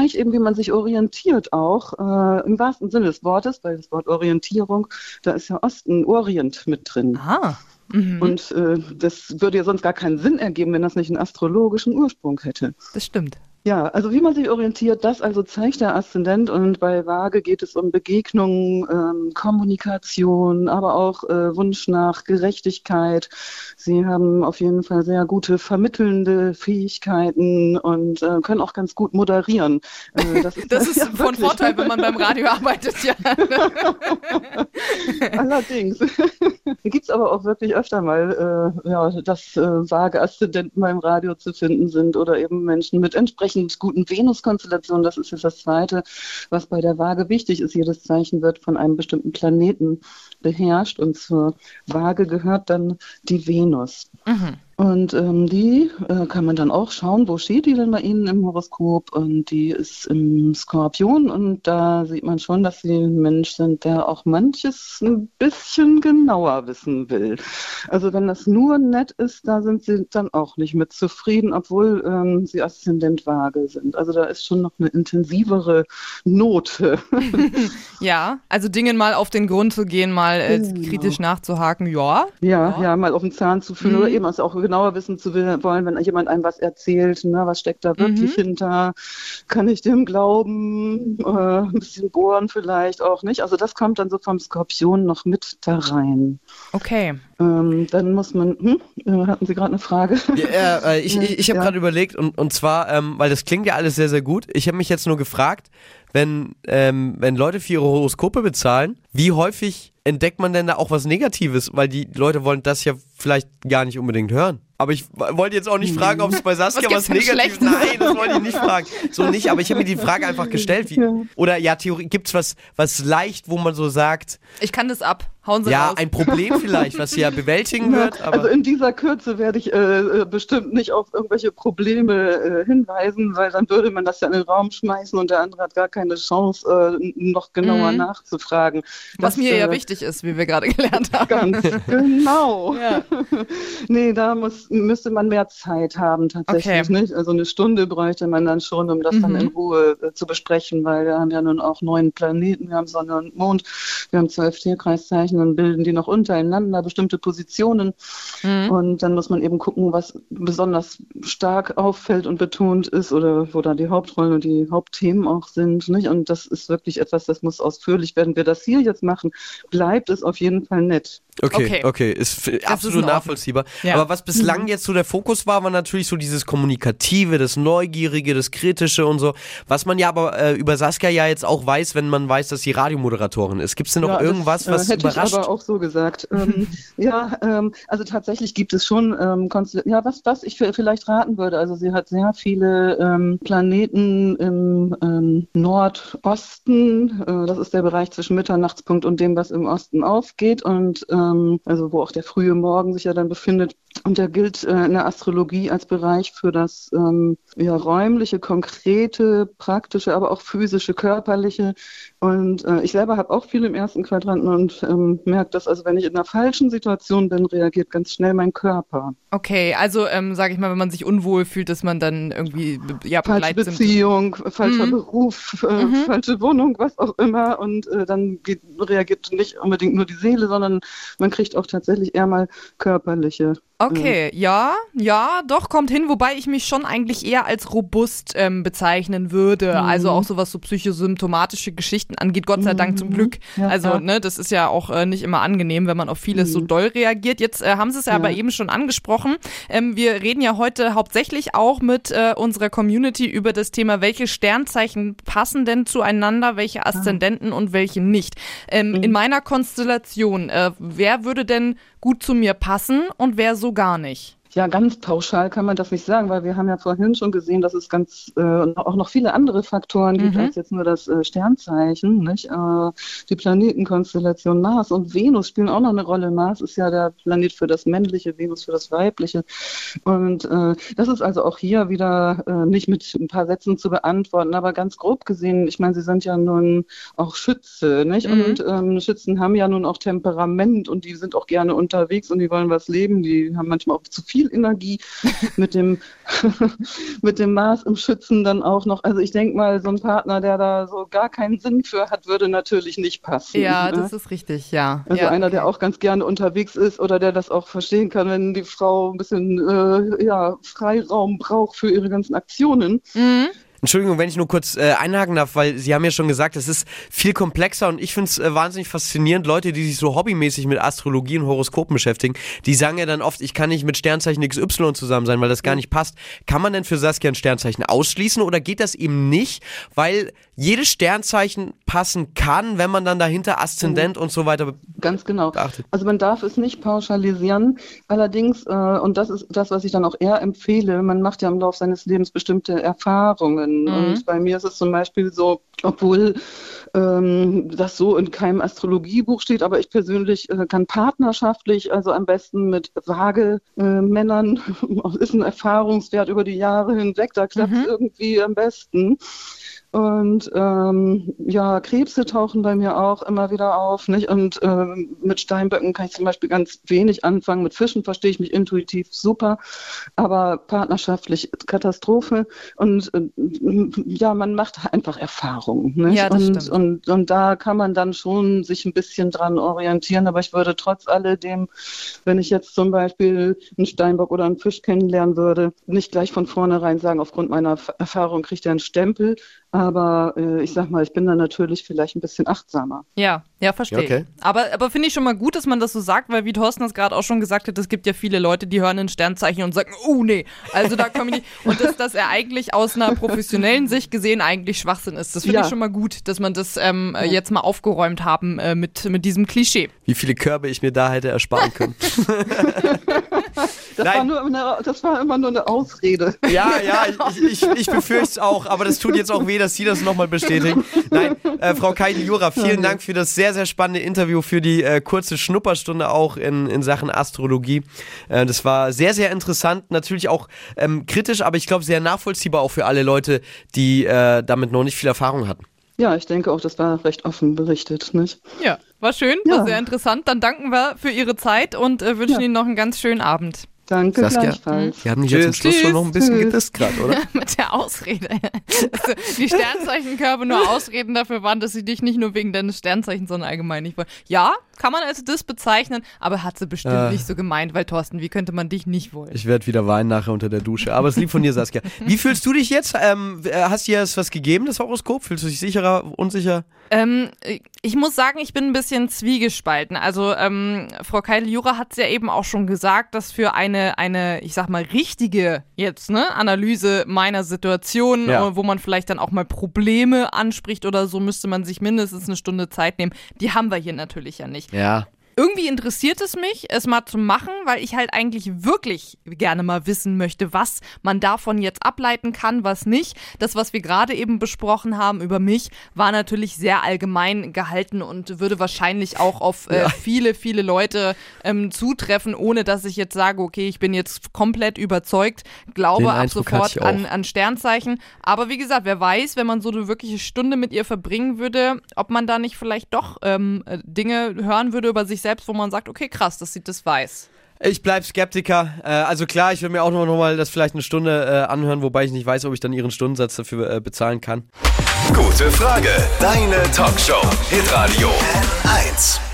zeigt eben, wie man sich orientiert auch, äh, im wahrsten Sinne des Wortes, weil das Wort Orientierung, da ist ja Osten, Orient mit drin. Ah. Mhm. Und äh, das würde ja sonst gar keinen Sinn ergeben, wenn das nicht einen astrologischen Ursprung hätte. Das stimmt. Ja, also wie man sich orientiert, das also zeigt der Aszendent und bei Waage geht es um Begegnung, ähm, Kommunikation, aber auch äh, Wunsch nach Gerechtigkeit. Sie haben auf jeden Fall sehr gute vermittelnde Fähigkeiten und äh, können auch ganz gut moderieren. Äh, das ist, Das ist ja, von wirklich. Vorteil, wenn man beim Radio arbeitet, ja. Allerdings. Gibt es aber auch wirklich öfter mal, äh, ja, dass äh, vage Aszendenten beim Radio zu finden sind oder eben Menschen mit entsprechend guten Venus-Konstellationen. Das ist jetzt das Zweite, was bei der Waage wichtig ist. Jedes Zeichen wird von einem bestimmten Planeten beherrscht und zur Waage gehört dann die Venus. Mhm. Und ähm, die äh, kann man dann auch schauen, wo steht die denn bei Ihnen im Horoskop? Und die ist im Skorpion und da sieht man schon, dass Sie ein Mensch sind, der auch manches ein bisschen genauer wissen will. Also wenn das nur nett ist, da sind Sie dann auch nicht mit zufrieden, obwohl ähm, Sie Aszendent Waage sind. Also da ist schon noch eine intensivere Note. Ja, also Dingen mal auf den Grund zu gehen, mal äh, Genau. kritisch nachzuhaken, ja. Ja, ja, mal auf den Zahn zu fühlen Mhm. oder eben also auch genauer wissen zu wollen, wenn jemand einem was erzählt, ne, was steckt da wirklich Mhm. hinter, kann ich dem glauben, äh, ein bisschen bohren vielleicht auch nicht. Also das kommt dann so vom Skorpion noch mit da rein. Okay. Ähm, dann muss man, hm, äh, hatten Sie gerade eine Frage? Ja, äh, ich ich, ich habe Ja. gerade überlegt, und, und zwar, ähm, weil das klingt ja alles sehr, sehr gut. Ich habe mich jetzt nur gefragt, wenn, ähm, wenn Leute für ihre Horoskope bezahlen, wie häufig entdeckt man denn da auch was Negatives? Weil die Leute wollen das ja vielleicht gar nicht unbedingt hören. Aber ich wollte jetzt auch nicht fragen, ob es bei Saskia Was was, Negatives Schlechtes? Nein, das wollte ich nicht fragen. So nicht, aber ich habe mir die Frage einfach gestellt. Wie, oder ja, Theorie, gibt es was, was leicht, wo man so sagt, Ich kann das ab. Hauen Sie ja, raus. ein Problem vielleicht, was sie ja bewältigen Ja, wird, aber. also in dieser Kürze werde ich äh, äh, bestimmt nicht auf irgendwelche Probleme äh, hinweisen, weil dann würde man das ja in den Raum schmeißen und der andere hat gar keine Chance, äh, noch genauer Mhm. nachzufragen. Was Das, mir ja äh, wichtig ist, wie wir gerade gelernt haben. Ganz genau. Ja. nee, da muss, müsste man mehr Zeit haben tatsächlich. Okay. Nicht? Also eine Stunde bräuchte man dann schon, um das dann Mhm. in Ruhe äh, zu besprechen, weil wir haben ja nun auch neun Planeten, wir haben Sonne und Mond, wir haben zwölf Tierkreiszeichen, dann bilden die noch untereinander bestimmte Positionen. Mhm. Und dann muss man eben gucken, was besonders stark auffällt und betont ist oder wo da die Hauptrollen und die Hauptthemen auch sind. Nicht? Und das ist wirklich etwas, das muss ausführlich werden. Wir das hier jetzt machen, bleibt es auf jeden Fall nett. Okay, Okay. okay, ist ist absolut Ordnung. nachvollziehbar. Ja. Aber was bislang jetzt so der Fokus war, war natürlich so dieses Kommunikative, das Neugierige, das Kritische und so. Was man ja aber äh, über Saskia ja jetzt auch weiß, wenn man weiß, dass sie Radiomoderatorin ist. Gibt es denn noch Ja, irgendwas, das, was äh, hätte überrascht? ich aber auch so gesagt. ähm, ja, ähm, also tatsächlich gibt es schon ähm, Konstell- ja, was, was ich vielleicht raten würde. Also sie hat sehr viele ähm, Planeten im ähm, Nordosten. Äh, das ist der Bereich zwischen Mitternachtspunkt und dem, was im Osten aufgeht und ähm, also wo auch der frühe Morgen sich ja dann befindet. Und der gilt äh, in der Astrologie als Bereich für das ähm, ja, räumliche, konkrete, praktische, aber auch physische, körperliche. Und äh, ich selber habe auch viel im ersten Quadranten und ähm, merke das, also wenn ich in einer falschen Situation bin, reagiert ganz schnell mein Körper. Okay, also ähm, sage ich mal, wenn man sich unwohl fühlt, dass man dann irgendwie ja, Falsche Beziehung, falscher Mhm. Beruf, äh, Mhm. falsche Wohnung, was auch immer. Und äh, dann geht, reagiert nicht unbedingt nur die Seele, sondern man kriegt auch tatsächlich eher mal körperliche. Okay, ja, ja, doch, kommt hin, wobei ich mich schon eigentlich eher als robust ähm, bezeichnen würde. Mhm. Also auch so was so psychosymptomatische Geschichten angeht, Gott sei Dank zum Mhm. Glück. Ja, also, ja. ne, das ist ja auch äh, nicht immer angenehm, wenn man auf vieles so Mhm. doll reagiert. Jetzt äh, haben Sie es ja, Ja. aber eben schon angesprochen. Ähm, wir reden ja heute hauptsächlich auch mit äh, unserer Community über das Thema, welche Sternzeichen passen denn zueinander, welche Aszendenten und welche nicht. Ähm, Mhm. In meiner Konstellation, äh, wer würde denn gut zu mir passen und wer so gar nicht? Ja, ganz pauschal kann man das nicht sagen, weil wir haben ja vorhin schon gesehen, dass es ganz äh, auch noch viele andere Faktoren gibt Mhm. als jetzt nur das äh, Sternzeichen. Nicht? Äh, die Planetenkonstellation Mars und Venus spielen auch noch eine Rolle. Mars ist ja der Planet für das Männliche, Venus für das Weibliche. Und äh, das ist also auch hier wieder äh, nicht mit ein paar Sätzen zu beantworten, aber ganz grob gesehen, ich meine, Sie sind ja nun auch Schütze, nicht? Mhm. Und ähm, Schützen haben ja nun auch Temperament und die sind auch gerne unterwegs und die wollen was leben. Die haben manchmal auch zu viel Energie mit dem, mit dem Mars im Schützen dann auch noch. Also ich denke mal, so ein Partner, der da so gar keinen Sinn für hat, würde natürlich nicht passen. Ja, ne? das ist richtig, ja. Also ja. einer, der auch ganz gerne unterwegs ist oder der das auch verstehen kann, wenn die Frau ein bisschen äh, ja, Freiraum braucht für ihre ganzen Aktionen. Mhm. Entschuldigung, wenn ich nur kurz äh, einhaken darf, weil Sie haben ja schon gesagt, es ist viel komplexer und ich finde es äh, wahnsinnig faszinierend, Leute, die sich so hobbymäßig mit Astrologie und Horoskopen beschäftigen, die sagen ja dann oft, ich kann nicht mit Sternzeichen XY zusammen sein, weil das gar nicht passt. Kann man denn für Saskia ein Sternzeichen ausschließen oder geht das eben nicht, weil jedes Sternzeichen passen kann, wenn man dann dahinter Aszendent und so weiter Ganz genau. beachtet? Also man darf es nicht pauschalisieren. Allerdings, äh, und das ist das, was ich dann auch eher empfehle, man macht ja im Laufe seines Lebens bestimmte Erfahrungen. Mhm. Und bei mir ist es zum Beispiel so, obwohl ähm, das so in keinem Astrologiebuch steht, aber ich persönlich äh, kann partnerschaftlich, also am besten mit vage äh, Männern, ist ein Erfahrungswert über die Jahre hinweg, da klappt es irgendwie am besten. Und ähm, ja, Krebse tauchen bei mir auch immer wieder auf. Nicht? Und ähm, mit Steinböcken kann ich zum Beispiel ganz wenig anfangen. Mit Fischen verstehe ich mich intuitiv super, aber partnerschaftlich Katastrophe. Und äh, ja, man macht einfach Erfahrungen. Nicht? Ja, das und, stimmt. und, und da kann man dann schon sich ein bisschen dran orientieren. Aber ich würde trotz alledem, wenn ich jetzt zum Beispiel einen Steinbock oder einen Fisch kennenlernen würde, nicht gleich von vornherein sagen, aufgrund meiner Erfahrung kriegt er einen Stempel. Aber äh, ich sag mal, ich bin da natürlich vielleicht ein bisschen achtsamer. Ja, ja, verstehe. Ja, okay. Aber, aber finde ich schon mal gut, dass man das so sagt, weil wie Thorsten das gerade auch schon gesagt hat, es gibt ja viele Leute, die hören ein Sternzeichen und sagen, oh nee, also da komme ich nicht. Und dass, dass er eigentlich aus einer professionellen Sicht gesehen eigentlich Schwachsinn ist. Das finde Ja. ich schon mal gut, dass man das ähm, äh, jetzt mal aufgeräumt haben äh, mit, mit diesem Klischee. Wie viele Körbe ich mir da hätte ersparen können. Das, war, nur eine, das war immer nur eine Ausrede. Ja, ja, ich, ich, ich befürchte es auch, aber das tut jetzt auch weh, dass Sie das nochmal bestätigen. Nein, äh, Frau Keidel-Jura, vielen Dank für das sehr, sehr spannende Interview, für die äh, kurze Schnupperstunde auch in, in Sachen Astrologie. Äh, das war sehr, sehr interessant, natürlich auch ähm, kritisch, aber ich glaube sehr nachvollziehbar auch für alle Leute, die äh, damit noch nicht viel Erfahrung hatten. Ja, ich denke auch, das war recht offen berichtet. Nicht? Ja, war schön, Ja. war sehr interessant. Dann danken wir für Ihre Zeit und äh, wünschen Ihnen noch einen ganz schönen Abend. Danke Saskia, gleichfalls. Sie haben mich jetzt zum Schluss schon noch ein bisschen Tschüss. gedisst gerade, oder? Mit der Ausrede. Also, die Sternzeichenkörbe nur Ausreden dafür waren, dass sie dich nicht nur wegen deines Sternzeichens, sondern allgemein nicht wollen. Ja, kann man als das bezeichnen, aber hat sie bestimmt Äh. nicht so gemeint, weil Thorsten, wie könnte man dich nicht wollen? Ich werde wieder weinen nachher unter der Dusche. Aber es lieb von dir, Saskia. Wie fühlst du dich jetzt? Ähm, äh, hast dir das was gegeben, das Horoskop? Fühlst du dich sicherer, unsicher? Ähm, ich muss sagen, ich bin ein bisschen zwiegespalten. Also ähm, Frau Keil-Jura hat es ja eben auch schon gesagt, dass für eine, eine, ich sag mal, richtige jetzt, ne, Analyse meiner Situation, Ja. äh, wo man vielleicht dann auch mal Probleme anspricht oder so, müsste man sich mindestens eine Stunde Zeit nehmen. Die haben wir hier natürlich ja nicht. Ja. Irgendwie interessiert es mich, es mal zu machen, weil ich halt eigentlich wirklich gerne mal wissen möchte, was man davon jetzt ableiten kann, was nicht. Das, was wir gerade eben besprochen haben über mich, war natürlich sehr allgemein gehalten und würde wahrscheinlich auch auf äh, Ja. viele, viele Leute ähm, zutreffen, ohne dass ich jetzt sage, okay, ich bin jetzt komplett überzeugt, glaube Den ab Eindruck sofort an, an Sternzeichen. Aber wie gesagt, wer weiß, wenn man so eine wirkliche Stunde mit ihr verbringen würde, ob man da nicht vielleicht doch ähm, äh, Dinge hören würde über sich selbst, wo man sagt, okay, krass, das sieht das weiß. Ich bleib Skeptiker. Äh, also klar, ich will mir auch noch, noch mal das vielleicht eine Stunde äh, anhören, wobei ich nicht weiß, ob ich dann ihren Stundensatz dafür äh, bezahlen kann. Gute Frage. Deine Talkshow. Hitradio N1.